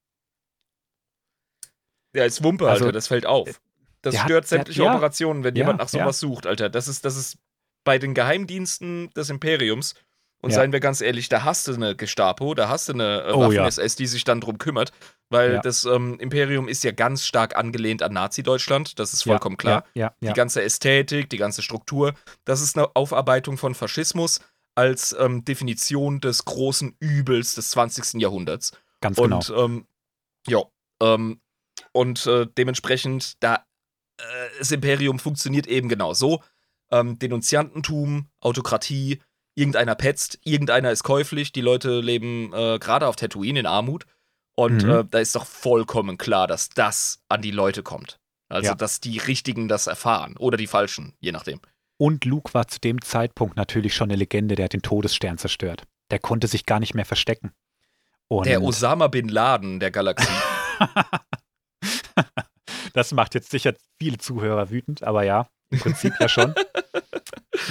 Ja, ist Wumpe, also, Alter, das fällt auf. Äh, das stört hat, sämtliche der, Operationen, wenn ja, jemand nach sowas ja. sucht, Alter. Das ist, das ist bei den Geheimdiensten des Imperiums und ja. seien wir ganz ehrlich, da hast du eine Gestapo, da hast du eine äh, oh, Waffen-SS, die sich dann drum kümmert, weil ja. das ähm, Imperium ist ja ganz stark angelehnt an Nazi-Deutschland, das ist vollkommen klar. Die ganze Ästhetik, die ganze Struktur, das ist eine Aufarbeitung von Faschismus als ähm, Definition des großen Übels des 20. Jahrhunderts. Ganz genau. Und ähm, ja, ähm, und äh, dementsprechend, da äh, das Imperium funktioniert eben genau so. Ähm, Denunziantentum, Autokratie, irgendeiner petzt, irgendeiner ist käuflich, die Leute leben äh, gerade auf Tatooine in Armut. Und mhm. äh, da ist doch vollkommen klar, dass das an die Leute kommt. Also, ja. dass die Richtigen das erfahren oder die Falschen, je nachdem. Und Luke war zu dem Zeitpunkt natürlich schon eine Legende, der hat den Todesstern zerstört. Der konnte sich gar nicht mehr verstecken. Und der Osama bin Laden der Galaxie. *laughs* *laughs* das macht jetzt sicher viele Zuhörer wütend, aber ja, im Prinzip ja schon. *laughs*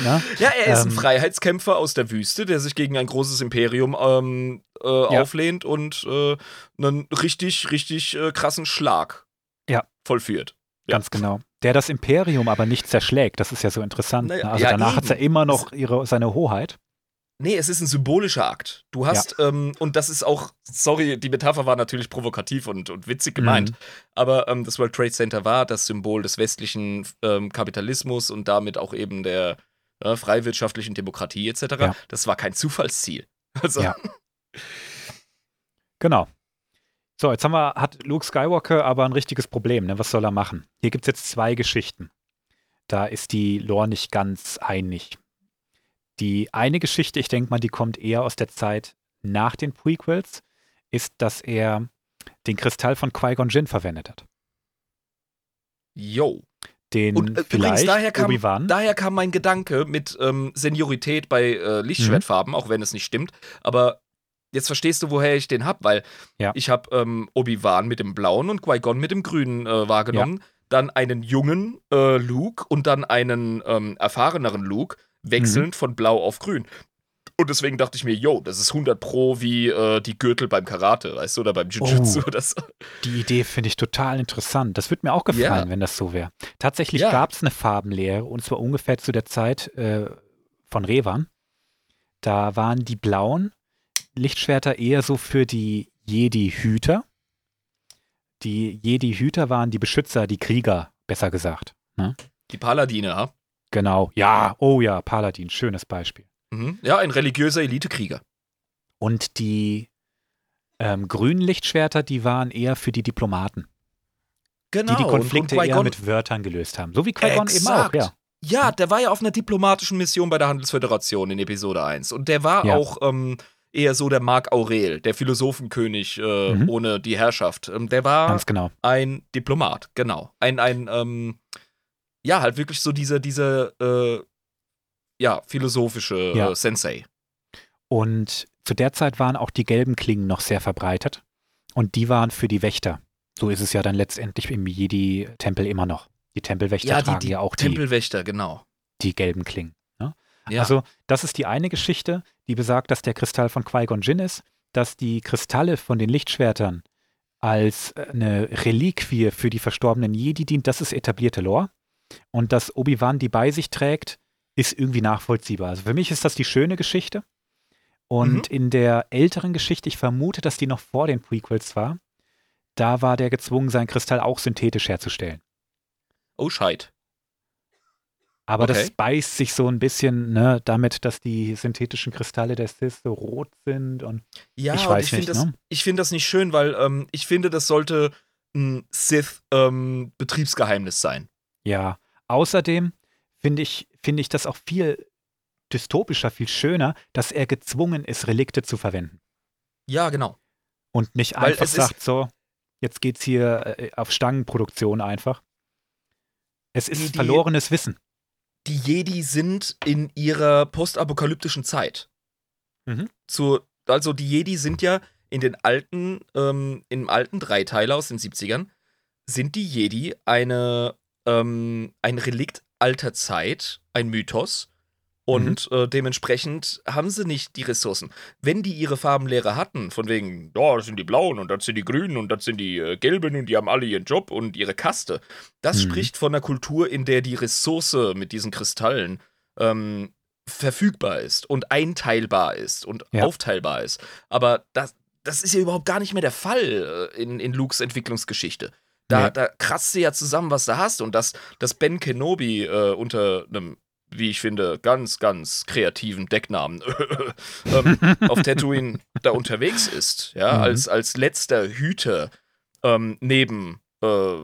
Ja, ja er ist ähm, ein Freiheitskämpfer aus der Wüste, der sich gegen ein großes Imperium ähm, äh, ja. auflehnt und äh, einen richtig, richtig äh, krassen Schlag ja. vollführt. Ganz genau. Der das Imperium aber nicht zerschlägt, das ist ja so interessant. Naja, ne? also danach hat er immer noch ihre, seine Hoheit. Nee, es ist ein symbolischer Akt. Du hast, ja. ähm, und das ist auch, sorry, die Metapher war natürlich provokativ und, und witzig gemeint, mhm. aber ähm, das World Trade Center war das Symbol des westlichen ähm, Kapitalismus und damit auch eben der äh, freiwirtschaftlichen Demokratie etc. Ja. Das war kein Zufallsziel. *laughs* Also. Ja. Genau. So, jetzt haben wir, hat Luke Skywalker aber ein richtiges Problem. Ne? Was soll er machen? Hier gibt es jetzt zwei Geschichten. Da ist die Lore nicht ganz einig. Die eine Geschichte, ich denke mal, die kommt eher aus der Zeit nach den Prequels, ist, dass er den Kristall von Qui-Gon Jinn verwendet hat. Yo. Den und äh, übrigens, daher kam, daher kam mein Gedanke mit ähm, Seniorität bei äh, Lichtschwertfarben, mhm. auch wenn es nicht stimmt. Aber jetzt verstehst du, woher ich den hab, weil ja. ich habe ähm, Obi-Wan mit dem blauen und Qui-Gon mit dem grünen äh, wahrgenommen. Ja. Dann einen jungen äh, Luke und dann einen ähm, erfahreneren Luke wechselnd mhm. von blau auf grün. Und deswegen dachte ich mir, yo, das ist 100 Pro wie äh, die Gürtel beim Karate, weißt du, oder beim Jiu-Jitsu. Oh, die Idee finde ich total interessant. Das würde mir auch gefallen, ja. wenn das so wäre. Tatsächlich ja. gab es eine Farbenlehre, und zwar ungefähr zu der Zeit äh, von Revan. Da waren die blauen Lichtschwerter eher so für die Jedi-Hüter. Die Jedi-Hüter waren die Beschützer, die Krieger, besser gesagt. Ne? Die Paladine, ha? Genau, ja, oh ja, Paladin, schönes Beispiel. Mhm. Ja, ein religiöser Elitekrieger. Und die ähm, grünen Lichtschwerter, die waren eher für die Diplomaten. Genau. Die die Konflikte eher mit Wörtern gelöst haben. So wie Qui-Gon eben auch, ja. Ja, der war ja auf einer diplomatischen Mission bei der Handelsföderation in Episode 1. Und der war Ja. auch ähm, eher so der Marc Aurel, der Philosophenkönig äh, Mhm. ohne die Herrschaft. Ähm, der war Ganz genau. ein Diplomat, genau. Ein, ein, ähm, ja, halt wirklich so dieser, dieser, äh, ja, philosophische Ja. Äh, Sensei. Und zu der Zeit waren auch die gelben Klingen noch sehr verbreitet. Und die waren für die Wächter. So ist es ja dann letztendlich im Jedi-Tempel immer noch. Die Tempelwächter Ja, die, tragen die ja auch die, Tempelwächter, genau. die gelben Klingen. Ne? Ja. Also, das ist die eine Geschichte, die besagt, dass der Kristall von Qui-Gon Jinn ist, dass die Kristalle von den Lichtschwertern als äh, eine Reliquie für die verstorbenen Jedi dient, das ist etablierte Lore. Und dass Obi-Wan die bei sich trägt, ist irgendwie nachvollziehbar. Also für mich ist das die schöne Geschichte. Und in der älteren Geschichte, ich vermute, dass die noch vor den Prequels war, da war der gezwungen, seinen Kristall auch synthetisch herzustellen. oh, Scheit. Aber das Okay. beißt sich so ein bisschen ne, damit, dass die synthetischen Kristalle der Sith so rot sind und Ja, Ich weiß ich finde nicht, das, ne? ich find das nicht schön, weil ähm, ich finde, das sollte ein Sith-Betriebsgeheimnis sein. ja. Außerdem finde ich, finde ich das auch viel dystopischer, viel schöner, dass er gezwungen ist, Relikte zu verwenden. Ja, genau. Und nicht Weil einfach sagt, so, jetzt geht's hier äh, auf Stangenproduktion einfach. Es ist die- verlorenes Wissen. Die Jedi sind in ihrer postapokalyptischen Zeit. Mhm. Zu, also die Jedi sind ja in den alten, ähm, im alten Dreiteiler aus den 70ern, sind die Jedi eine, ähm, ein Relikt alter Zeit, ein Mythos. Und äh, dementsprechend haben sie nicht die Ressourcen. Wenn die ihre Farbenlehre hatten, von wegen, ja, das sind die Blauen und das sind die Grünen und das sind die äh, Gelben und die haben alle ihren Job und ihre Kaste, das Mhm. spricht von einer Kultur, in der die Ressource mit diesen Kristallen ähm, verfügbar ist und einteilbar ist und Ja. aufteilbar ist. Aber das, das ist ja überhaupt gar nicht mehr der Fall äh, in, in Lukes Entwicklungsgeschichte. Da, Nee. da kratzt du ja zusammen, was du hast. Und dass, dass Ben Kenobi äh, unter einem, wie ich finde, ganz, ganz kreativen Decknamen *laughs* ähm, auf Tatooine da unterwegs ist, ja, Mhm. als, als letzter Hüter ähm, neben äh,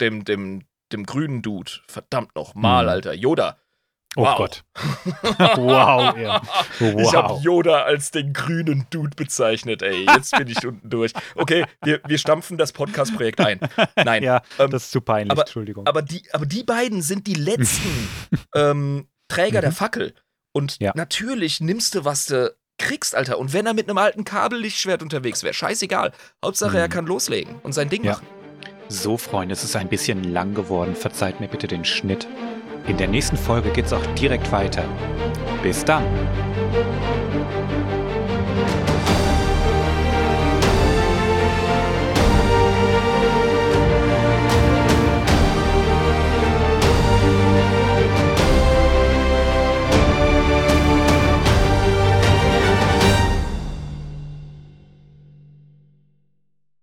dem, dem, dem grünen Dude. Verdammt noch mal, Mhm. Alter. Yoda. Oh Wow. Gott. *laughs* wow, ja. Ich habe Wow. Yoda als den grünen Dude bezeichnet, ey. Jetzt bin ich unten durch. Okay, wir, wir stampfen das Podcast-Projekt ein. *laughs* Nein. Ja, ähm, das ist zu peinlich, aber- Entschuldigung. aber, die, aber die beiden sind die letzten ähm, Träger der Mhm. Fackel. Und Ja. natürlich nimmst du, was du kriegst, Alter. Und wenn er mit einem alten Kabellichtschwert unterwegs wäre, scheißegal. Hauptsache, er Mhm. kann loslegen und sein Ding Ja. machen. So, Freunde, es ist ein bisschen lang geworden. Verzeiht mir bitte den Schnitt. In der nächsten Folge geht's auch direkt weiter. Bis dann.